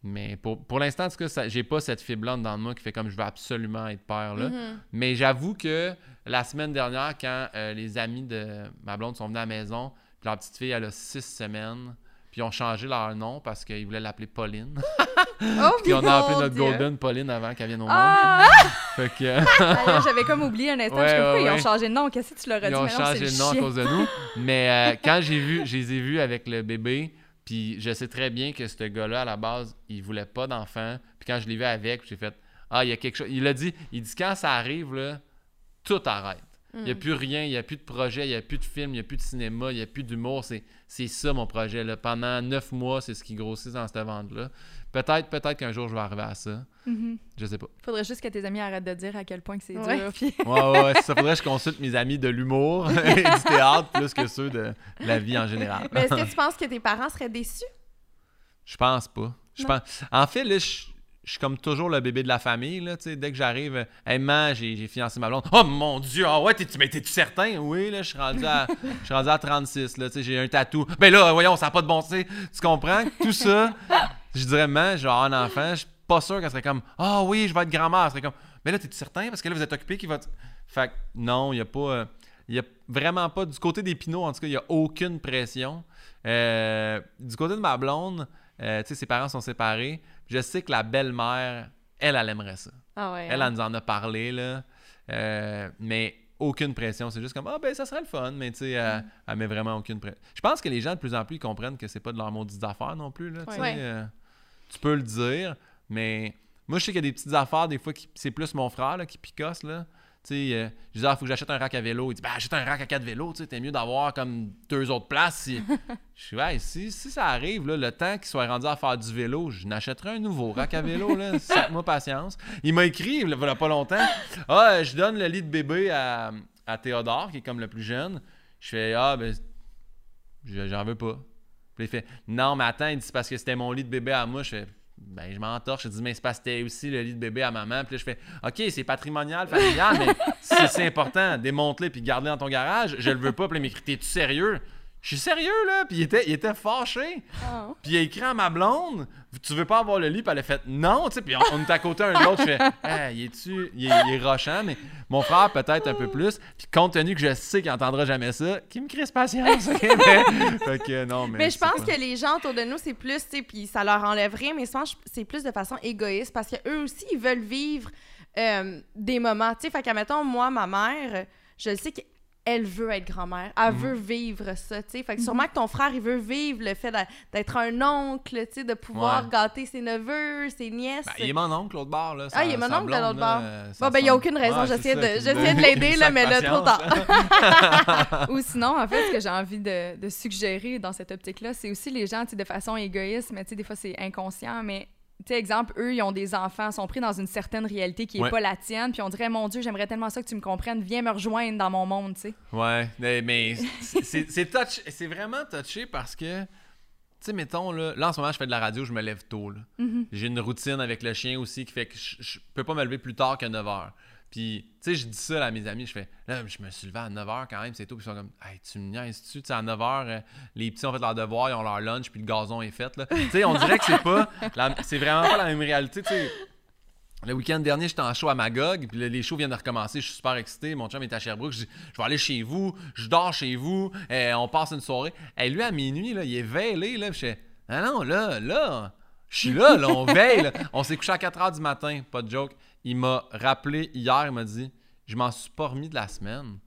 Mais pour, pour l'instant, en tout cas, j'ai pas cette fibre-là dans moi qui fait comme je veux absolument être père. Là. Mhm. Mais j'avoue que la semaine dernière, quand euh, les amis de ma blonde sont venus à la maison, puis leur petite fille, elle a six semaines, puis ils ont changé leur nom parce qu'ils voulaient l'appeler Pauline. Oh, puis on a appelé notre Dieu. Golden Pauline avant qu'elle vienne au monde. Ah! Fait que, D'ailleurs, J'avais comme oublié un instant. Ouais, je ouais, ils ont changé de nom? Qu'est-ce que tu leur as ils dit? ont non, c'est changé de nom à cause de nous. Mais euh, quand j'ai vu, je les ai vus avec le bébé, puis je sais très bien que ce gars-là, à la base, il voulait pas d'enfant. Puis quand je l'ai vu avec, j'ai fait Ah, il y a quelque chose. Il a dit, il dit quand ça arrive, là, tout arrête. Il n'y a plus rien, il n'y a plus de projet, il n'y a plus de film, il n'y a plus de cinéma, il n'y a plus d'humour. C'est, c'est ça mon projet. Là. Pendant neuf mois, c'est ce qui grossit dans cette vente-là. Peut-être, peut-être qu'un jour je vais arriver à ça. Mhm. Je sais pas. Faudrait juste que tes amis arrêtent de dire à quel point que c'est Ouais. dur. Puis... Ouais, ouais, ouais, ça faudrait que je consulte mes amis de l'humour et du théâtre plus que ceux de la vie en général. Mais est-ce que tu penses que tes parents seraient déçus? Je pense pas. Je pense... En fait, là, je je suis comme toujours le bébé de la famille. Là, dès que j'arrive, hey, man, j'ai financé ma blonde. Oh mon Dieu, ah ouais, t'es-tu mais certain? Oui, là, je suis rendu à, je suis rendu à 36. Là, tu sais, j'ai un tatou. Ben là, voyons, ça n'a pas de bon sens. Tu comprends? Tout ça, je dirais, man, genre un enfant, je suis pas sûr qu'elle serait comme, ah oui, je vais être grand-mère. Serait comme, mais là, t'es-tu certain? Parce que là, vous êtes occupé qui va. Fait que non, il n'y a pas. euh, il y a vraiment pas. Du côté des Pinots, en tout cas, il n'y a aucune pression. Euh, du côté de ma blonde, euh, tu sais, ses parents sont séparés. Je sais que la belle-mère, elle, elle aimerait ça. Ah ouais. Elle, elle nous en a parlé, là. Euh, mais aucune pression. C'est juste comme, ah, ben, ça serait le fun. Mais, tu sais, elle, elle met vraiment aucune pression. Je pense que les gens, de plus en plus, ils comprennent que c'est pas de leur maudites affaires non plus, là. Ouais. Euh, tu peux le dire, mais moi, je sais qu'il y a des petites affaires, des fois, qui c'est plus mon frère, là, qui picosse, là. Tu sais, euh, je dis, ah, faut que j'achète un rack à vélo. Il dit, ben, achète un rack à quatre vélos, tu sais, t'es mieux d'avoir comme deux autres places. Si... je suis, ouais, si, si ça arrive, là, le temps qu'il soit rendu à faire du vélo, je n'achèterai un nouveau rack à vélo, là. Faites-moi patience. Il m'a écrit, il a pas longtemps, ah, euh, je donne le lit de bébé à, à Théodore, qui est comme le plus jeune. Je fais, ah, ben, je- j'en veux pas. Puis il fait, non, mais attends, il dit, c'est parce que c'était mon lit de bébé à moi. Je fais, ben, je m'entorche. Je dis, mais c'est parce que aussi le lit de bébé à maman. Puis je fais, OK, c'est patrimonial, familial, mais si c'est important, démonte-le puis garde-le dans ton garage. Je le veux pas. Puis là, m'écrit, t'es-tu sérieux? Je suis sérieux, là. Puis il était, il était fâché. Ah. Puis il a écrit à ma blonde, tu veux pas avoir le lit? Puis elle a fait, non, tu sais. Puis on, on est à côté un de l'autre. Je fais, hey, il est-tu, il est, il est rochant, mais mon frère peut-être un peu plus. Puis compte tenu que je sais qu'il entendra jamais ça, qu'il me crisse patience. mais, fait que non, mais. Mais je pense pas- que les gens autour de nous, c'est plus, tu sais, puis ça leur enlève rien, mais souvent, c'est plus de façon égoïste parce qu'eux aussi, ils veulent vivre euh, des moments. Tu sais, fait qu'à mettons, moi, ma mère, je sais qu'elle veut être grand-mère. Elle Mhm. veut vivre ça, tu sais. Fait que sûrement que ton frère, il veut vivre le fait d'être un oncle, tu sais, de pouvoir Ouais. gâter ses neveux, ses nièces. Ben, il est mon oncle, l'autre bord. Là, Ah, il est mon oncle de l'autre bord. Bon, ben, il n'y a aucune raison. Ouais, J'essayais de, de l'aider, là, mais là, trop tard. Ou sinon, en fait, ce que j'ai envie de, de suggérer dans cette optique-là, c'est aussi les gens, tu sais, de façon égoïste, mais tu sais, des fois, c'est inconscient, mais tu sais, exemple, eux, ils ont des enfants, sont pris dans une certaine réalité qui n'est Ouais. pas la tienne, puis on dirait, mon Dieu, j'aimerais tellement ça que tu me comprennes, viens me rejoindre dans mon monde, tu sais. Ouais, mais, c'est c'est touch- c'est vraiment touché parce que sais, mettons, là, là, en ce moment, je fais de la radio, je me lève tôt. Mhm. J'ai une routine avec le chien aussi qui fait que je, je peux pas me lever plus tard que 9 h. Puis, tu sais, je dis ça à mes amis, je fais, là, je me suis levé à 9 h quand même, c'est tôt. Puis ils sont comme, hey, tu me niaises-tu? Tu sais, à 9 h, les petits ont fait leur devoir, ils ont leur lunch, puis le gazon est fait, là. Tu sais, on dirait que c'est pas, c'est vraiment pas la même réalité, tu sais. Le week-end dernier, j'étais en show à Magog, puis les shows viennent de recommencer. Je suis super excité. Mon chum est à Sherbrooke. Je dis, je vais aller chez vous, je dors chez vous, euh, on passe une soirée. Et lui, à minuit, là, il est veillé. Là, je fais, ah non, là, là, je suis là, là, on veille. On s'est couché à 4 h du matin, pas de joke. Il m'a rappelé hier, il m'a dit, je m'en suis pas remis de la semaine.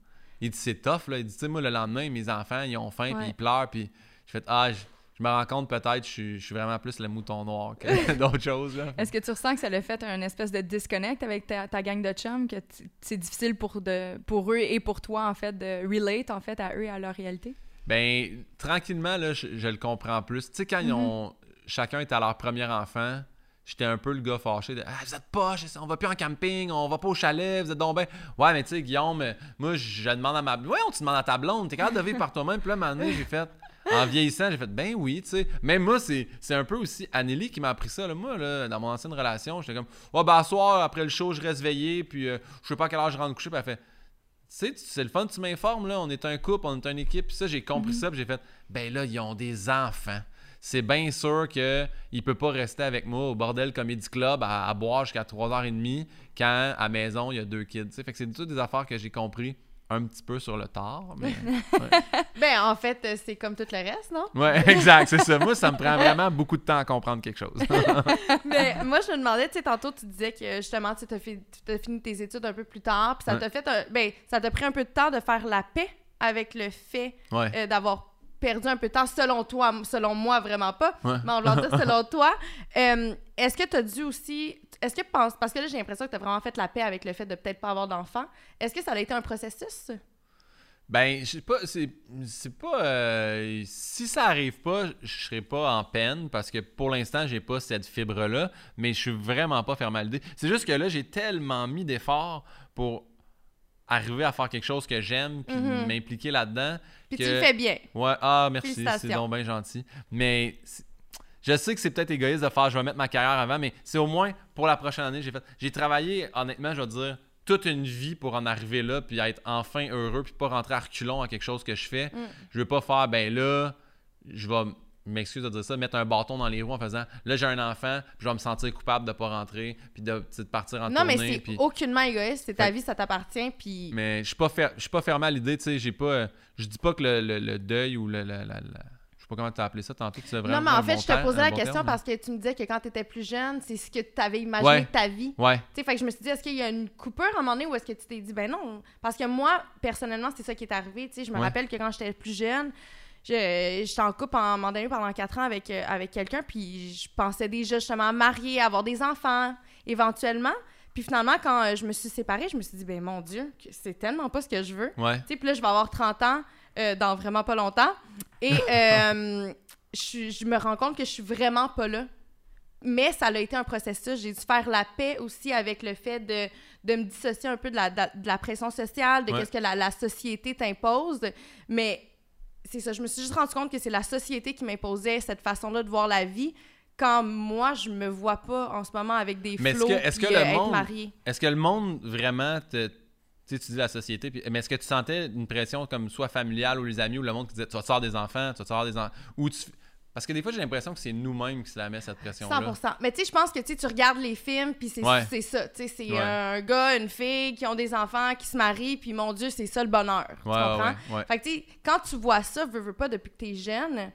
Il dit, c'est tough, là. Il dit, tu sais, moi, le lendemain, mes enfants, ils ont faim, puis ils pleurent, puis je fais, ah, je, je me rends compte peut-être, je suis, je suis vraiment plus le mouton noir que d'autres choses. Est-ce que tu ressens que ça l'a fait un espèce de disconnect avec ta, ta gang de chums, que c'est difficile pour, de, pour eux et pour toi, en fait, de relate, en fait, à eux et à leur réalité? Ben, tranquillement, là, je, je le comprends plus. Tu sais, quand ils ont, chacun est à leur premier enfant, j'étais un peu le gars fâché de Ah, vous êtes poche, on va plus en camping, on va pas au chalet, vous êtes donc ben. Ouais, mais tu sais, Guillaume, euh, moi, je demande à ma. Ouais, on te demande à ta blonde, t'es capable de vivre par toi-même. Puis là, donné, j'ai fait. En vieillissant, j'ai fait ben oui, tu sais. Même moi, c'est c'est un peu aussi Anneli qui m'a appris ça. Là. Moi, là, dans mon ancienne relation, j'étais comme Ouais, ben, à soir, après le show, je reste veillé, puis euh, je sais pas à quelle heure je rentre coucher. Puis elle fait Tu sais, c'est le fun, tu m'informes, là. On est un couple, on est une équipe. Puis ça, j'ai compris ça, puis j'ai fait Ben là, ils ont des enfants. C'est bien sûr qu'il ne peut pas rester avec moi au Bordel Comedy Club à, à boire jusqu'à 3h30 quand à maison, il y a deux kids. Fait que c'est toutes des affaires que j'ai compris un petit peu sur le tard. Mais... Ben, en fait, euh, c'est comme tout le reste, non? Ouais, exact, c'est ça. Moi, ça me prend vraiment beaucoup de temps à comprendre quelque chose. Mais moi, je me demandais, tu sais, tantôt, tu disais que justement, tu as, fini tes études un peu plus tard, puis ça Ouais. t'a fait, un- ben, ça t'a pris un peu de temps de faire la paix avec le fait Ouais. euh, d'avoir perdu un peu de temps, selon toi, selon moi, vraiment pas, Ouais. mais on va dire selon toi. Euh, est-ce que tu as dû aussi, est-ce que pense, parce que là, j'ai l'impression que tu as vraiment fait la paix avec le fait de peut-être pas avoir d'enfant, est-ce que ça a été un processus? Ben, je sais pas, c'est c'est pas. euh, si ça arrive pas, je serai pas en peine parce que pour l'instant, j'ai pas cette fibre-là, mais je suis vraiment pas fermé à l'idée. C'est juste que là, j'ai tellement mis d'efforts pour arriver à faire quelque chose que j'aime puis Mhm. m'impliquer là-dedans. Puis que- tu le fais bien. Ouais, ah, merci, c'est donc bien gentil. Mais je sais que c'est peut-être égoïste de faire je vais mettre ma carrière avant, mais c'est au moins pour la prochaine année, j'ai fait. J'ai travaillé, honnêtement, je vais dire, toute une vie pour en arriver là, puis être enfin heureux, puis pas rentrer à reculons à quelque chose que je fais. Mm. Je veux pas faire, ben là, je vais m'excuse de dire ça, mettre un bâton dans les roues en faisant là j'ai un enfant, puis je vais me sentir coupable de pas rentrer, puis de, de partir en Non, mais tournée. c'est puis- aucunement égoïste, c'est ta Fait- vie, ça t'appartient, puis... mais je suis pas fer- je suis pas fermé à l'idée, tu sais, j'ai pas euh, je dis pas que le, le- le deuil ou le, le- la- la- je sais pas comment tu as appelé ça tantôt, tu vraiment Non, mais en fait, je te posais la bon question terme, parce que tu me disais que quand tu étais plus jeune, c'est ce que tu avais imaginé Ouais. de ta vie. mais- Ouais, Tu sais, fait que je me suis dit, est-ce qu'il y a une coupure à un moment donné ou est-ce que tu t'es dit, ben non? Parce que moi, personnellement, c'est ça qui est arrivé. Tu sais, je me Ouais. rappelle que quand j'étais plus jeune, je- j'étais en couple en donné pendant quatre ans avec, euh, avec quelqu'un, puis je pensais déjà justement à marier, avoir des enfants, éventuellement. Puis finalement, quand euh, je me suis séparée, je me suis dit, ben mon Dieu, c'est tellement pas ce que je veux. ouais. Tu sais, puis là, je vais avoir 30 ans euh, dans vraiment pas longtemps. Et euh, je, je me rends compte que je suis vraiment pas là. Mais ça a été un processus. J'ai dû faire la paix aussi avec le fait de, de me dissocier un peu de la, de la- de la pression sociale, de Ouais. ce que la, la société t'impose. Mais c'est ça, je me suis juste rendu compte que c'est la société qui m'imposait cette façon-là de voir la vie. Quand moi, je me vois pas en ce moment avec des Mais est-ce flots que- est-ce que puis, le euh, monde- mariée. Est-ce que le monde vraiment te tu sais, tu dis la société, puis- mais est-ce que tu sentais une pression comme soit familiale ou les amis ou le monde qui disait tu vas te faire des enfants, tu vas te faire des enfants ou tu parce que des fois j'ai l'impression que c'est nous-mêmes qui se la met cette pression là. 100%. Mais tu sais, je pense que tu sais, tu regardes les films, puis c'est Ouais. c'est ça. Tu sais, c'est Ouais. un gars, une fille qui ont des enfants, qui se marient, puis mon Dieu, c'est ça le bonheur. tu comprends? ouais, ouais. Fait que tu sais, quand tu vois ça, veux, veux pas, depuis que t'es jeune,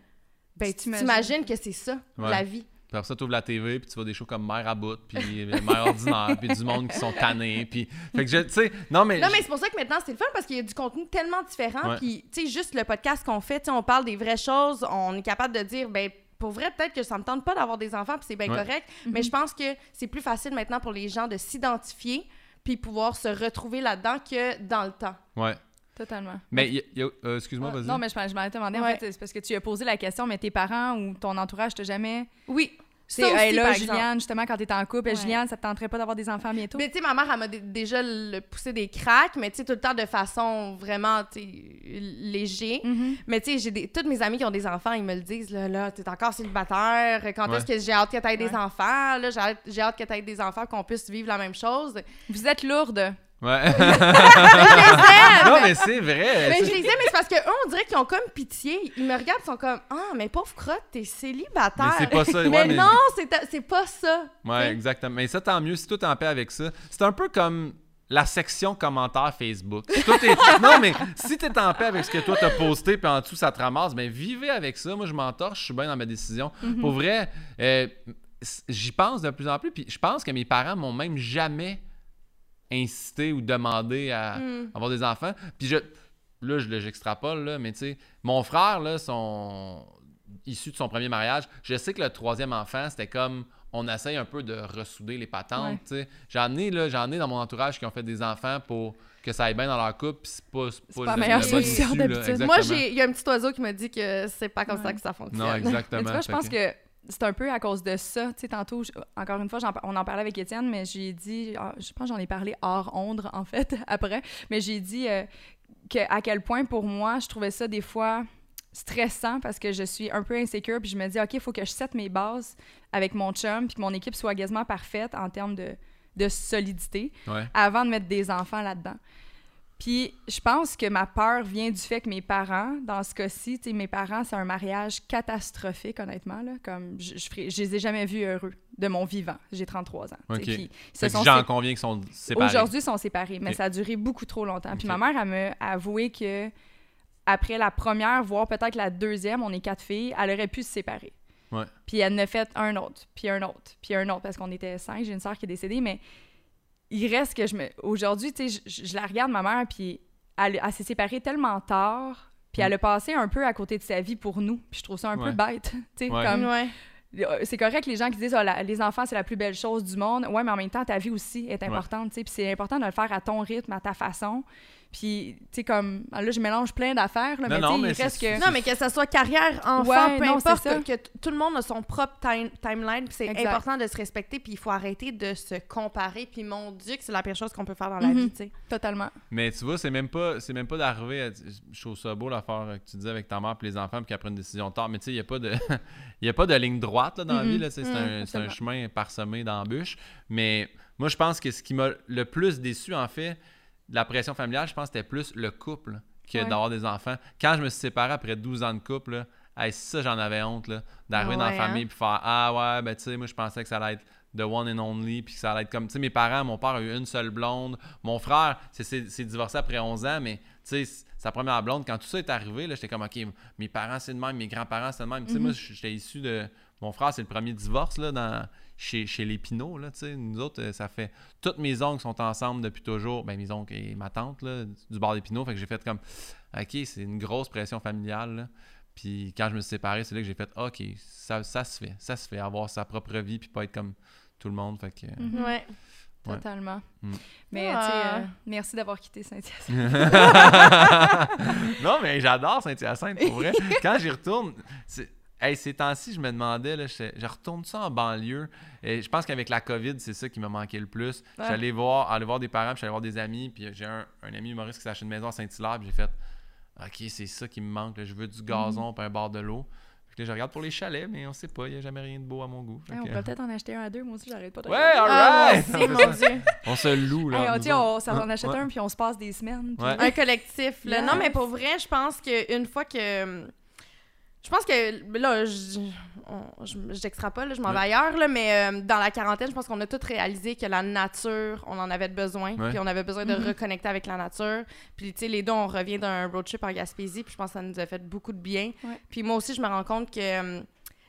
ben Tu t'imagines. que c'est ça, Ouais. la vie. Puis après ça, tu ouvres la TV, puis tu vois des shows comme Mère à bout, puis Mère ordinaire, puis du monde qui sont tannés, puis... Fait que je, tu sais, non mais... Non, mais c'est pour ça que maintenant, c'est le fun parce qu'il y a du contenu tellement différent. Ouais. Puis, tu sais, juste le podcast qu'on fait, tu sais, on parle des vraies choses. On est capable de dire, ben, pour vrai, peut-être que ça me tente pas d'avoir des enfants, puis c'est bien Ouais. correct. Mais je pense que c'est plus facile maintenant pour les gens de s'identifier puis pouvoir se retrouver là-dedans que dans le temps. Ouais. Totalement. Mais, euh, excuse-moi, Ah, vas-y. non, mais je, je m'en ai demandé, en Ouais. fait, c'est parce que tu as posé la question, mais tes parents ou ton entourage t'as jamais... Oui. C'est hey, là, par exemple. Juliane, justement, quand t'es en couple, Ouais. Juliane, ça te tenterait pas d'avoir des enfants bientôt? Mais tu sais, ma mère, elle m'a dé- déjà le- poussé des cracks, mais tu sais, tout le temps de façon vraiment, tu sais, léger. Mhm. Mais tu sais, j'ai des... toutes mes amies qui ont des enfants, ils me le disent, là, là, t'es encore célibataire, quand Ouais. est-ce que j'ai hâte que t'aies des Ouais. enfants, là, j'ai hâte, hâte que t'aies des enfants, qu'on puisse vivre la même chose. Vous êtes lourde. Ouais. non, mais c'est vrai. Mais je les aime, mais c'est parce que eux, on dirait qu'ils ont comme pitié. Ils me regardent, ils sont comme, ah, mais pauvre crotte, t'es célibataire. Mais c'est pas ça, ouais, mais, mais- non, c'est pas ça. Ouais, exactement. Mais ça, tant mieux. Si toi, t'es en paix avec ça. C'est un peu comme la section commentaires Facebook. Si toi, non, mais si t'es en paix avec ce que toi t'as posté, puis en dessous, ça te ramasse, ben vivez avec ça. Moi, je m'entorche, je suis bien dans ma décision. Pour vrai, euh, j'y pense de plus en plus, puis je pense que mes parents m'ont même jamais incité ou demandé à Mm. avoir des enfants. Puis je, là, je le- j'extrapole, là, mais tu sais, mon frère, là, son issu de son premier mariage, je sais que le troisième enfant, c'était comme on essaye un peu de ressouder les patentes. Ouais. J'en ai, là, j'en ai dans mon entourage qui ont fait des enfants pour que ça aille bien dans leur couple, puis c'est pas, c'est pas la meilleure solution d'habitude. Moi, j'ai- il y a un petit oiseau qui m'a dit que c'est pas comme ça que ça fonctionne. Non, Mais exactement. tu vois, je pense que- que c'est un peu à cause de ça. Tu sais, tantôt, je- encore une fois, on en parlait avec Étienne, mais j'ai dit, ah, je pense que j'en ai parlé hors onde, en fait, après, mais j'ai dit euh, que, à quel point, pour moi, je trouvais ça des fois stressant parce que je suis un peu insécure, puis je me dis, OK, il faut que je sette mes bases avec mon chum, puis que mon équipe soit quasiment parfaite en termes de, de solidité Ouais. avant de mettre des enfants là-dedans. Puis je pense que ma peur vient du fait que mes parents, dans ce cas-ci, tu sais, mes parents, c'est un mariage catastrophique, honnêtement. Là, comme je, je, ferai- je les ai jamais vus heureux de mon vivant. J'ai 33 ans. tu sais, Ok. puis ils se Fait que sont j'en sé- conviens qu'ils sont séparés. Aujourd'hui, ils sont séparés, mais ça a duré beaucoup trop longtemps. Puis ma mère, elle m'a avoué que après la première, voire peut-être la deuxième, on est quatre filles, elle aurait pu se séparer. Ouais. Puis elle en a fait un autre, puis un autre, puis un autre, parce qu'on était cinq. J'ai une sœur qui est décédée, mais il reste que je me. Aujourd'hui, tu sais, je, je la regarde, ma mère, puis elle, elle s'est séparée tellement tard, puis Mm. elle a passé un peu à côté de sa vie pour nous. Puis je trouve ça un peu bête. Tu sais, Ouais. comme. Ouais. Euh, C'est correct les gens qui disent Ah, la- les enfants c'est la plus belle chose du monde. Ouais, mais en même temps ta vie aussi est importante, tu sais. Puis c'est important de le faire à ton rythme, à ta façon. Puis tu sais comme ah, là je mélange plein d'affaires là, Non, mais non, tu sais, mais il c'est- reste que Non, mais que ce soit carrière, enfant, Ouais, peu non, importe, que, tout le monde a son propre time- timeline, puis c'est important de se respecter, puis il faut arrêter de se comparer, puis mon Dieu, que c'est la pire chose qu'on peut faire dans la Mhm. vie, tu sais. totalement. Mais tu vois, c'est même pas, c'est même pas d'arriver à. Je trouve ça beau l'affaire que tu disais avec ta mère et les enfants, puis qu'elle prenne une décision tard. Mais tu sais, il n'y a pas de, y a pas de ligne droite là, dans la Mhm. vie. Là, sais, c'est, un, un chemin parsemé d'embûches. Mais moi, je pense que ce qui m'a le plus déçu, en fait, la pression familiale, je pense que c'était plus le couple que Ouais. d'avoir des enfants. Quand je me suis séparé après 12 ans de couple, là, hey, ça, j'en avais honte là, d'arriver dans la ouais, famille hein? puis faire Ah ouais, ben tu sais, moi, je pensais que ça allait être the one and only, puis que ça allait être comme, tu sais, mes parents, mon père a eu une seule blonde, mon frère, c'est divorcé après 11 ans, mais tu sais, sa première blonde, quand tout ça est arrivé, là, j'étais comme, OK, mes parents, c'est de même, mes grands-parents, c'est de même. Tu sais, moi, j'étais issu de, mon frère, c'est le premier divorce, là, dans, chez, chez les Pinault, là, tu sais, nous autres, euh, ça fait, toutes mes oncles sont ensemble depuis toujours, ben, mes oncles et ma tante, là, du bord des Pinault, fait que j'ai fait comme, OK, c'est une grosse pression familiale, là. Puis quand je me suis séparé, c'est là que j'ai fait OK, ça, ça se fait, ça se fait, avoir sa propre vie puis pas être comme tout le monde. Fait que Mhm. Ouais. Ouais. Totalement. Mm. Mais Ah. tu sais, euh, merci d'avoir quitté Saint-Hyacinthe. non, mais j'adore Saint-Hyacinthe, pour vrai. Quand j'y retourne, c'est- hey, ces temps-ci, je me demandais, là, je, je retourne ça en banlieue. Et je pense qu'avec la COVID, c'est ça qui m'a manqué le plus. Ouais. J'allais voir, aller voir des parents, puis j'allais voir des amis, puis j'ai un, un ami humoriste qui s'est acheté une maison à Saint-Hilaire, puis j'ai fait OK, c'est ça qui me manque, là. je veux du gazon, puis un bord de l'eau. Là, je regarde pour les chalets, mais on sait pas, il n'y a jamais rien de beau à mon goût. On pourrait peut-être en acheter un à deux. Moi aussi, j'arrête pas de Ouais. Ah, alright! aussi, mon Dieu. On se loue, là. Hey, on, sais, on, autres. ça, on Ouais, achète ouais. un, puis on se passe des semaines. puis- Ouais. Un collectif, là. Yes. Non, mais pour vrai, je pense qu'une fois que... Je pense que, là, je- je- j'extrapole, là, je m'en vais ailleurs, là, mais euh, dans la quarantaine, je pense qu'on a tous réalisé que la nature, on en avait besoin, Ouais. puis on avait besoin de Mhm. reconnecter avec la nature. Puis, tu sais, les deux, on revient d'un road trip en Gaspésie, puis je pense que ça nous a fait beaucoup de bien. Ouais. Puis moi aussi, je me rends compte que euh,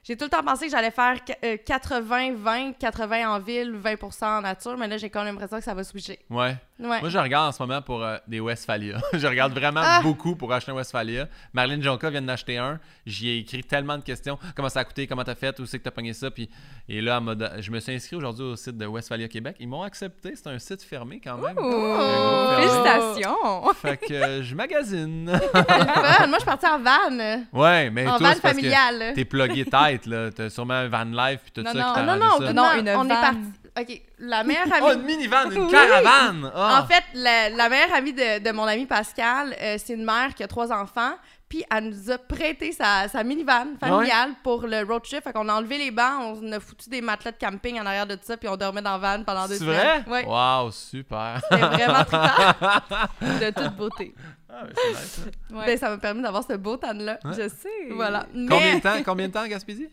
j'ai tout le temps pensé que j'allais faire euh, 80-20, 80 en ville, 20% en nature, mais là, j'ai quand même l'impression que ça va switcher. Ouais. Ouais. Moi, je regarde en ce moment pour euh, des Westphalia. je regarde vraiment Ah. beaucoup pour acheter un Westphalia. Marlène Jonca vient d'en acheter un. J'y ai écrit tellement de questions. Comment ça a coûté? Comment t'as fait? Où c'est que t'as pogné ça? Puis, et là, don- je me suis inscrit aujourd'hui au site de Westphalia Québec. Ils m'ont accepté. C'est un site fermé quand même. Ouh, félicitations! Fait que euh, je magasine. C'est le fun. Moi, je suis partie en van. ouais, mais en van c'est parce que familiale. t'es plugué tête, là. T'as sûrement un van life puis tout Non, ça. non. qui t'a Ah, non, non. Non, une On est parti. OK, la meilleure amie... Oh, une minivan, une Oui. caravane! Ah. En fait, la, la meilleure amie de, de mon ami Pascal, euh, c'est une mère qui a trois enfants. Puis elle nous a prêté sa, sa minivan familiale pour le road trip. Fait qu'on a enlevé les bancs, on a foutu des matelas de camping en arrière de tout ça, puis on dormait dans la van pendant deux c'est semaines. vrai? Ouais, Wow, super. c'était vraiment trippant. De toute beauté. Ah, mais c'est nice, ça. Ouais. Ben, ça m'a permis d'avoir ce beau tan-là. Ouais. Je sais. Voilà. Combien Mais- de temps, combien de temps en Gaspésie?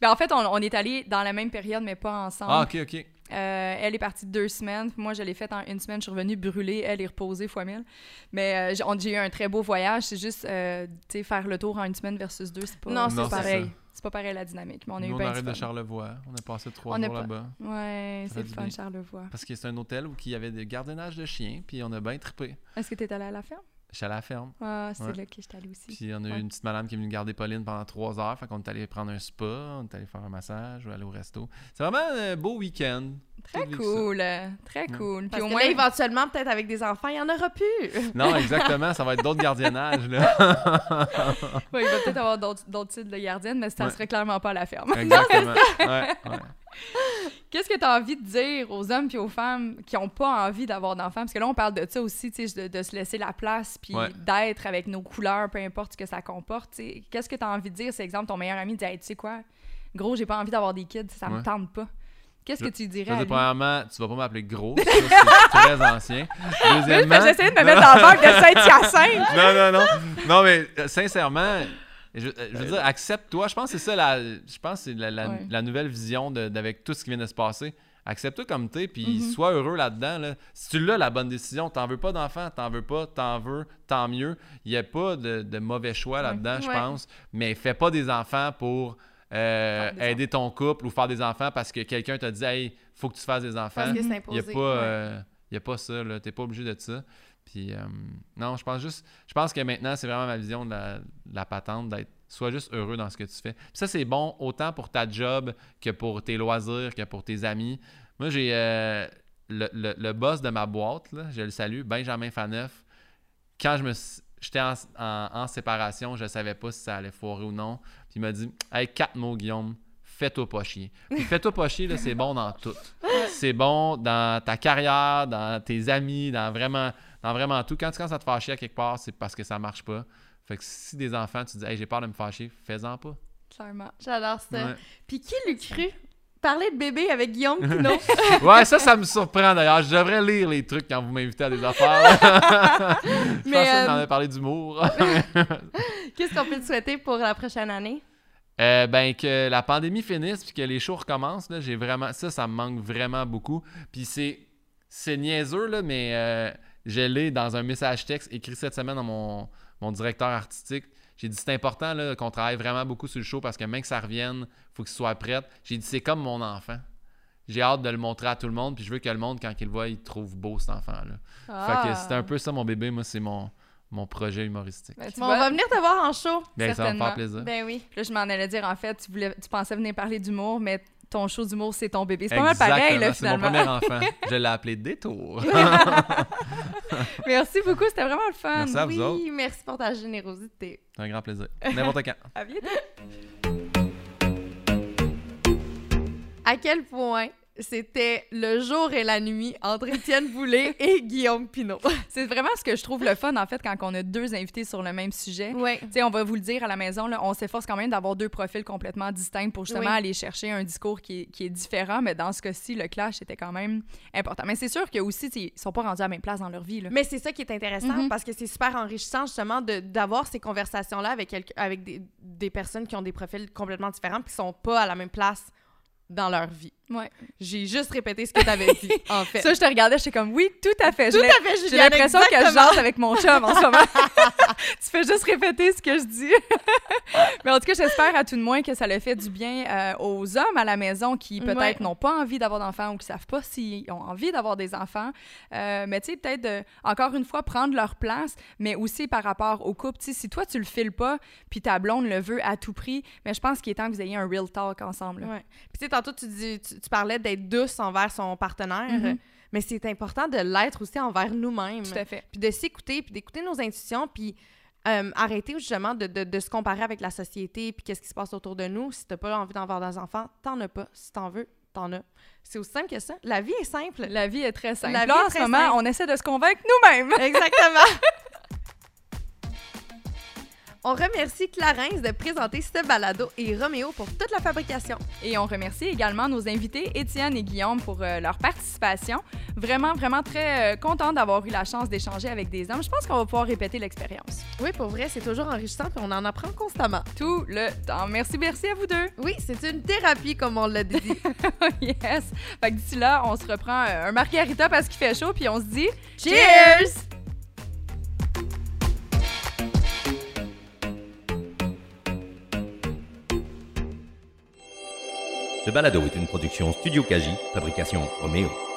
Ben, en fait, on, on est allés dans la même période, mais pas ensemble. Ah, ok, ok. Euh, elle est partie deux semaines. puis Moi, je l'ai faite en une semaine. Je suis revenue brûlée. Elle est reposée fois mille. Mais euh, j'ai eu un très beau voyage. C'est juste, euh, tu sais, faire le tour en une semaine versus deux, c'est pas, Non, c'est c'est pas ça. pareil. C'est pas pareil la dynamique. Mais on a Nous, eu on de. Charlevoix. On a passé trois On jours pas- là-bas. Ouais, c'est le du fun. Charlevoix. Parce que c'est un hôtel où il y avait des gardiennages de chiens, puis on a bien trippé. Est-ce que t'es allée à la ferme? Je suis allé à la ferme. Ah, c'est Ouais. là que j'étais allée aussi. Puis on a eu Ouais. une petite madame qui est venue garder Pauline pendant trois heures. Fait qu'on est allé prendre un spa, on est allé faire un massage ou aller au resto. C'est vraiment un beau week-end. Très cool. euh, Très Ouais. cool. Puis Parce au que moins, là, éventuellement, peut-être avec des enfants, il y en aura plus. Non, exactement. Ça va être d'autres gardiennages, là. ouais, il va peut-être avoir d'autres d'autres types de gardiennes, mais ça Ouais. serait clairement pas à la ferme. Exactement. Ouais, ouais. Qu'est-ce que tu as envie de dire aux hommes puis aux femmes qui n'ont pas envie d'avoir d'enfants? Parce que là, on parle de ça aussi, de, de se laisser la place puis Ouais. d'être avec nos couleurs, peu importe ce que ça comporte. Qu'est-ce que tu as envie de dire? C'est exemple, ton meilleur ami dit Hey, Tu sais quoi? Gros, j'ai pas envie d'avoir des kids, ça me tente pas. Qu'est-ce que tu dirais dire, premièrement, tu vas pas m'appeler gros. C'est très ancien. Deuxièmement. J'essayais de me mettre le banque de Saint-Hyacinthe. non, non, non. Non, mais euh, sincèrement, je, euh, je veux dire, accepte-toi. Je pense que c'est ça, la, je pense que c'est la, la- Ouais. la nouvelle vision de- d'avec tout ce qui vient de se passer. Accepte-toi comme t'es, puis Mhm. sois heureux là-dedans. là. Si tu l'as, la bonne décision, t'en veux pas d'enfant, t'en veux pas, t'en veux, tant mieux. Il n'y a pas de, de mauvais choix là-dedans, je Ouais. pense. Mais fais pas des enfants pour euh, aider ton couple ou faire des enfants parce que quelqu'un t'a dit « Hey, faut que tu fasses des enfants. Parce que c'est Il n'y a, imposé. Ouais. euh, y a pas ça, là. T'es pas obligé de ça. Puis, euh, non, je pense juste. Je pense que maintenant, c'est vraiment ma vision de la, la patente d'être. Sois juste heureux dans ce que tu fais. Puis ça, c'est bon autant pour ta job que pour tes loisirs, que pour tes amis. Moi, j'ai euh, le, le- le boss de ma boîte, là, je le salue, Benjamin Faneuf. Quand je me j'étais en, en- séparation, je savais pas si ça allait foirer ou non. Puis il m'a dit Hey, quatre mots, Guillaume, fais-toi pas chier. Puis fais-toi pas chier, c'est bon dans tout. C'est bon dans ta carrière, dans tes amis, dans vraiment, dans vraiment tout. Quand tu commences à te faire chier à quelque part, c'est parce que ça marche pas. Fait que si des enfants, tu dis Hey, j'ai peur de me faire chier, fais-en pas. Clairement. J'adore ça. Ouais. Puis qui l'eût cru? Parler de bébé avec Guillaume Pinot. Ouais, ça, ça me surprend d'ailleurs. Je devrais lire les trucs quand vous m'invitez à des affaires. Je Mais, pensais que t'en euh, avais parlé d'humour. Qu'est-ce qu'on peut te souhaiter pour la prochaine année? Euh, ben que la pandémie finisse puis que les shows recommencent là, j'ai vraiment ça ça me manque vraiment beaucoup. Puis c'est c'est niaiseux là mais euh, je l'ai dans un message texte écrit cette semaine à mon, mon directeur artistique. J'ai dit c'est important là, qu'on travaille vraiment beaucoup sur le show parce que même que ça revienne, faut qu'il soit prêt. J'ai dit c'est comme mon enfant. J'ai hâte de le montrer à tout le monde puis je veux que le monde quand il le voit, il trouve beau cet enfant là. Fait que c'est un peu ça mon bébé, moi c'est mon mon projet humoristique. Ben, tu Bon, vois, on va venir te voir en show. Ben, ça va me faire certainement. plaisir. Ben oui. Là, je m'en allais dire, en fait, tu, voulais, tu pensais venir parler d'humour, mais ton show d'humour, c'est ton bébé. C'est pas mal pareil, là, finalement. C'est mon premier enfant. Je l'ai appelé Détour. Merci beaucoup, c'était vraiment le fun. Merci à vous oui, autres. merci pour ta générosité. C'est un grand plaisir. N'importe quand. À bientôt. À quel point c'était le jour et la nuit entre Étienne Boulay et Guillaume Pinot. C'est vraiment ce que je trouve le fun, en fait, quand on a deux invités sur le même sujet. Oui. Tu sais, on va vous le dire à la maison, là, on s'efforce quand même d'avoir deux profils complètement distincts pour justement Oui. aller chercher un discours qui est, qui est différent, mais dans ce cas-ci, le clash était quand même important. Mais c'est sûr que aussi, ils sont pas rendus à la même place dans leur vie. Là. Mais c'est ça qui est intéressant Mhm. parce que c'est super enrichissant justement d'avoir ces conversations-là avec, quelqu'un- avec des, des personnes qui ont des profils complètement différents puis qui sont pas à la même place dans leur vie. Ouais. J'ai juste répété ce que t'avais dit, en fait. Ça, je te regardais, j'étais comme, oui, tout à fait. Tout à fait, J'ai l'impression que je jase avec mon chum en ce moment. tu fais juste répéter ce que je dis. Mais en tout cas, j'espère à tout de moins que ça le fait du bien euh, aux hommes à la maison qui peut-être Ouais. n'ont pas envie d'avoir d'enfants ou qui savent pas s'ils ont envie d'avoir des enfants. Euh, mais tu sais, peut-être, de, encore une fois, prendre leur place, mais aussi par rapport au couple. Tu sais, si toi, tu le files pas, puis ta blonde le veut à tout prix, mais je pense qu'il est temps que vous ayez un real talk ensemble. là. Ouais. Puis tu sais, tantôt, tu, dis, tu, tu parlais d'être douce envers son partenaire, Mhm. mais c'est important de l'être aussi envers nous-mêmes. Tout à fait. Puis de s'écouter, puis d'écouter nos intuitions, puis euh, arrêter justement de, de- de se comparer avec la société, puis qu'est-ce qui se passe autour de nous. Si t'as pas envie d'avoir des enfants, t'en as pas. Si t'en veux, t'en as. C'est aussi simple que ça. La vie est simple. La vie est très simple. La vie Là, est en ce moment, simple. on essaie de se convaincre nous-mêmes. Exactement. On remercie Clarence de présenter ce balado et Roméo pour toute la fabrication. Et on remercie également nos invités, Étienne et Guillaume, pour euh, leur participation. Vraiment, vraiment très euh, content d'avoir eu la chance d'échanger avec des hommes. Je pense qu'on va pouvoir répéter l'expérience Oui, pour vrai, c'est toujours enrichissant puis on en apprend constamment. tout le temps. Merci, merci à vous deux. Oui, c'est une thérapie, comme on l'a dit. yes. Fait que d'ici là, on se reprend euh, un margarita parce qu'il fait chaud, puis on se dit Cheers! Ce balado est une production Studio Kaji, fabrication Roméo.